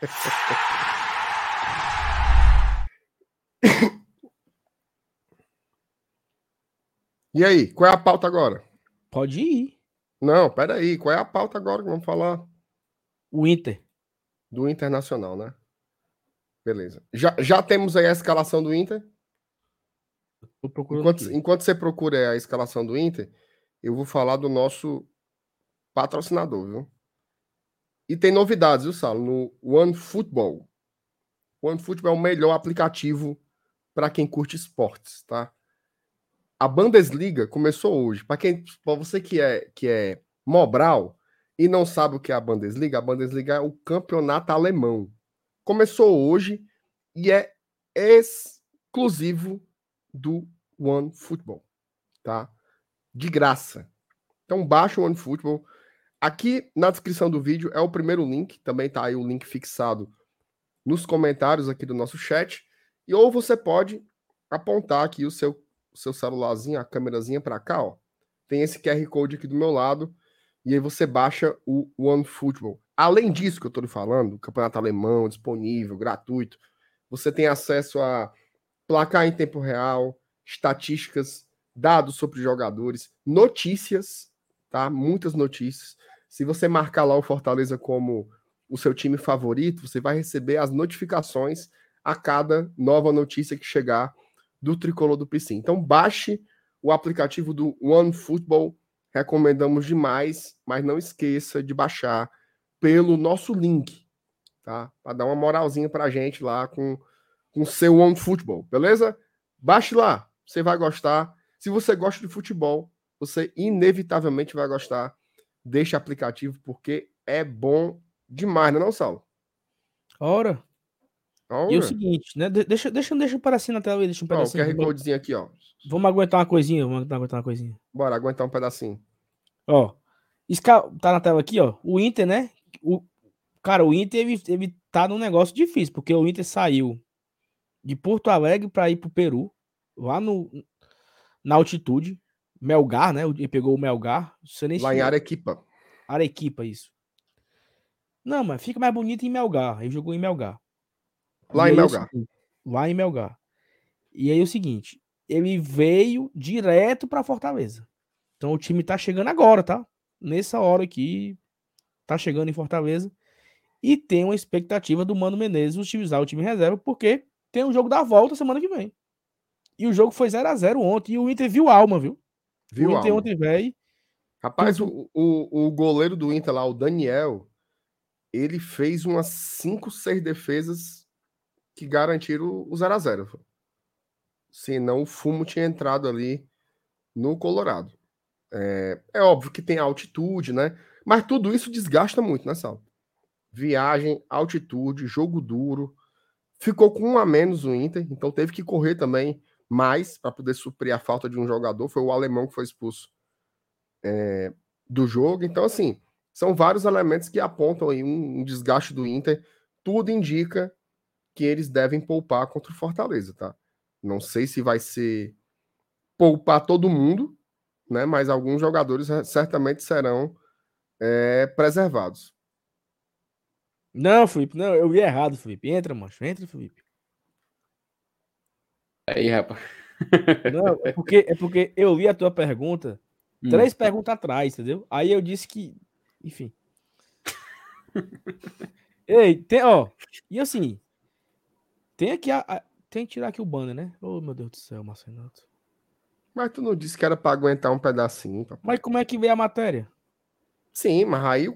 e aí, qual é a pauta agora? Pode ir. Não, peraí. Qual é a pauta agora que vamos falar? O Inter. Do Internacional, né? Beleza. Já, já temos aí a escalação do Inter? Enquanto, enquanto, você procura a escalação do Inter, eu vou falar do nosso patrocinador, viu? E tem novidades, viu, Salo? No One Football. O One Football é o melhor aplicativo para quem curte esportes, tá? a Bundesliga começou hoje. Para quem, para você que é que é Mobral e não sabe o que é a Bundesliga, a Bundesliga é o campeonato alemão. Começou hoje e é exclusivo do One Football, tá? De graça. Então baixa o One Football. Aqui na descrição do vídeo é o primeiro link, também tá aí o link fixado nos comentários aqui do nosso chat. E ou você pode apontar aqui o seu, o seu celularzinho, a câmerazinha para cá, ó, tem esse QR Code aqui do meu lado, e aí você baixa o OneFootball. Além disso que eu estou lhe falando, campeonato alemão disponível, gratuito, você tem acesso a placar em tempo real, estatísticas, dados sobre jogadores, notícias, tá? Muitas notícias. Se você marcar lá o Fortaleza como o seu time favorito, você vai receber as notificações a cada nova notícia que chegar do tricolor do PC. Então baixe o aplicativo do OneFootball, recomendamos demais, mas não esqueça de baixar pelo nosso link, tá? Para dar uma moralzinha pra gente lá com com seu OneFootball, beleza? Baixe lá, você vai gostar. Se você gosta de futebol, você inevitavelmente vai gostar deste aplicativo porque é bom demais, não é não, Saulo? Ora. Ora. E o seguinte, né? Deixa, deixa, deixa um pedacinho na tela aí, deixa um pedacinho. Ó, o QR Codezinho aqui, ó. Vamos aguentar uma coisinha, vamos aguentar uma coisinha. Bora, aguentar um pedacinho. Ó, tá na tela aqui, ó. O Inter, né? O, cara, o Inter, ele, ele tá num negócio difícil, porque o Inter saiu de Porto Alegre para ir pro Peru, lá no, na altitude. Melgar, né? Ele pegou o Melgar. Você nem lá em Arequipa. Arequipa, isso. Não, mas fica mais bonito em Melgar. Ele jogou em Melgar. Lá e em Melgar. Seguinte, lá em Melgar. E aí o seguinte, ele veio direto para Fortaleza. Então o time tá chegando agora, tá? Nessa hora aqui, tá chegando em Fortaleza. E tem uma expectativa do Mano Menezes utilizar o time reserva, porque tem um jogo da volta semana que vem. E o jogo foi 0 a 0 ontem. E o Inter viu alma, viu? Viu o Inter alma. ontem, velho. Rapaz, o, o, o goleiro do Inter lá, o Daniel, ele fez umas 5, 6 defesas que garantiram o 0 a 0 Senão o fumo tinha entrado ali no Colorado. É, é, óbvio que tem altitude, né? Mas tudo isso desgasta muito, né, Sal? Viagem, altitude, jogo duro. Ficou com um a menos o Inter, então teve que correr também mais para poder suprir a falta de um jogador. Foi o alemão que foi expulso é, do jogo. Então, assim, são vários elementos que apontam aí um, um desgaste do Inter. Tudo indica que eles devem poupar contra o Fortaleza, tá? Não sei se vai ser poupar todo mundo, né? Mas alguns jogadores certamente serão é, preservados. Não, Felipe, não, eu vi errado, Felipe. Entra, macho, entra, Felipe. Aí, rapaz. Não, é porque, é porque eu vi a tua pergunta hum. três perguntas atrás, entendeu? Aí eu disse que, enfim. Ei, tem, ó, e assim, tem aqui a, a, tem que tirar aqui o banner, né? Oh, meu Deus do céu, Marcenato. Mas tu não disse que era para aguentar um pedacinho, papai. Mas como é que veio a matéria? Sim, mas aí,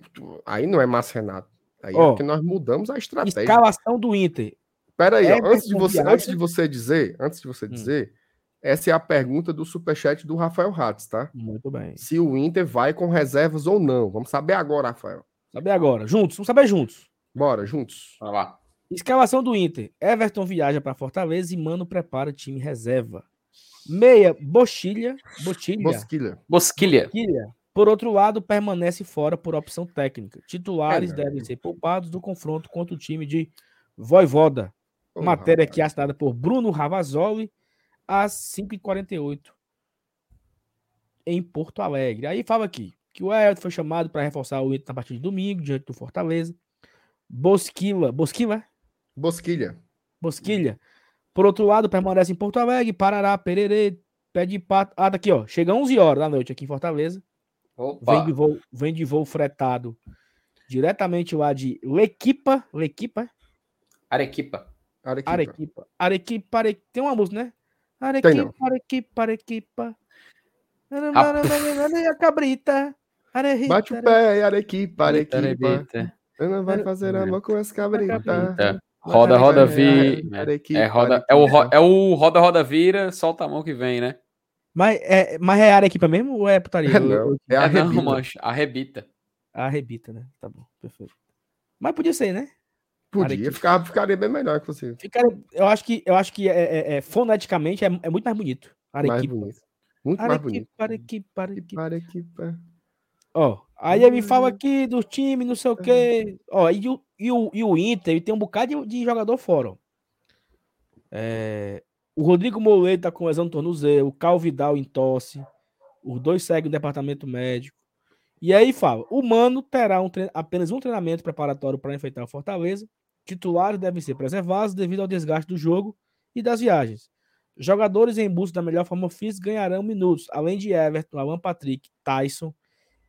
aí não é Marcenato. Aí oh, é que nós mudamos a estratégia. Escalação do Inter. Pera aí, ó, antes, de você, antes de você dizer, antes de você hum. dizer, essa é a pergunta do superchat do Rafael Ratz, tá? Muito bem. Se o Inter vai com reservas ou não. Vamos saber agora, Rafael. Saber agora. Juntos, vamos saber juntos. Bora, juntos. Vai lá. Escalação do Inter. Everton viaja para Fortaleza e Mano prepara time reserva. Meia, Bochilha. Bochilha. Bosquilha. Bosquilha. Bosquilha. Por outro lado, permanece fora por opção técnica. Titulares é, devem ser poupados do confronto contra o time de Voivoda. Oh, Matéria rapaz. aqui assinada por Bruno Ravazoli às 5h48 em Porto Alegre. Aí fala aqui que o Elton foi chamado para reforçar o Inter na partida de domingo, diante do Fortaleza. Bosquila. Bosquila? Bosquilha. Bosquilha. Por outro lado, permanece em Porto Alegre, Parará, Pererê, Pé de Pato. Ah, daqui, ó. Chega 11 horas da noite aqui em Fortaleza. Opa. Vem de voo, vem de voo fretado diretamente lá de Lequipa. Lequipa? Arequipa. Arequipa. Arequipa. Arequipa, Arequipa. Tem uma música, né? Arequipa, Arequipa, Arequipa. A cabrita. Arequipa, Bate o pé, Arequipa, Arequipa. Não vai fazer amor com essa cabrita. Roda, roda, vira. É, roda, é, o, é o roda, roda, vira, solta a mão que vem, né? Mas é, mas é Arequipa mesmo ou é putaria? É, não, é a rebita. Não, arrebita. A rebita, né? Tá bom, perfeito. Mas podia ser, né? Podia, ficar, ficaria bem melhor, inclusive. Ficaria, eu acho que, eu acho que é, é, é foneticamente é, é, muito mais bonito. Arequipa. Mais bonito. Muito Arequipa, mais bonito. Arequipa, Arequipa. Arequipa. Ó, aí ele fala aqui do time, não sei o quê. Ó, e o, e o, e o Inter ele tem um bocado de, de jogador fora. É, O Rodrigo Moleiro tá com lesão no tornozelo, o Cal Vidal em tosse. Os dois seguem o departamento médico. E aí fala: o Mano terá um apenas um treinamento preparatório para enfrentar o Fortaleza. Titulares devem ser preservados devido ao desgaste do jogo e das viagens. Jogadores em busca da melhor forma física ganharão minutos, além de Everton, Alan Patrick, Tyson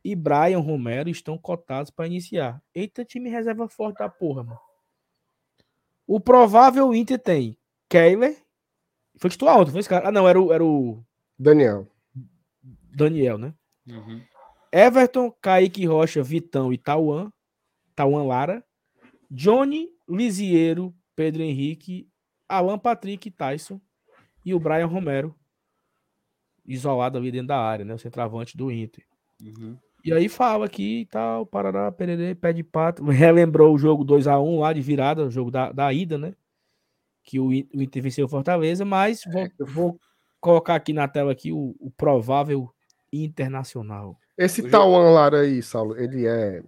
e Brian Romero estão cotados para iniciar. Eita, time reserva forte da porra, mano. O provável Inter tem Keiler. Foi titular ontem, foi esse cara. Ah, não, era o, era o. Daniel. Daniel, né? Uhum. Everton, Kaique Rocha, Vitão e Tauan. Tauan Lara. Johnny, Lisiero, Pedro Henrique, Alan Patrick, Tyson e o Brian Romero, isolado ali dentro da área, né? O centroavante do Inter. Uhum. E aí fala aqui e tal, Parará, Pererê, pé de pato. Relembrou o jogo 2 a 1 lá de virada, o jogo da, da ida, né? Que o, o Inter venceu o Fortaleza, mas vou, é. vou colocar aqui na tela aqui o, o provável internacional. Esse Tauan Lara aí, Saulo, ele é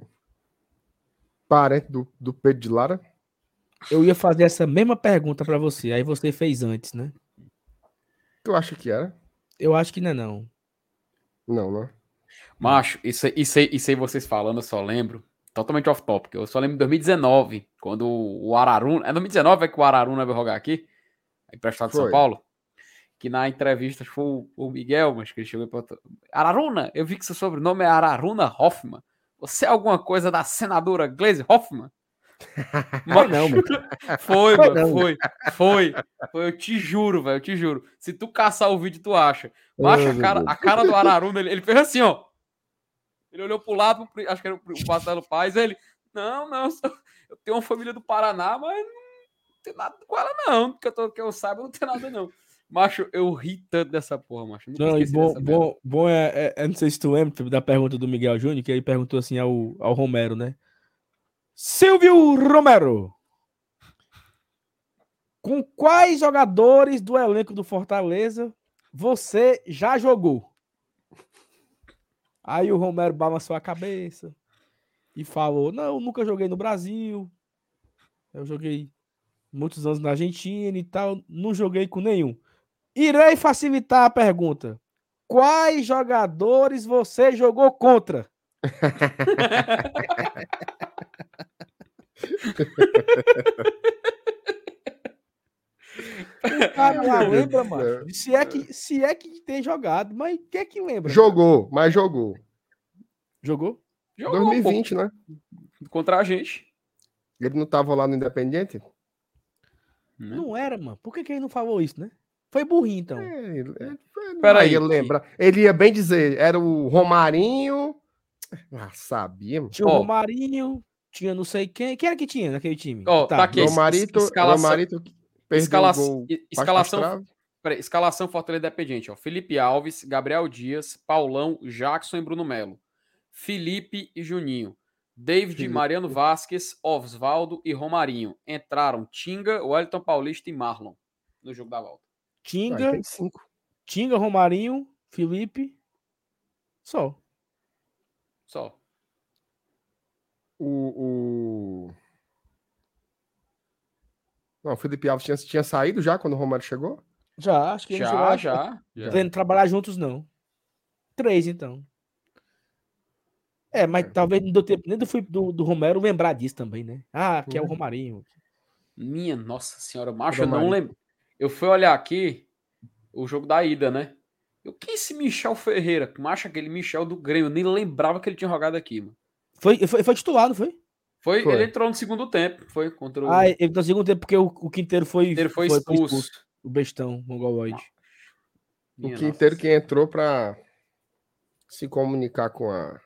parente do, do Pedro de Lara? Eu ia fazer essa mesma pergunta para você, aí você fez antes, né? Tu acha que era? Eu acho que não é não. Não, não. Macho, isso, isso, isso aí vocês falando, eu só lembro. Totalmente off topic. Eu só lembro de 2019, quando o Araruna. É 2019 é que o Araruna vai jogar aqui? Emprestado de São Paulo? Que na entrevista foi o, Miguel, mas que ele chegou e perguntou: Araruna, eu vi que seu sobrenome é Araruna Hoffman. Você é alguma coisa da senadora Glaze Hoffman? Mas não, mano. Foi, mano, não. foi, foi, foi. Eu te juro, velho, eu te juro. Se tu caçar o vídeo, tu acha. Mas a cara, a cara do Araruna, ele, ele fez assim, ó. Ele olhou pro lado, acho que era o Marcelo Paz, ele, não, não, eu tenho uma família do Paraná, mas não tem nada com ela, não. Que eu, tô, que eu saiba, não tem nada, não. Macho, eu ri tanto dessa porra, macho. Não, e bom, bom, bom é, é, Não sei se tu lembra da pergunta do Miguel Júnior, que ele perguntou assim ao, ao Romero, né? Silvio Romero. Com quais jogadores do elenco do Fortaleza você já jogou? Aí o Romero balançou a cabeça e falou: Não, nunca joguei no Brasil. Eu joguei muitos anos na Argentina e tal. Não joguei com nenhum. Irei facilitar a pergunta. Quais jogadores você jogou contra? o cara lá lembra, mano. Se é, que, se é que tem jogado, mas o que é que lembra? Jogou, cara? mas jogou. Jogou? Jogou 2020, né? Contra a gente. Ele não tava lá no Independiente? Não era, mano. Por que, que ele não falou isso, né? Foi burrinho, então. É, é, Peraí, lembra. Ele ia bem dizer, era o Romarinho. Ah, sabia. Tinha o Romarinho, tinha não sei quem. Quem era que tinha naquele time? Ó, tá, tá aqui. Romarito, escalação, Romarito escalação, escalação, peraí, escalação Fortaleza Independente, ó. Felipe Alves, Gabriel Dias, Paulão, Jackson e Bruno Melo. Felipe e Juninho. David, Felipe. Mariano Vasquez, Osvaldo e Romarinho. Entraram Tinga, Wellington Paulista e Marlon no jogo da volta. Tinga, Tinga, Romarinho, Felipe, só. Só. O, o... Não, o Felipe Alves tinha, tinha saído já quando o Romário chegou? Já, acho que já, chegou, já, já. Vendo trabalhar juntos, não. Três, então. É, mas é. talvez não deu tempo nem do, do, do Romero lembrar disso também, né? Ah, que é o. Romarinho. Minha nossa senhora, macho, eu não lembro. Eu fui olhar aqui o jogo da ida, né? Eu que esse Michel Ferreira, macho, aquele Michel do Grêmio, eu nem lembrava que ele tinha jogado aqui, mano. Foi, foi, foi titular, não foi? Foi, foi, ele entrou no segundo tempo, foi contra o. Ah, ele entrou no segundo tempo porque o, o Quinteiro foi, Quinteiro foi, foi expulso. expulso. O bestão, mongoloide. O Quinteiro que entrou pra se comunicar com a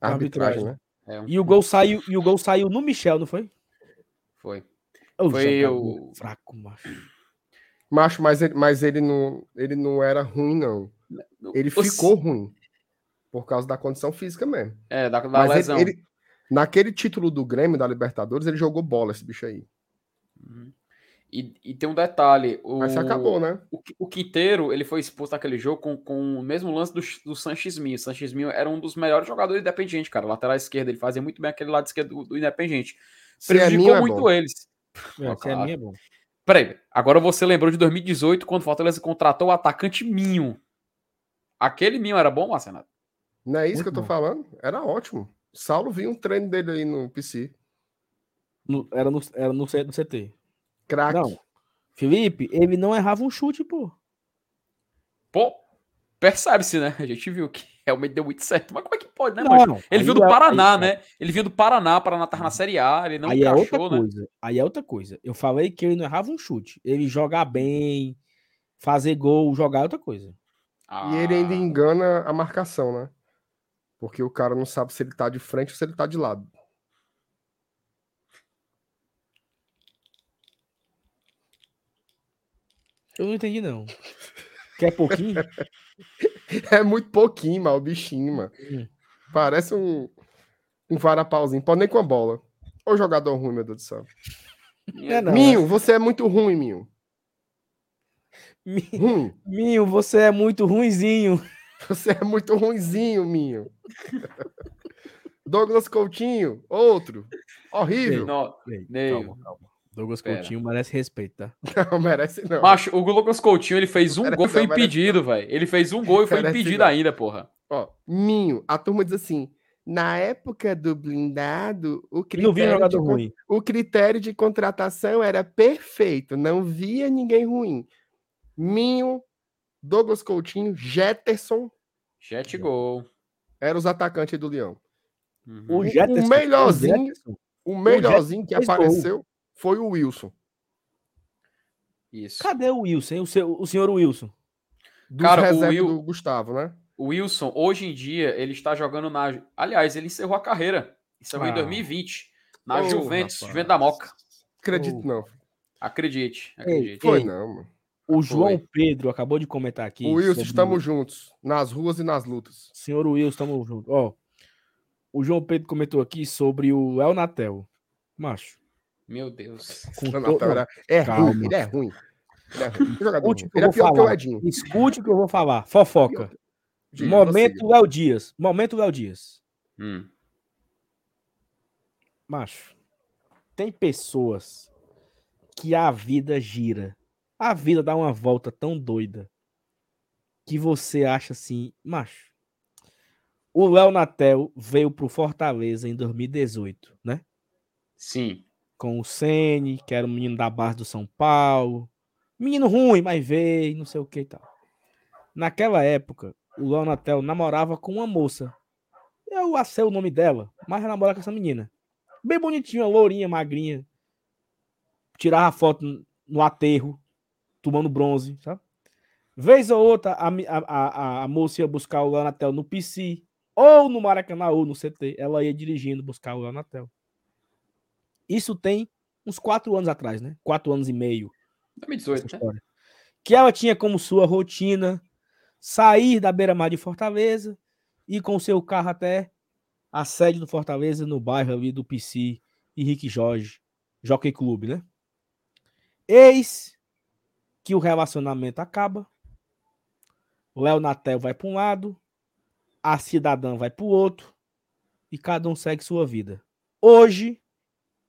arbitragem, arbitragem. né? É, um... E o gol saiu, e o gol saiu no Michel, não foi? Foi. Oh, foi o fraco, macho. Macho, mas ele, mas ele não, ele não era ruim não. Ele ficou ruim por causa da condição física mesmo. É, da, da lesão. Ele, ele, Naquele título do Grêmio da Libertadores, ele jogou bola, esse bicho aí. Uhum. E, e, tem um detalhe. O, Mas acabou, né? O, o Quinteiro, ele foi exposto naquele jogo com, com o mesmo lance do, do Sanches Minho. O Sanches Minho era um dos melhores jogadores do Independente, cara. Lateral esquerdo, ele fazia muito bem aquele lado esquerdo do, do Independente. Prejudicou é muito bom. eles. É, oh, é bom. Peraí, agora você lembrou de 2018, quando o Fortaleza contratou o atacante Minho. Aquele Minho era bom, Marcelo? Não é isso Muito que eu tô bom. falando? Era ótimo. Saulo viu um treino dele aí no PC. No- era no, era no, no CT. Craque. Não. Felipe, ele não errava um chute, pô. Pô, percebe-se, né? A gente viu que realmente deu muito certo. Mas como é que pode, né, Não, mano? não. Ele viu do é- Paraná, aí- né? Ele viu do Paraná, Paraná tava na Série A, ele não aí é outra encaixou, né? coisa. Aí é outra coisa. Eu falei que ele não errava um chute. Ele jogar bem, fazer gol, jogar é outra coisa. E ele ainda Ah, engana a marcação, né? Porque o cara não sabe se ele tá de frente ou se ele tá de lado. Eu não entendi, não. Quer pouquinho? É muito pouquinho, mal, o bichinho, mano. Hum. Parece um, um varapauzinho. Pode nem com a bola. Ô jogador ruim, meu Deus do céu. É, não. Minho, você é muito ruim, Minho. Mi- Ruim. Minho, você é muito ruinzinho. Você é muito ruinzinho, Minho. Douglas Coutinho, outro. Horrível. Não, Ei, Neil. calma, calma. Douglas Pera. Coutinho merece respeito, tá? Não merece, não. Macho, o Lucas Coutinho, ele fez um Merece gol e foi impedido, velho. Ele fez um gol e foi Merece impedido não. ainda, porra. Ó, Minho, a turma diz assim: na época do blindado, o E critério, de, jogador con- ruim. o critério de contratação era perfeito, não via ninguém ruim. Minho, Douglas Coutinho, Jetterson Jet gol. eram os atacantes do Leão. Uhum. O O Jetterson. melhorzinho- o Jetterson. O melhorzinho que fez gol. apareceu foi o Wilson. Isso. Cadê o Wilson, hein? O, seu, o senhor Wilson? Dos Cara, o Will- do Gustavo, né? O Wilson, hoje em dia, ele está jogando na. Aliás, ele encerrou a carreira. Encerrou em Ah. 2020. Na Ô, Juventus, rapaz. Juventus da Moca. Acredito Oh. não. Acredite, Ei, acredite. Foi Ei, não, mano. O João Foi. Pedro acabou de comentar aqui. O Wilson, sobre- estamos juntos. Nas ruas e nas lutas. Senhor Wilson, estamos juntos. Ó, o João Pedro comentou aqui sobre o El Natel. Macho. Meu Deus. com O era- É calma. ruim, ele é ruim. Ele é ruim. Jogador Escute ruim. o que Ele é que o falar. Edinho. Escute o que eu vou falar. Fofoca. Diga, Momento. Léo Dias. Momento Léo Dias. Hum. Macho. Tem pessoas que a vida gira. A vida dá uma volta tão doida que você acha assim, macho. O Léo Natel veio pro Fortaleza em 2018, né? Sim. com o Sene, que era o menino da base do São Paulo. Menino ruim, mas veio, não sei o que e tal. Naquela época, o Leonatel namorava com uma moça. Eu sei o nome dela, mas ela namorava com essa menina. Bem bonitinha, lourinha, magrinha. Tirava foto no aterro, tomando bronze, sabe? Vez ou outra, a, a, a, a moça ia buscar o Leonatel no PC, ou no Maracanã, ou no CT. Ela ia dirigindo buscar o Leonatel. Isso tem uns quatro anos atrás, né? Quatro anos e meio. essa 2018, né? Que ela tinha como sua rotina sair da beira-mar de Fortaleza e com seu carro até a sede do Fortaleza no bairro ali do PC Henrique Jorge, Jockey Clube, né? Eis que o relacionamento acaba. Léo Natel vai para um lado, a cidadã vai para o outro e cada um segue sua vida. Hoje,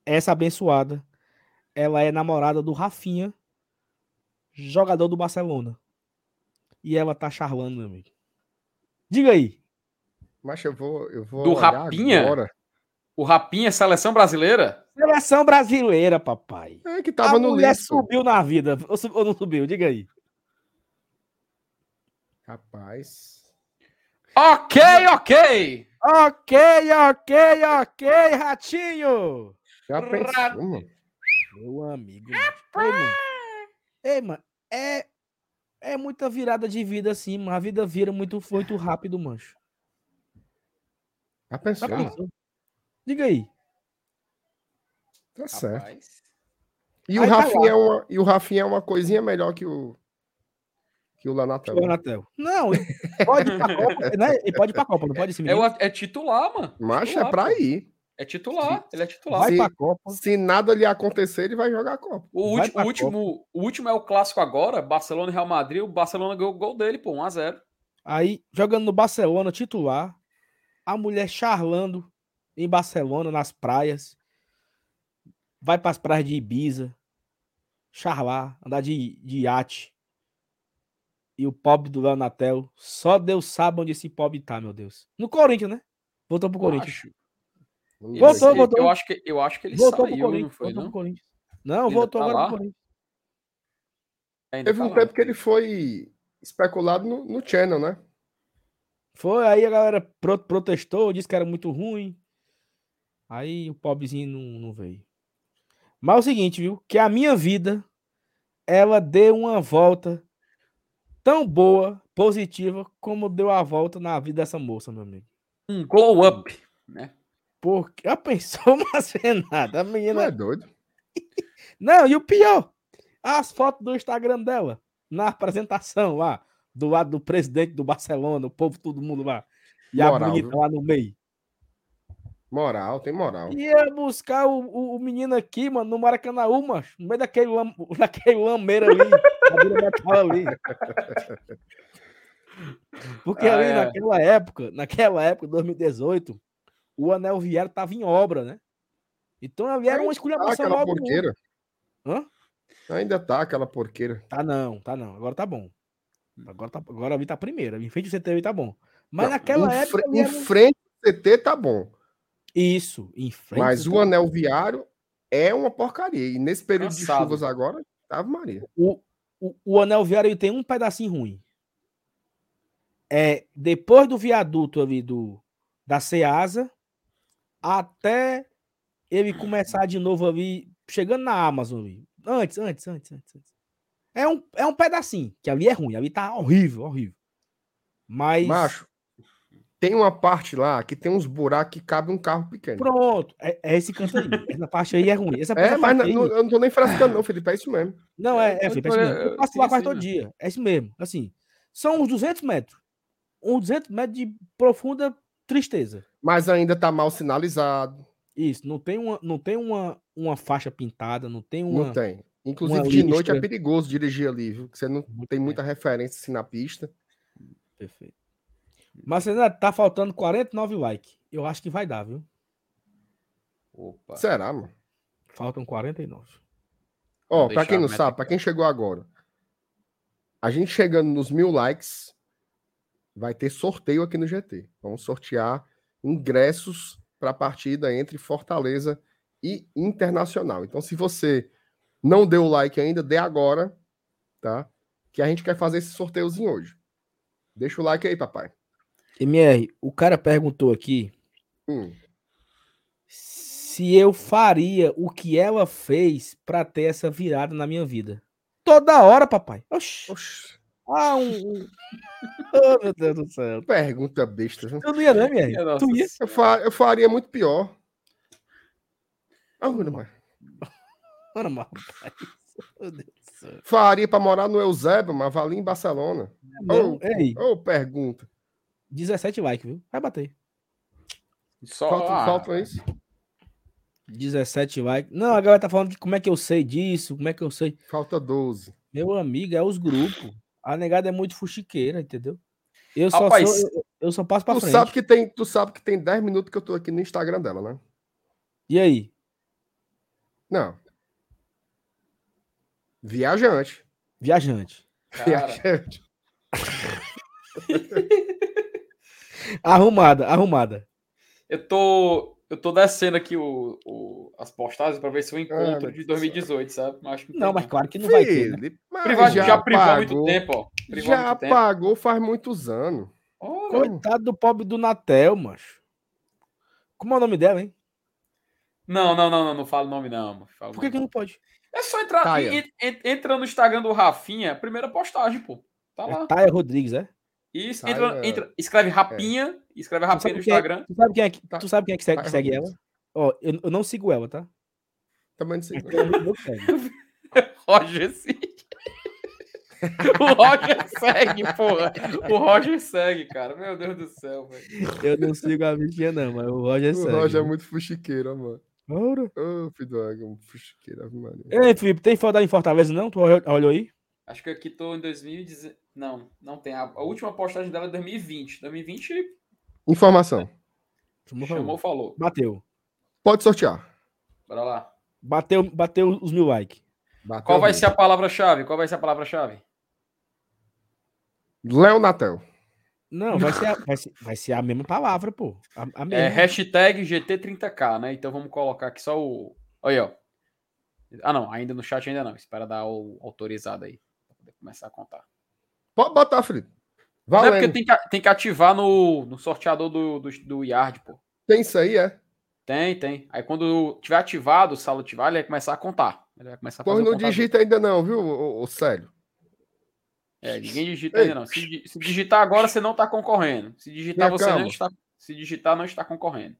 essa abençoada, ela é namorada do Rafinha, jogador do Barcelona. E ela tá charlando, meu amigo. Diga aí. Mas eu vou, eu vou Do olhar Rapinha? agora. O Rapinha, seleção brasileira? Seleção brasileira, papai. É que a tava no mulher lixo. subiu na vida. Ou, não subiu? Diga aí. Rapaz. Ok, ok! Ok, ok, ok, ratinho. Já pensou? Meu amigo. Ei, mano. Ei, mano. É, é muita virada de vida assim, mano. A vida vira muito, muito rápido, mancho. Já pensou, Já mano? pensou? Diga aí. Tá certo. Rapaz. E o, tá Rafinha é uma, e o Rafinha é uma coisinha melhor que o que o Lanatel. Chegou Natel. Não, ele pode ir pra Copa, né? Ele pode ir pra Copa, não pode esse É, menino? o- é titular, mano. Mas é pra ir. É titular, ele é titular. Vai Se- pra Copa. Se nada lhe acontecer, ele vai jogar a Copa. O, pra o último, o último é o clássico agora, Barcelona e Real Madrid. O Barcelona ganhou o gol dele, pô, 1x0. Aí, jogando no Barcelona, titular, a mulher charlando em Barcelona, nas praias. Vai pras praias de Ibiza. charlar, andar de, de iate. E o pobre do Léo Natel, só Deus sabe onde esse pobre tá, meu Deus. No Corinthians, né? Voltou pro Corinthians. Acho. Voltou, aqui. voltou. Eu acho que, eu acho que ele voltou pro saiu, não Corinthians. foi, voltou não? pro Corinthians. Não, Ainda voltou tá agora lá? pro Corinthians. Ainda Teve tá um lá. tempo que ele foi especulado no, no Channel, né? Foi, aí a galera pro- protestou, disse que era muito ruim. Aí o pobrezinho não, não veio. Mas é o seguinte, viu? Que a minha vida, ela deu uma volta tão boa, positiva, como deu a volta na vida dessa moça, meu amigo. Um glow up, né? Porque, a pensou, mas é nada. A Não menina... é doido? Não, e o pior, as fotos do Instagram dela, na apresentação lá, do lado do presidente do Barcelona, o povo, todo mundo lá. E a Moral, bonita viu? lá no meio. Moral, tem moral. Ia buscar o, o, o menino aqui, mano, no Maracanãú, mano, no meio daquele, lam, daquele lameira ali, ali. Porque Ah, ali é. naquela época, naquela época, 2018, o Anel Viário tava em obra, né? Então ali era uma Tá esculhambação aquela mal do outro. porqueira. Hã? Ainda tá aquela porqueira. Tá não, tá não. Agora tá bom. Agora, tá, agora ali tá primeiro. Em frente ao CT tá bom. Mas Não, naquela em, época. fre- em frente ao CT tá bom. Isso, em frente. Mas o anel viário é uma porcaria. E nesse período de chuvas agora, Ave Maria. o, o, o anel viário ele tem um pedacinho ruim. É depois do viaduto ali do da Ceasa até ele começar de novo ali, chegando na Amazon ali. Antes, antes, antes, antes. antes. É um, é um pedacinho, que ali é ruim, ali tá horrível, horrível. Mas Macho, tem uma parte lá que tem uns buracos que cabe um carro pequeno. pronto, é, é esse canto aí. Essa parte aí é ruim. Essa, É, essa mas parte aí- não- eu não tô nem frescando, não, Felipe. É isso mesmo. Não, é, é, Felipe, é isso mesmo. Eu passo sim, lá quase sim, todo dia. É isso mesmo. Assim, são uns 200 metros. Uns 200 metros de profunda tristeza. Mas ainda tá mal sinalizado. Isso, não tem uma, não tem uma, uma faixa pintada, não tem uma. Não tem. Inclusive, uma de noite é perigoso dirigir ali, viu? Que você não Muito tem bem. muita referência assim na pista. Perfeito. Mas ainda tá faltando 49 likes. Eu acho que vai dar, viu? Opa. Será, mano? Faltam 49. Ó, Vou pra quem não sabe, pra quem chegou agora, a gente chegando nos mil likes, vai ter sorteio aqui no GT. Vamos sortear ingressos para a partida entre Fortaleza e Internacional. Então, se você não deu o like ainda, dê agora, tá? Que a gente quer fazer esse sorteiozinho hoje. Deixa o like aí, papai. MR, o cara perguntou aqui Hum, se eu faria o que ela fez pra ter essa virada na minha vida. Toda hora, papai. Oxi. oxe, Ah, um. Oh, meu Deus do céu. pergunta besta. viu? Tu não ia, não, MR? Tu ia? Eu, fa- eu faria muito pior. Ah, mas- Mano, rapaz. Meu Deus. Faria para morar no Eusébio, mas valia em Barcelona. Não, Ô, ei, Ô, pergunta. 17 likes, viu? Vai bater. Só, Falta, ah, falta isso? 17 likes. Não, a galera tá falando que como é que eu sei disso, como é que eu sei. Falta 12. Meu amigo, é os grupos. A negada é muito fuxiqueira, entendeu? Eu só, Rapaz, sou, eu, eu só passo pra Tu frente. sabe, que tem, tu sabe que tem 10 minutos que eu tô aqui no Instagram dela, né? E aí? Não. Viajante. Viajante. cara, Viajante. Arrumada, arrumada. eu tô. Eu tô descendo aqui o, o- as postagens pra ver se eu encontro meu de Deus do 2018, sabe? Mas acho que Não, mas claro que não vai ter, né? Privado, já, privou há muito pagou- tempo, ó. Privou Já muito tempo. pagou faz muitos anos. Coitado do pobre do Natel, macho. Como é o nome dela, hein? Não, não, não, não, não falo o nome, não. Por que, nome, que não pode? É só entrar. Tá e- entra no Instagram do Rafinha, primeira postagem, pô. Tá lá. É Taia Rodrigues, é? Isso, Tá, entra, é. entra, escreve Rapinha, escreve Tu Rapinha no quem é, Instagram. tu sabe quem é que, Tá- tu sabe quem é que segue, Taia segue ela? Ó, eu, eu não sigo ela, tá? Também não que segue. Roger sim. o Roger segue, porra. O Roger segue, cara. Meu Deus do céu, velho. Eu não sigo a bichinha, não, mas o Roger O segue. Roger é muito fuxiqueiro, mano. Ora. Ô, filho do água, um fuxiqueiro. Ei, Felipe, tem foto em Fortaleza, não? Tu olhou, aí? Acho que aqui tô em 2010. Não, não tem. A, a última postagem dela é 2020. 2020 Informação. Chamou, chamou, falou. Bateu. Pode sortear. Bora lá. Bateu, bateu os mil likes. Bateu Qual vai ruim. ser a palavra-chave? Qual vai ser a palavra-chave? Léo Natel. Não, vai ser, a, vai, ser, vai ser a mesma palavra, pô. A, a É mesma. hashtag GT30K, né? Então vamos colocar aqui só o. Olha aí, ó. Ah, não, ainda no chat ainda não. Espera dar o autorizado aí. Pra poder começar a contar. Pode botar, Felipe. Não é Valendo. porque tem que, tem que ativar no, no sorteador do, do, do Yard, pô. Tem isso aí, é? Tem, tem. Aí quando tiver ativado, o salo ativar, ele vai começar a contar. Ele vai começar a o não digita ainda não, viu, ô, ô, Célio? É, ninguém digita Ei. ainda não. Se, se digitar agora, você não está concorrendo. Se digitar, Tenha você não calma. está. Se digitar, não está concorrendo.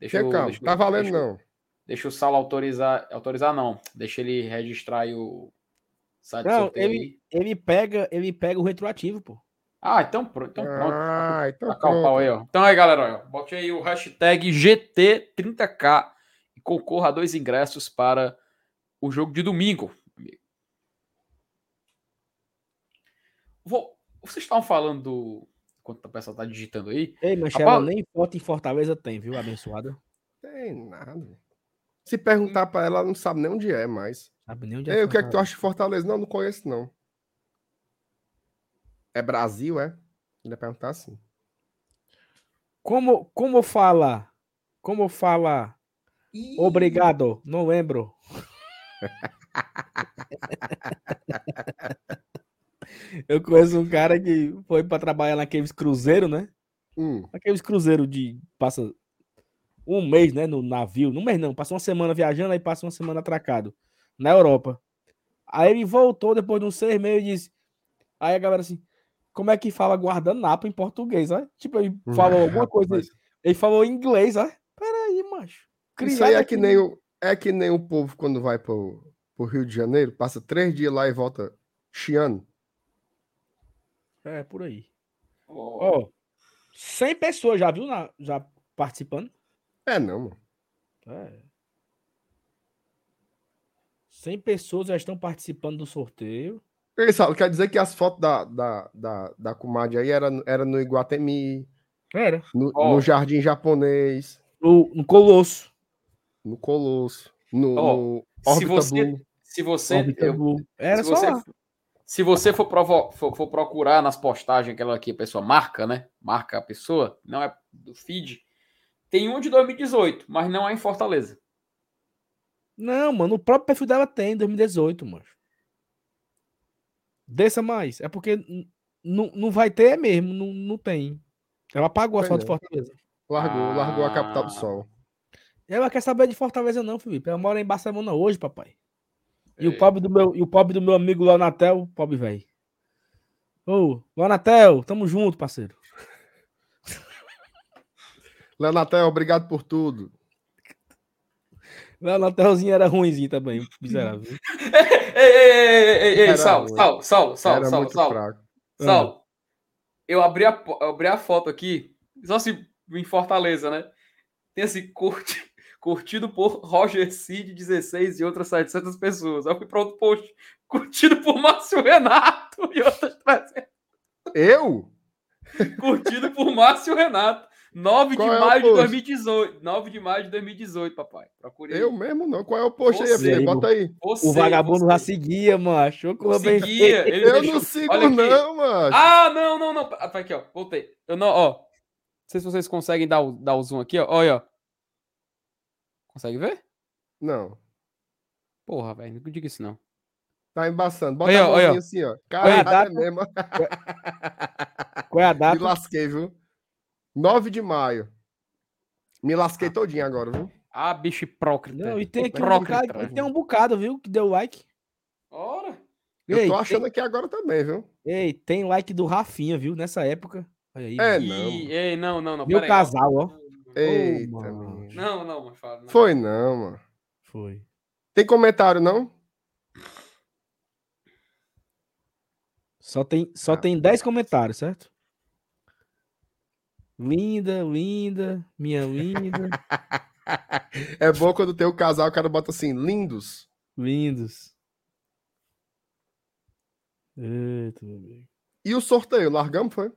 Deixa Tenha eu- calma, deixa tá valendo deixa não. Deixa o Salo autorizar. Autorizar, não. Deixa ele registrar aí o site Não, ele-. Ele pega, ele pega o retroativo, pô. Ah, então, pronto. Então pronto. Ah, então Tacar o pau pronto. aí, ó. Então aí, galera, ó, bote aí o hashtag GT30K e concorra a dois ingressos para o jogo de domingo. amigo. Vou, vocês estavam falando do. Enquanto o pessoal tá digitando aí. Ei, mas Rapaz- nem foto em Fortaleza tem, viu, abençoada? Tem nada. Se perguntar pra ela, ela não sabe nem onde é mais. Sabe nem onde Ei, o que é que tu Fortaleza. acha de Fortaleza? Não, não conheço, não. É Brasil, é? Ele ia perguntar assim. Como, como fala? Como fala? Obrigado, não lembro. Eu conheço um cara que foi pra trabalhar naqueles cruzeiros, né? Hum, Aqueles cruzeiros de passa um mês, né, no navio. No mês não, passa uma semana viajando aí passa uma semana atracado na Europa. Aí ele voltou depois de uns seis meses e disse. Aí a galera assim, como é que fala guardanapo em português, ó? Tipo, ele falou alguma coisa, ele falou em inglês, ó. Peraí, macho. Isso aí é que nem o, é que nem o povo quando vai pro, pro Rio de Janeiro, passa três dias lá e volta chiando. É, por aí. Ó, Ó, 100 pessoas já viu na, já participando? É não, mano. É. 100 pessoas já estão participando do sorteio. Ei, Saulo, quer dizer que as fotos da, da, da, da comadre aí era, era no Iguatemi, Era. no, Ó. no Jardim Japonês, No, no Colosso. no Colosso, no, Ó, no se Orbita você- Blue. se você. Orbita eu- Blue. Era se só você, lá. se você for, provo- for- for procurar nas postagens aquela que a pessoa marca, né? Marca a pessoa, não é do feed. Tem um de 2018, mas não é em Fortaleza. Não, mano, o próprio perfil dela tem, 2018, mano. Desça mais. É porque não não vai ter é mesmo, não, não tem. Ela apagou as Tem fotos de. Fortaleza. Largou, largou a capital do Ah. sol. Ela quer saber de Fortaleza, não, Felipe. Ela mora em Barcelona hoje, papai. E É. o pobre do meu, e o pobre do meu amigo Leonatel, pobre velho. Ô, Leonatel, tamo junto, parceiro. Leonatel, obrigado por tudo. Leonatelzinho era ruimzinho também, miserável. Ei, ei, ei, ei, ei, ruim. Saulo, Saulo, Saulo, Era muito Saulo, fraco. Saulo. Eu abri a, eu abri a foto aqui, só se em Fortaleza, né? Tem assim, curti, curtido por Roger Cid, 16 e outras 700 pessoas. Aí eu fui para outro post, curtido por Márcio Renato e outras 300. Eu? Curtido por Márcio Renato. 9 Qual de é maio de post? 2018. 9 de maio de 2018, papai. Procure aí. Eu mesmo não. Qual é o post aí, Você, FT? Bota aí. Você, O vagabundo você. já seguia, mano. Achou que eu Seguia, ele Eu deixou- não sigo, Olha aqui. não, mano. Ah, não, não, não. Ah, tá aqui, ó. Voltei. Eu não, ó. Não sei se vocês conseguem dar o, dar o zoom aqui, ó. Olha, ó. Consegue ver? Não. Porra, velho. Não diga isso, não. Tá embaçando. Bota Aí, a mãozinha ó. assim, ó. Olha a Caralho, é data. mesmo. Qual é a Me data? lasquei, viu? 9 de maio. Me lasquei todinho agora, viu? Ah, bicho hipócrita. Não, e tem aqui um bocado, e tem um bocado, viu, que deu like. Ora. Eu Ei, tô achando aqui agora também, viu? Ei, tem like do Rafinha, viu, nessa época. Aí. É, mano. não. Ei, não, não, não. Meu casal, ó. Eita, mano. menino. Não, não, fala. não. Foi não, mano. Foi. Tem comentário, não? Só tem, só Ah. tem 10 comentários, certo? Linda, linda, minha linda, É bom quando tem o casal, o cara bota assim, lindos. lindos. Eita, meu amigo. E o sorteio, largamos, foi?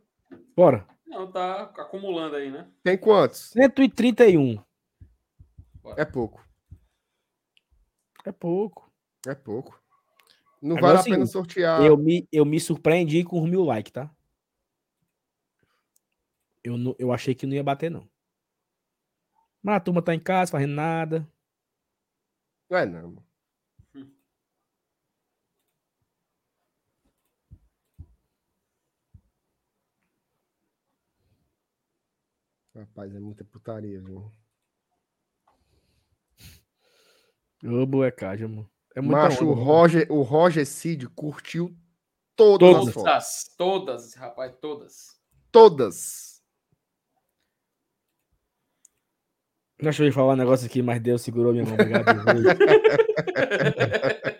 Bora. Não, tá acumulando aí, né? Tem quantos? 131. É pouco. É pouco. É pouco. Não Agora vale é a o pena seguinte, sortear. Eu me, eu me surpreendi com os mil likes, tá? Eu, não- eu achei que não ia bater, não. Mas a turma tá em casa, fazendo nada. Não é não. Rapaz, é muita putaria, viu? Ô, boecagem, mano. É Macho, o onda, mano. Roger, o Roger Cid curtiu todas as Todas, fotos. as- todas, rapaz, todas. Todas. Deixa eu ir falar um negócio aqui, mas Deus segurou minha mão. Obrigado.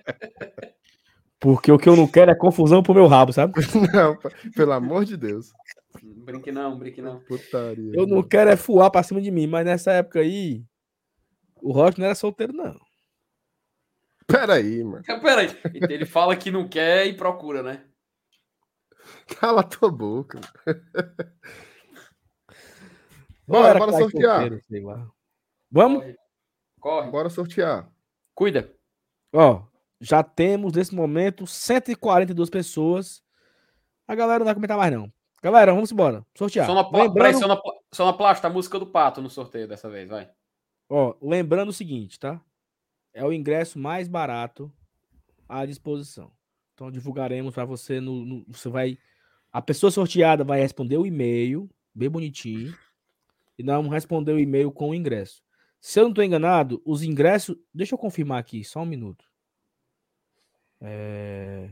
Porque o que eu não quero é confusão pro meu rabo, sabe? Não, pelo amor de Deus. Brinque não, brinque não. Putaria. Eu não quero é fuar pra cima de mim, mas nessa época aí, o Rock não era solteiro, não. Peraí, mano. Peraí, ele fala que não quer e procura, né? Cala tua boca. Bora, bora sortear. solteiro, sei lá. Vamos? Corre. Corre. Bora sortear. Cuida. Ó, já temos nesse momento 142 pessoas. A galera não vai comentar mais, não. Galera, vamos embora. Sortear. Sonopla... Peraí, Lembrando, sonopla... Sonoplasta, a música do pato no sorteio dessa vez, vai. ó, lembrando o seguinte, tá? É o ingresso mais barato à disposição. Então divulgaremos para você no, no- você vai a pessoa sorteada vai responder o e-mail, bem bonitinho, e nós vamos responder o e-mail com o ingresso. Se eu não estou enganado, os ingressos, deixa eu confirmar aqui, só um minuto. É...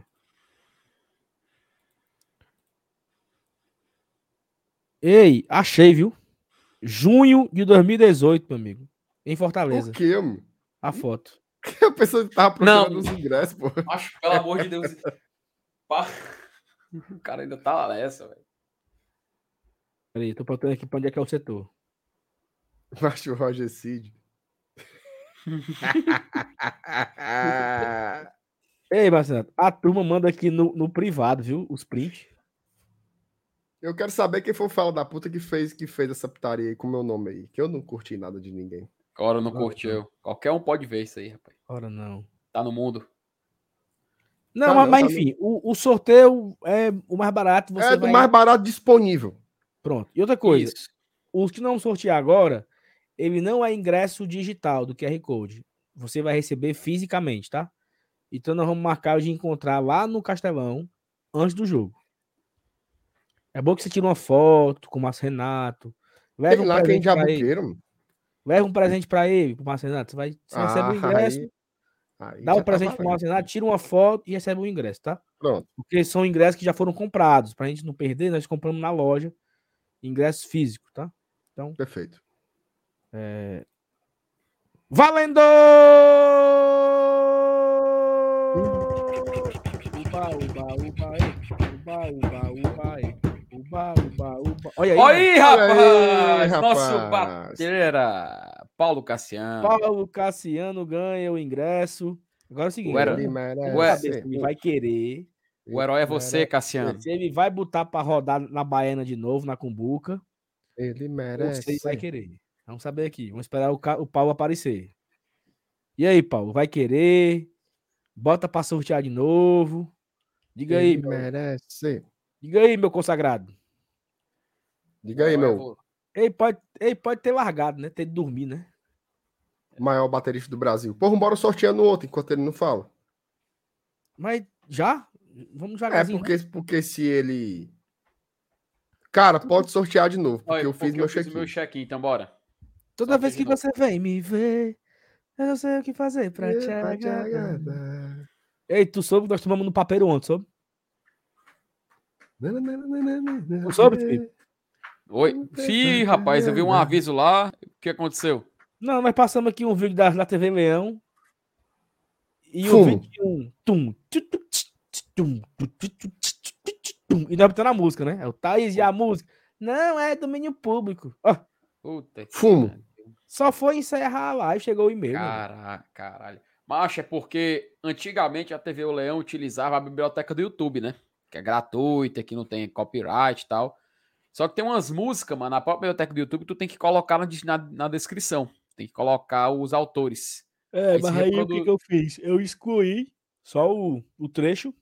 Ei, achei, viu? Junho de 2018, meu amigo. Em Fortaleza. Por quê, mano? A foto. A pessoa que tava procurando Não. os ingressos, pô. Acho, pelo amor de Deus. Pá. O cara ainda tá lá nessa, velho. Peraí, tô botando aqui pra onde é que é o setor. Macho Roger Cid. Ei, Marcelo, a turma manda aqui no, no privado, viu? Os prints. Eu quero saber quem foi o fala da puta que fez, que fez essa putaria aí com o meu nome aí. Que eu não curti nada de ninguém. Agora não curtiu. Qualquer um pode ver isso aí, rapaz. Ora, não. Tá no mundo. Não, Tá mas, não, mas tá enfim, o, o sorteio é o mais barato. Você é do vai... mais barato disponível. Pronto. E outra coisa, Isso. os que não sortear agora, ele não é ingresso digital do QR Code. Você vai receber fisicamente, tá? Então nós vamos marcar de encontrar lá no Castelão antes do jogo. É bom que você tire uma foto com o Márcio Renato. Leva Tem um lá quem presente ele. jabuqueiro, mano. Leva um presente pra ele, pro Márcio Renato. Você, vai, você recebe o ingresso, aí- aí dá já o tá presente pro valendo. Márcio Renato, tira uma foto e recebe o ingresso, tá? Pronto. Porque são ingressos que já foram comprados. Pra gente não perder, nós compramos na loja ingressos físicos, tá? Perfeito. Valendo! Uba, uba, uba, uba, uba, uba, uba, uba, uba. Olha aí, Olha aí, Olha rapaz! aí, Nosso rapaz. bateira, Paulo Cassiano. Paulo Cassiano ganha o ingresso. Agora é o seguinte, O vamos Ele vai querer, O herói é você, Cassiano. se ele vai botar pra rodar na Baiana de novo, na Cumbuca, Ele merece. ele vai querer. Vamos saber aqui. Vamos esperar o, o Paulo aparecer. E aí, Paulo, vai querer? Bota pra sortear de novo. Diga aí, Ele meu, merece. diga aí, meu consagrado. Diga aí, meu Ele pode, ele pode ter largado, né? Ter de dormir, né? maior baterista do Brasil. Porra, bora sorteando outro enquanto ele não fala. Mas já? Vamos É, devagarzinho. né? porque, porque se ele. Cara, pode sortear de novo, porque Olha, eu fiz meu o check-in. meu check-in, então bora. Toda Só vez que de você vem me ver, eu não sei o que fazer pra te agradar. agradar. Ei, tu soube que nós tomamos no papel ontem, soube? Tu Não soube, Felipe? Oi. Sim, rapaz, eu vi um aviso lá. O que aconteceu? Não, nós passamos aqui um vídeo da, da TV Leão. E o vídeo tinha um tum, tum, tum. E nós botando a música, né? É o Thaís e a música. Não, é domínio público. Ó, Puta que Fumo. Só foi encerrar a live, chegou o e-mail. mano. Caralho, caralho. Mas é porque antigamente a TV O Leão utilizava a biblioteca do YouTube, né? Que é gratuita, que não tem copyright e tal. Só que tem umas músicas, mano, na própria biblioteca do YouTube, tu tem que colocar na, na, descrição. Tem que colocar os autores. É, Aí mas aí o reprodu- que, que eu fiz? Eu excluí só o, o trecho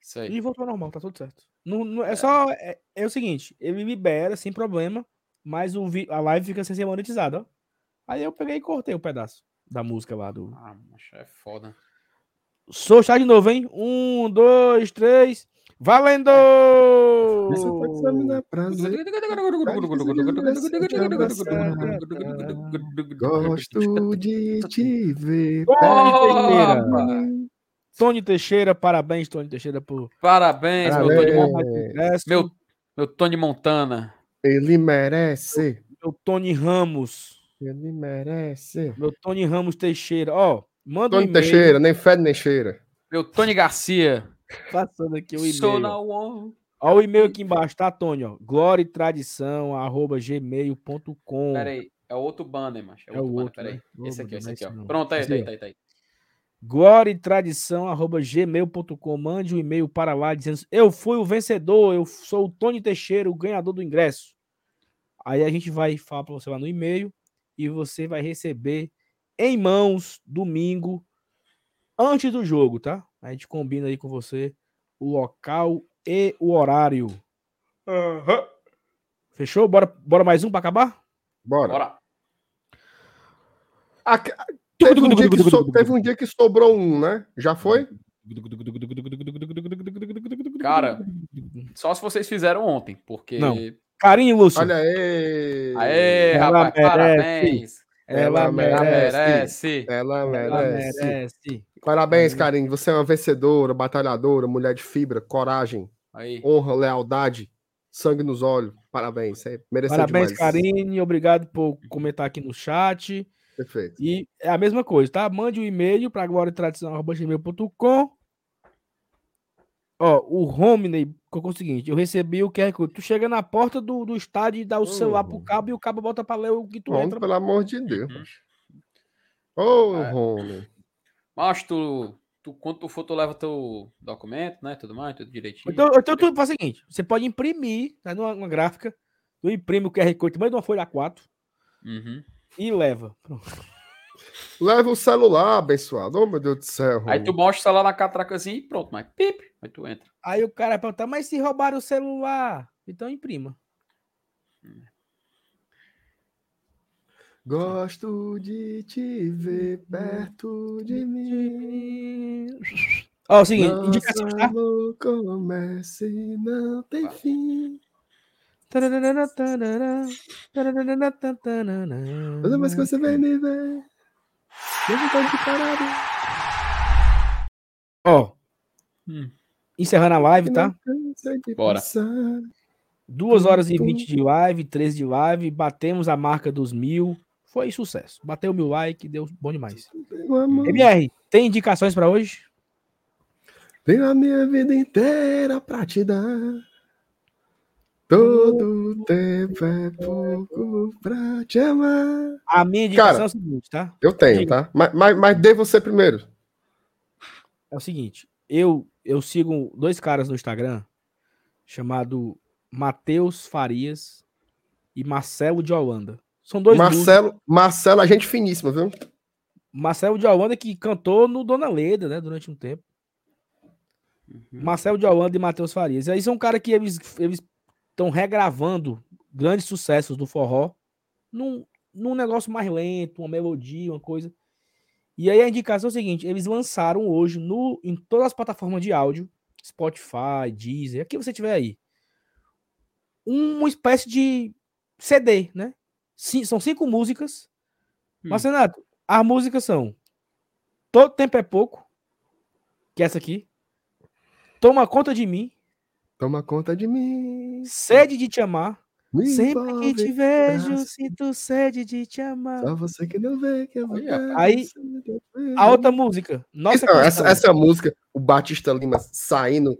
Isso aí. e voltou ao normal, tá tudo certo. Não, não- é, só. É, é o seguinte, ele libera sem problema, mas o, a live fica sem ser monetizada, ó. Aí eu peguei e cortei o pedaço da música lá do. Ah, macho, é foda. Sou chá de novo, hein? Um, dois, três. Valendo! Isso pode ser me dar prazer. Gosto de te ver. Perto. Tony Teixeira, parabéns, Tony Teixeira, por Parabéns, meu Tony, Parabéns. Mon- mais um ingresso. meu, meu Tony Montana. Ele merece. Meu Tony Ramos. Ele merece. Meu Tony Ramos Teixeira. Ó, manda um Tony e-mail. Teixeira, nem fede nem cheira. Meu Tony Garcia. Passando aqui o Sou e-mail. na ó. one. Ó o e-mail aqui embaixo, tá, Tony? Ó. Glória e tradição, arroba gmail.com. Pera aí, é outro banner, macho. É É o outro banner, outro, pera aí. né? Esse aqui, esse é aqui, ó. Pronto, aí, tá aí, aí, tá aí, tá aí. Glória e tradição, arroba gmail.com. Mande um e-mail para lá dizendo: Eu fui o vencedor, eu sou o Tony Teixeira, o ganhador do ingresso. Aí a gente vai falar para você lá no e-mail e você vai receber em mãos domingo, antes do jogo, tá? A gente combina aí com você o local e o horário. Fechou? Bora, bora mais um para acabar? Bora. Bora. Que- teve, um dia que so- teve um dia que sobrou um, né? Já foi? Cara, Só se vocês fizeram ontem, porque. Não. Carinho, Lúcio. Olha aí. Aê, Ela rapaz, merece. parabéns. ela ela Ela merece. merece. Ela Ela merece. Parabéns, Karine. Você é uma vencedora, batalhadora, mulher de fibra, coragem, Aí. honra, lealdade, sangue nos olhos. Parabéns. Você mereceu Parabéns, demais. Karine. Obrigado por comentar aqui no chat. Perfeito. E é a mesma coisa, tá? Mande um e-mail para gloriatradição.com. Ó, o Romney colocou o seguinte: eu recebi o QR Code. Tu chega na porta do, do estádio e dá o celular pro cabo e o cabo bota pra ler o que tu Rony, entra. pelo amor de Deus. Uhum. Ô, É. Rony. Mas tu, tu, quando tu for, tu leva teu documento, né? Tudo mais, tudo direitinho. Então, então tu faz o seguinte: você pode imprimir tá, numa, numa gráfica, tu imprime o QR Code, manda uma folha A4 Uhum. e leva. Pronto. Leva o celular, abençoado. Oh, meu Deus do céu. Aí tu mostra o celular na catracazinha e pronto, mas pip, aí tu entra. Aí o cara pergunta, mas se roubaram o celular? Então imprima. Gosto de te ver perto de mim. Ó, é o seguinte, Nosso indicação, tá? amor começa e não tem fim. Toda vez que você vem me ver, eu vontade de parar. Ó, Hum. Encerrando a live, tá? Bora. 2 horas e 20 de live, 13 de live, batemos a marca dos mil. Foi sucesso. Bateu mil likes, deu bom demais. MR, tem indicações pra hoje? Tenho a minha vida inteira pra te dar. Todo tempo é pouco pra te amar. A minha indicação Cara, é o seguinte, tá? Eu tenho, Diga. tá? Mas, mas, mas dê você primeiro. É o seguinte, eu eu sigo dois caras no Instagram chamado Matheus Farias e Marcelo de Holanda. São dois músicos. Marcelo, Marcelo, a gente finíssima, viu? Marcelo de Holanda que cantou no Dona Leda, né, durante um tempo. Marcelo de Holanda e Matheus Farias. E aí são caras que eles eles estão regravando grandes sucessos do forró num, num negócio mais lento, uma melodia, uma coisa. E aí a indicação é o seguinte, eles lançaram hoje no em todas as plataformas de áudio, Spotify, Deezer, aqui você tiver aí, uma espécie de CD, né? Sim, são cinco músicas. Hum. Mas, Renato, as músicas são Todo Tempo é Pouco, que é essa aqui. Toma Conta de Mim, Toma conta de mim. Sede de Te Amar. Me Sempre que te vejo, abraça. sinto sede de te amar. Só você que não vê que eu vou Aí, A outra música, Nossa Não, essa, Canção. essa música, o Batista Lima saindo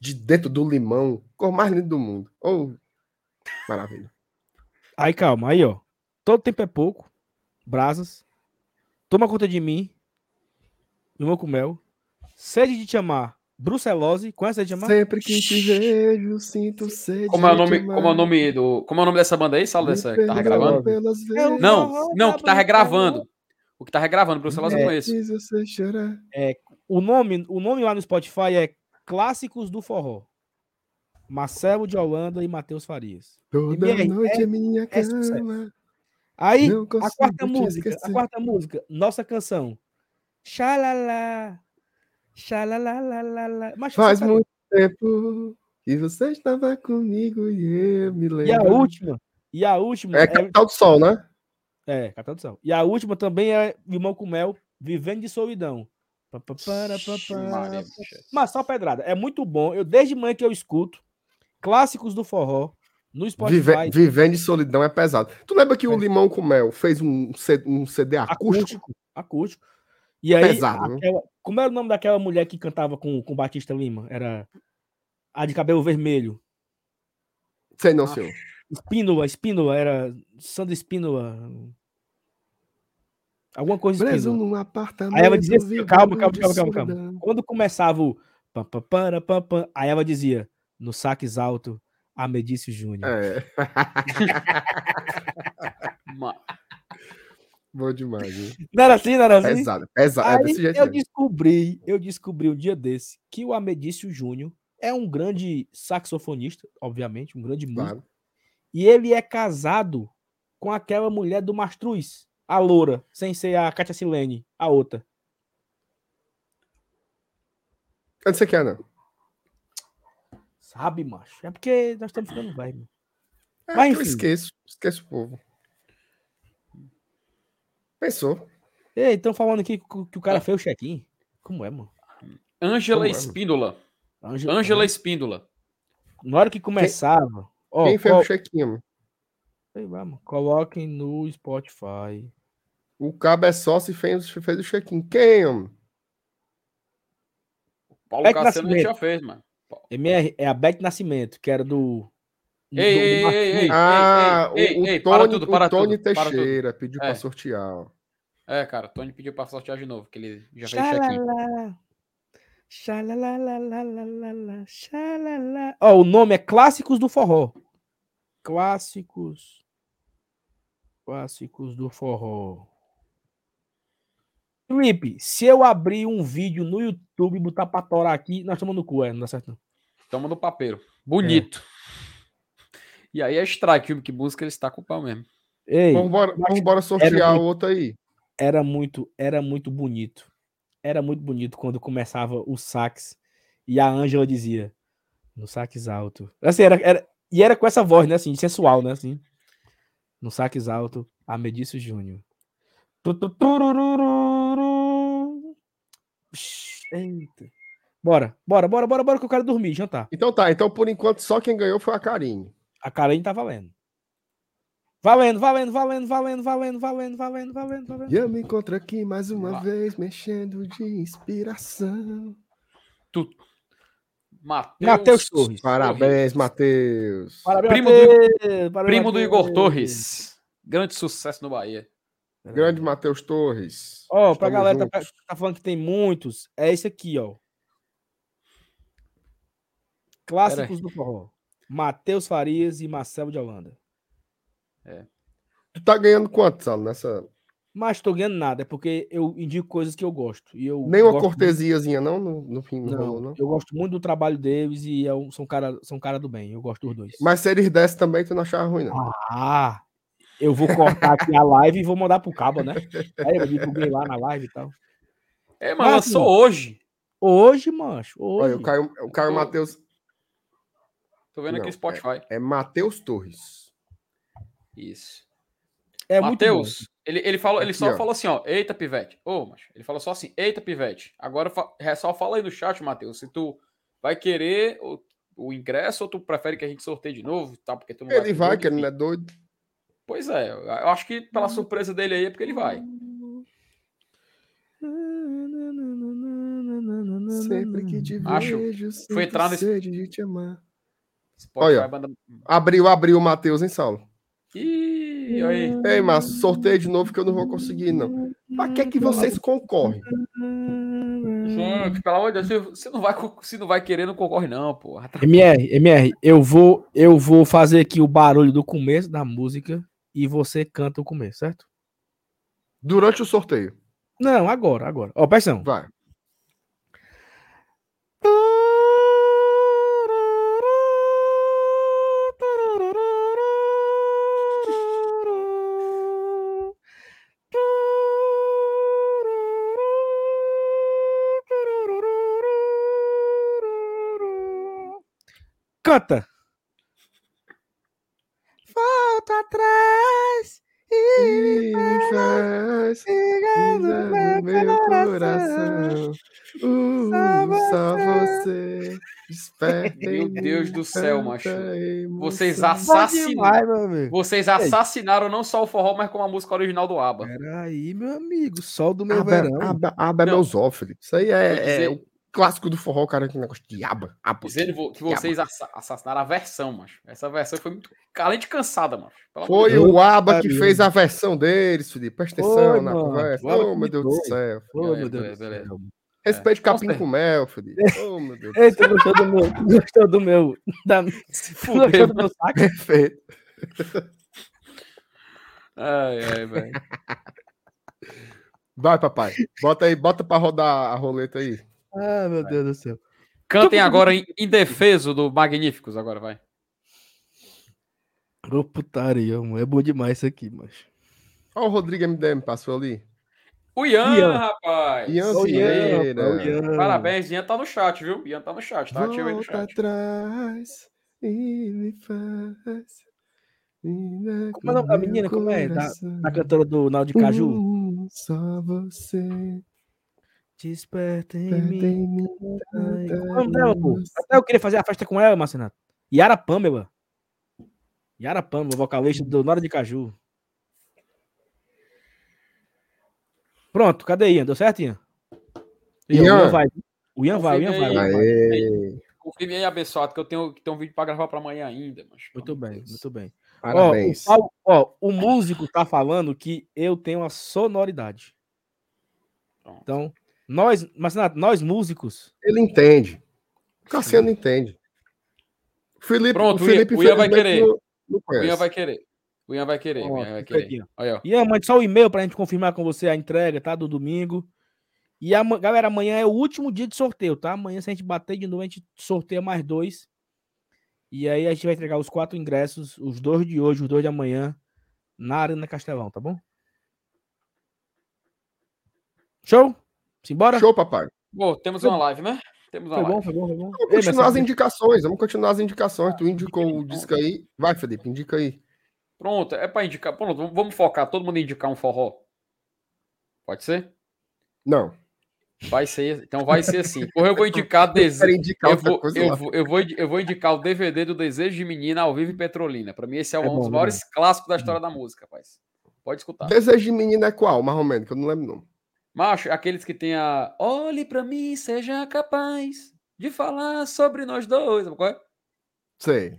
de dentro do limão, cor mais linda do mundo. Oh, maravilha. Aí, calma, aí, ó. Todo Tempo é Pouco, Brasas. Toma Conta de Mim, Limão com Mel. Sede de Te Amar, Brucelose. Conhece Sede de Te Amar? Sempre que te vejo, sinto sede. Como é o nome, como é o nome do, como é o nome dessa banda aí, Saulo, dessa que tá regravando? Não, não, que tá regravando. O que tá regravando pro celular, eu É. conheço. O nome, o nome lá no Spotify é Clássicos do Forró. Marcelo de Holanda e Matheus Farias. Toda MR, noite é minha é cama. Aí, a quarta música, a esquecer. quarta música, nossa canção. Xalala. Xalalalala. Mas Faz muito tempo que você estava comigo e eu me lembro. E a última, e a última É é, Capital do Sol, né? é, Capital do Céu. E a última também é Limão com Mel, Vivendo de Solidão. Pa, pa, para, pa, Ixi, pa. Maria, bicho. Mas só pedrada. É muito bom. Eu desde manhã que eu escuto clássicos do forró no Spotify. Vive, Vivendo de Solidão é pesado. Tu lembra que É. o Limão com Mel fez um, um CD acústico? acústico, acústico. E aí, Pesado, aquela- como era o nome daquela mulher que cantava com com Batista Lima? Era a de cabelo vermelho. Sei não, senhor. Espínola, Espínola, era Sandra Espínola. Alguma coisa Preso Espínola. num apartamento. Aí ela dizia assim, calma, calma, calma, calma, calma. Quando começava o pam, pam, para, pam, pam, aí ela dizia, no saques alto, Amedício Júnior. É, bom demais. viu? Não era assim, não era assim? Pesado, pesado. É Aí desse jeito eu mesmo. descobri, eu descobri um dia desse que o Amedício Júnior é um grande saxofonista, obviamente, um grande músico. Claro. E ele é casado com aquela mulher do Mastruz, a loura, sem ser a Katia Silene, a outra. Eu não sei o que é, não. Sabe, macho? É porque nós estamos ficando velho. É, Mas, que eu enfim. esqueço. Esqueço o povo. Pensou. Ei, estão falando aqui que o Ah. cara fez o check-in. Como é, mano? Ângela é, mano? Espíndola. Ângela- Ângela Espíndola. Na hora que começava. Ó, Quem fez col- o? Sei lá, mano. Coloquem no Spotify. O cabo é só se fez, fez o check-in. Quem, homem? Paulo Beck Cassiano já fez, mano. MR é a Beth Nascimento, que era do. Ei, do ei, ei, Mastruz. ei, ei. Ah, ei, o, o ei, para Tony, tudo, para o Tony tudo, para tudo. Teixeira pediu É. pra sortear. É, cara, Tony pediu pra sortear de novo, que ele já fez check-in. Xalala. Xalalalalala, xalala. Ó, o nome é Clássicos do Forró. Clássicos. Clássicos do Forró. Felipe, se eu abrir um vídeo no YouTube e botar pra torar aqui, nós estamos no cu, é, não dá certo não. Toma no papeiro. Bonito. E aí é strike, que música ele está com o pau mesmo. Ei, Vamos embora, mas vamos embora sortear o muito- outro aí. era muito, era muito bonito. Era muito bonito quando começava o sax e a Ângela dizia no sax alto. Assim, era, era, e era com essa voz, né, assim, sensual, né, assim. No sax alto, Júnior. Tu, tururururu. Psh, Eita. Bora, bora, bora, bora, bora que eu quero dormir, jantar. Então tá, então por enquanto só quem ganhou foi a Karine. A Karen tá valendo. Valendo, valendo, valendo, valendo, valendo, valendo, valendo, valendo, valendo. E eu me encontro aqui mais uma Ah. vez, mexendo de inspiração. Matheus, Matheus Torres. Parabéns, Matheus. Primo Matheus, parabéns, Primo do Igor. Torres. Grande sucesso no Bahia. Grande Matheus Torres. Ó, pra Estamos galera tá, juntos. tá falando que tem muitos, é esse aqui, ó. Clássicos do forró. Matheus Farias e Marcelo de Holanda. Tu tá ganhando quanto, Salo, nessa... Mas tô ganhando nada, é porque eu indico coisas que eu gosto. E eu Nem uma cortesiazinha, não? No, no fim, muito- não, rolou, não? eu gosto muito do trabalho deles e é um- são cara, são cara do bem. Eu gosto dos dois. Mas se eles dessem também, tu não achava ruim, não. Ah, eu vou cortar aqui a live e vou mandar pro cabo, né? Aí eu divulguei lá na live e tal. É, Mas, mas lançou hoje. Hoje, mancho, Olha, hoje. o Caio, o Caio Ô. Matheus... Tô vendo Não, aqui no Spotify. É Matheus Torres. Isso. É. Matheus, ele, ele, falou, ele Aqui, só ó. falou assim, ó, eita, pivete. Ô, macho, ele falou só assim, eita, pivete. Agora fa- é só fala aí no chat, Matheus, se tu vai querer o, o ingresso ou tu prefere que a gente sorteie de novo, tá? Porque tu não Ele vai, que ele não é doido. Pois é, eu acho que pela surpresa dele aí é porque ele vai. Sempre que te Acho- vejo, foi sinto entrar nesse- sede de te amar. Spotify Olha. banda... Abriu, abriu o Matheus, hein, Saulo? Ih, aí. Ei, Márcio, sorteio de novo que eu não vou conseguir, não. Pra que que vocês concorrem? Gente, pelo amor de Deus, se- se não vai, se não vai querer, não concorre não, pô. MR, MR, eu vou, eu vou fazer aqui o barulho do começo da música e você canta o começo, certo? Durante o sorteio. Não, agora, agora. Ó, presta atenção. Vai. Canta! Volta atrás E me faz no meu coração. coração. Uh, Só só você. você. Desperta em Meu Deus do céu, macho. Vocês demais, amigo. Vocês assassinaram não só o forró, mas como a música original do ABBA. Peraí, meu amigo. Sol do meu Aba, verão. aba, aba é meu. Isso aí é, é o clássico do forró, cara que negócio de aba. aba. Dizendo vo- que vocês assa- assassinaram a versão, macho. Essa versão foi muito. Além de cansada, macho. Pelo Foi Deus. o aba que fez a versão deles, Felipe. Presta Foi, atenção na mano. conversa. Aba Oh, meu Deus do céu. Beleza, meu Deus do céu. Respeite com capim com mel, Felipe. Oh, meu Deus. Ei, tu gostou do meu. Gostou do meu. Da, Se tu gostou fudeu. do meu saco? Perfeito. Ai, ai, velho. Vai, papai. Bota aí, bota pra rodar a roleta aí. Ah, meu Deus do céu. Cantem agora em indefeso do Magníficos, agora vai. Ô, putaria, mano. É bom demais isso aqui, macho. Ó, o Rodrigo MDM passou ali. O Ian, Ian. rapaz. Ian Vieira. rapaz, ô, Ian. Parabéns, Ian tá no chat, viu? Ian tá no chat, tá ativo aí no chat. atrás e me faz. Como é o nome da menina? Como é? Da- A cantora do Naldo de Caju. Uh, só você. Desperta em mim. dela, pô? Até eu queria fazer a festa com ela, Marcenato. Yara Pamela. Yara Pamela, vocalista do Nora de Caju. Pronto, cadê Ian? Deu certo, Ian? Ian, Ian. Vai. O Ian vai, o Ian vai. o Ian vai. Aê, Confirme aí, abençoado, que eu tenho, que tenho um vídeo pra gravar pra amanhã ainda, mas. Muito bem, muito bem. Ó, o, parabéns. Paulo- ó, o músico tá falando que eu tenho a sonoridade. Pronto. Então, nós, Marcenato, nós músicos, Ele entende. O Cassiano entende. O Felipe, Pronto, o o Ian- Felipe o Ian vai querer. Não, não O. Ian vai querer. O Ian vai querer. Ó, Ian vai querer. Olha. Ian, mande só o e-mail pra gente confirmar com você a entrega, tá? Do domingo. E ama- galera, amanhã é o último dia de sorteio, tá? Amanhã, se a gente bater de novo, a gente sorteia mais dois. E aí a gente vai entregar os quatro ingressos, os dois de hoje, os dois de amanhã, na Arena Castelão, tá bom? Show? Simbora? Show, papai. Bom, temos uma live, né? Temos uma Foi bom, live. foi bom, foi bom. Vamos Ei, continuar as Marcelo, indicações. Vamos continuar as indicações. Tu indicou o disco aí. Vai, Felipe, indica aí. Pronto, é pra indicar. Pronto, vamos- focar. Todo mundo indicar um forró. Pode ser? Não. Vai ser. Então vai ser assim. Porra, eu vou indicar Eu indicar Eu vou, eu, vou, eu, vou, eu vou indicar o DVD do Desejo de Menina ao vivo em Petrolina. Pra mim, esse é, É um bom, dos é maiores clássicos da história da música, rapaz. Pode escutar. Desejo de menina é qual, mais ou menos, que eu não lembro não. Macho, aqueles que tem a. Olhe pra mim, seja capaz de falar sobre nós dois. Sabe qual é? Sei.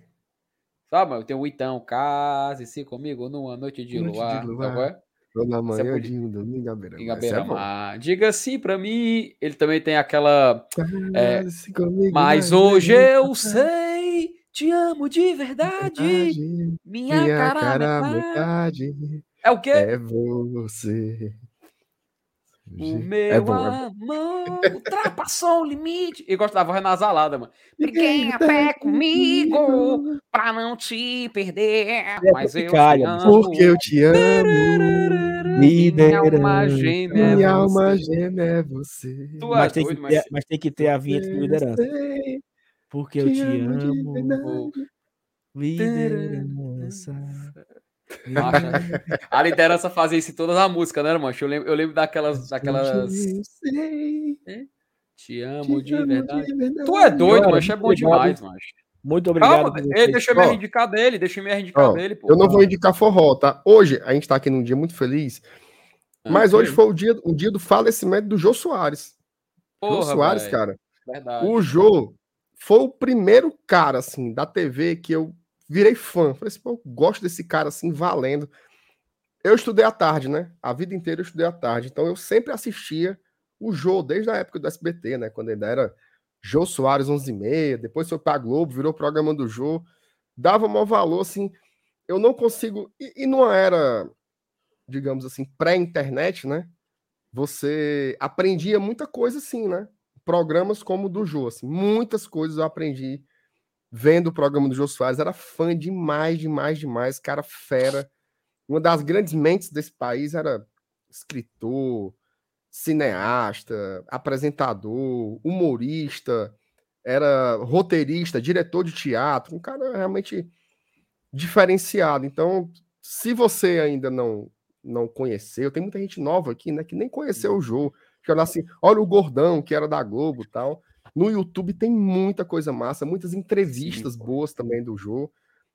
Sabe, mano? Tem o então, case-se comigo numa noite de Noite de luar. luar. Sabe qual é? Na é manhã bonita. de um domingo à beira. Em Essa é bom. Beira-Mar. Diga sim pra mim. Ele também tem aquela. É, comigo, Mas hoje é eu sei, te amo de verdade. verdade, Minha, Minha cara, cara metade. metade É o quê? é você. O meu É bom, é amor ultrapassou o limite. Eu gosto da voz nasalada, mano. Fiquem a pé comigo pra não te perder. Mas eu te Tropicália, amo. Porque eu te amo. Minha alma gêmea. é Minha alma você. gêmea é você. Tu Mas é tem, que doido, ter, mas. tem que ter a vinheta de liderança. Porque eu te amo Liderança. A liderança fazia isso em todas as músicas, né, irmão? Eu lembro, eu lembro daquelas. daquelas... Eu sei Te amo de amo verdade. verdade. Tu é doido, mas é bom demais, macho. Muito obrigado. Calma, ei, deixa eu me indicar dele, deixa eu me indicar dele, pô. Eu não vou indicar forró, tá? Hoje, a gente tá aqui num dia muito feliz, Ah, mas hoje foi o dia, o dia do falecimento do Jô Soares. Jô Porra, Soares, velho, cara. Verdade. O Jô foi o primeiro cara, assim, da TV que eu virei fã. Falei assim, pô, gosto desse cara, assim, valendo. Eu estudei à tarde, né? A vida inteira eu estudei à tarde. Então eu sempre assistia o Jô, desde a época do SBT, né? Quando ainda era Jô Soares 11 e meia, depois foi pra Globo, virou programa do Jô. Dava maior valor, assim. Eu não consigo... E, e não era digamos assim, pré-internet, né? Você aprendia muita coisa assim, né? Programas como o do Jô, assim, muitas coisas eu aprendi vendo o programa do Jô Soares, era fã demais, demais, demais, cara fera. Uma das grandes mentes desse país era escritor, cineasta, apresentador, humorista, era roteirista, diretor de teatro, um cara realmente diferenciado. Então, se você ainda não não conheceu, tem muita gente nova aqui, né, que nem conheceu o jogo, que olha assim, olha o Gordão, que era da Globo, tal. No YouTube tem muita coisa massa, muitas entrevistas Sim. boas também do jogo.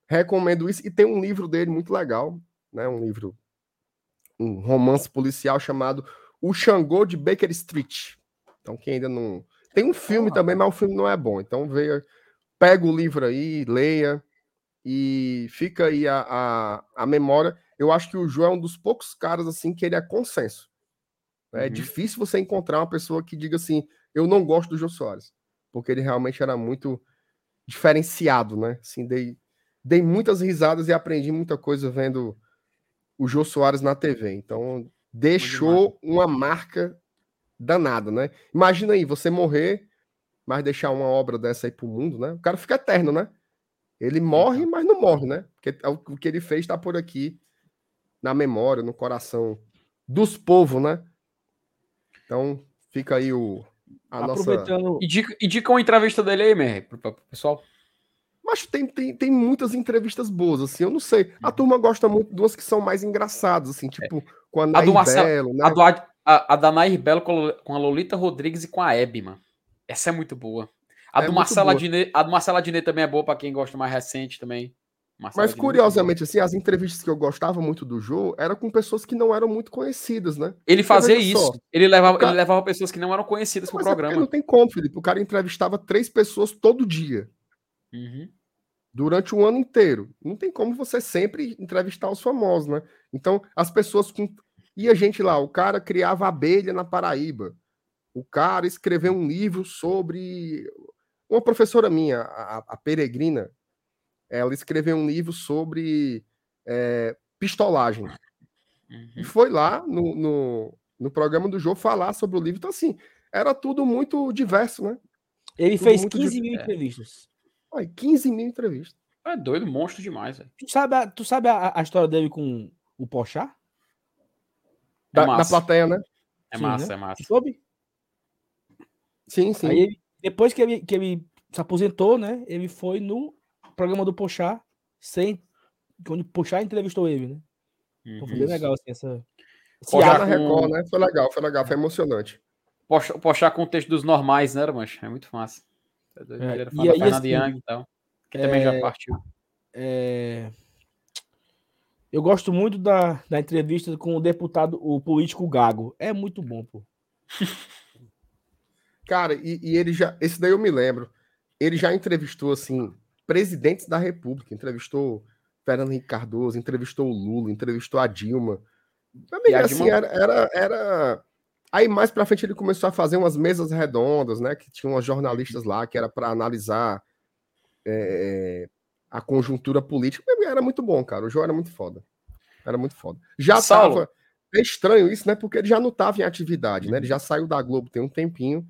Recomendo isso e tem um livro dele muito legal, né, um livro um romance policial chamado O Xangô de Baker Street. Então, quem ainda não tem um filme ah, também, mas o filme não é bom. Então, veja, pega o livro aí, leia e fica aí a, a, a memória. Eu acho que o João é um dos poucos caras assim que ele é consenso. É uhum. difícil você encontrar uma pessoa que diga assim: eu não gosto do Jô Soares, porque ele realmente era muito diferenciado, né? Assim, dei, dei muitas risadas e aprendi muita coisa vendo o Jô Soares na TV. Então, deixou uma marca danada, né? Imagina aí, você morrer, mas deixar uma obra dessa aí pro mundo, né? O cara fica eterno, né? Ele morre, mas não morre, né? Porque é o que ele fez está por aqui, na memória, no coração dos povos, né? Então, fica aí o. A Aproveitando. Nossa... Indica, indica uma entrevista dele aí, Mer, pro, pro pessoal. Mas tem, tem, tem muitas entrevistas boas, assim, eu não sei. A uhum. turma gosta muito de umas que são mais engraçadas, assim, tipo, é. com a Nair Belo, né? A, do, a, a da Nair Belo com a Lolita Rodrigues e com a Hebe, mano. Essa é muito boa. A, é do Marcela Adnet, a do Marcela Adnet também é boa para quem gosta mais recente também. Mas curiosamente, assim, as entrevistas que eu gostava muito do Jô eram com pessoas que não eram muito conhecidas, né? Ele fazia isso. Ele levava, cara... ele levava pessoas que não eram conhecidas pro é programa. não tem como, Felipe. O cara entrevistava três pessoas todo dia. Uhum. Durante um ano inteiro. Não tem como você sempre entrevistar os famosos, né? Então, as pessoas com. E a gente lá, o cara criava abelha na Paraíba. O cara escreveu um livro sobre uma professora minha, a, a Peregrina, ela escreveu um livro sobre é, pistolagem. Uhum. E foi lá no, no, no, programa do jogo falar sobre o livro. Então, assim, era tudo muito diverso, né? Ele tudo fez 15 mil entrevistas. Ai, 15 mil entrevistas. É doido, monstro demais. Véio. Tu sabe, a, tu sabe a, a história dele com o Pochá? É da, da, plateia, né? É sim, massa, né? é massa. Soube? Sim, sim. Aí, depois que ele, que ele se aposentou, né? Ele foi no programa do Pochá, sem. Quando o Pochá entrevistou ele, né? Então foi bem legal, assim, essa. Pochá na Record, né? Foi legal, foi legal, foi emocionante. Pochá, Pochá com o texto dos normais, né, mancha? É muito massa. É, e aí, Fernando assim, Young, então, que também já é, partiu. É... Eu gosto muito da, da entrevista com o deputado, o político Gago. É muito bom, pô. Cara, e, e, ele já. Esse daí eu me lembro. Ele já entrevistou, assim, presidentes da República. Entrevistou Fernando Henrique Cardoso, entrevistou o Lula, entrevistou a Dilma. Também, assim, Dilma... Era, era, era. Aí mais pra frente ele começou a fazer umas mesas redondas, né? Que tinham umas jornalistas lá, que era para analisar é, a conjuntura política. Era muito bom, cara. O João era muito foda. Era muito foda. Já Saulo. tava. É estranho isso, né? Porque ele já não estava em atividade, né? Ele já saiu da Globo tem um tempinho.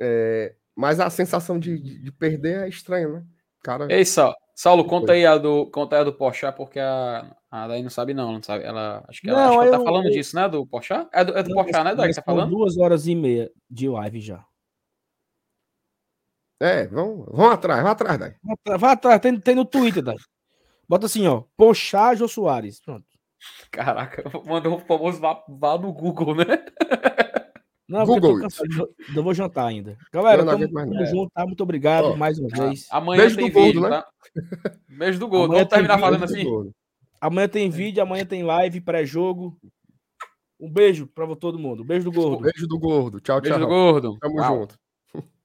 É, mas a sensação de, de, perder é estranha, né? Cara, Ei, Saulo, Saulo conta aí a do, conta aí a do Porsche, porque a, a Daí não sabe, não, não sabe. Ela, acho que ela, não, acho que ela tá falando eu, disso, né? Do Porsche? É do, é do Porsche, né, Daí, que tá falando? Duas horas e meia de live já. É, vamos, vamos atrás, vamos atrás, Daí. Vai atrás, tem, tem no Twitter, Daí. Bota assim, ó, Pochá Jô Soares. Pronto. Caraca, mandou o famoso vá, vá no Google, né? Não, Google. Eu, eu, vou jantar ainda. Galera, não, tamo, tamo junto, tá? Muito obrigado oh, mais uma vez. Amanhã Beijo tem do vídeo, gordo, né? tá? Beijo do gol. Vamos terminar falando assim. Amanhã tem vídeo, amanhã tem live, pré-jogo. Um beijo para todo mundo. Beijo do gordo. Beijo do gordo. Tchau, tchau. Beijo do gordo. Tamo Tchau. junto.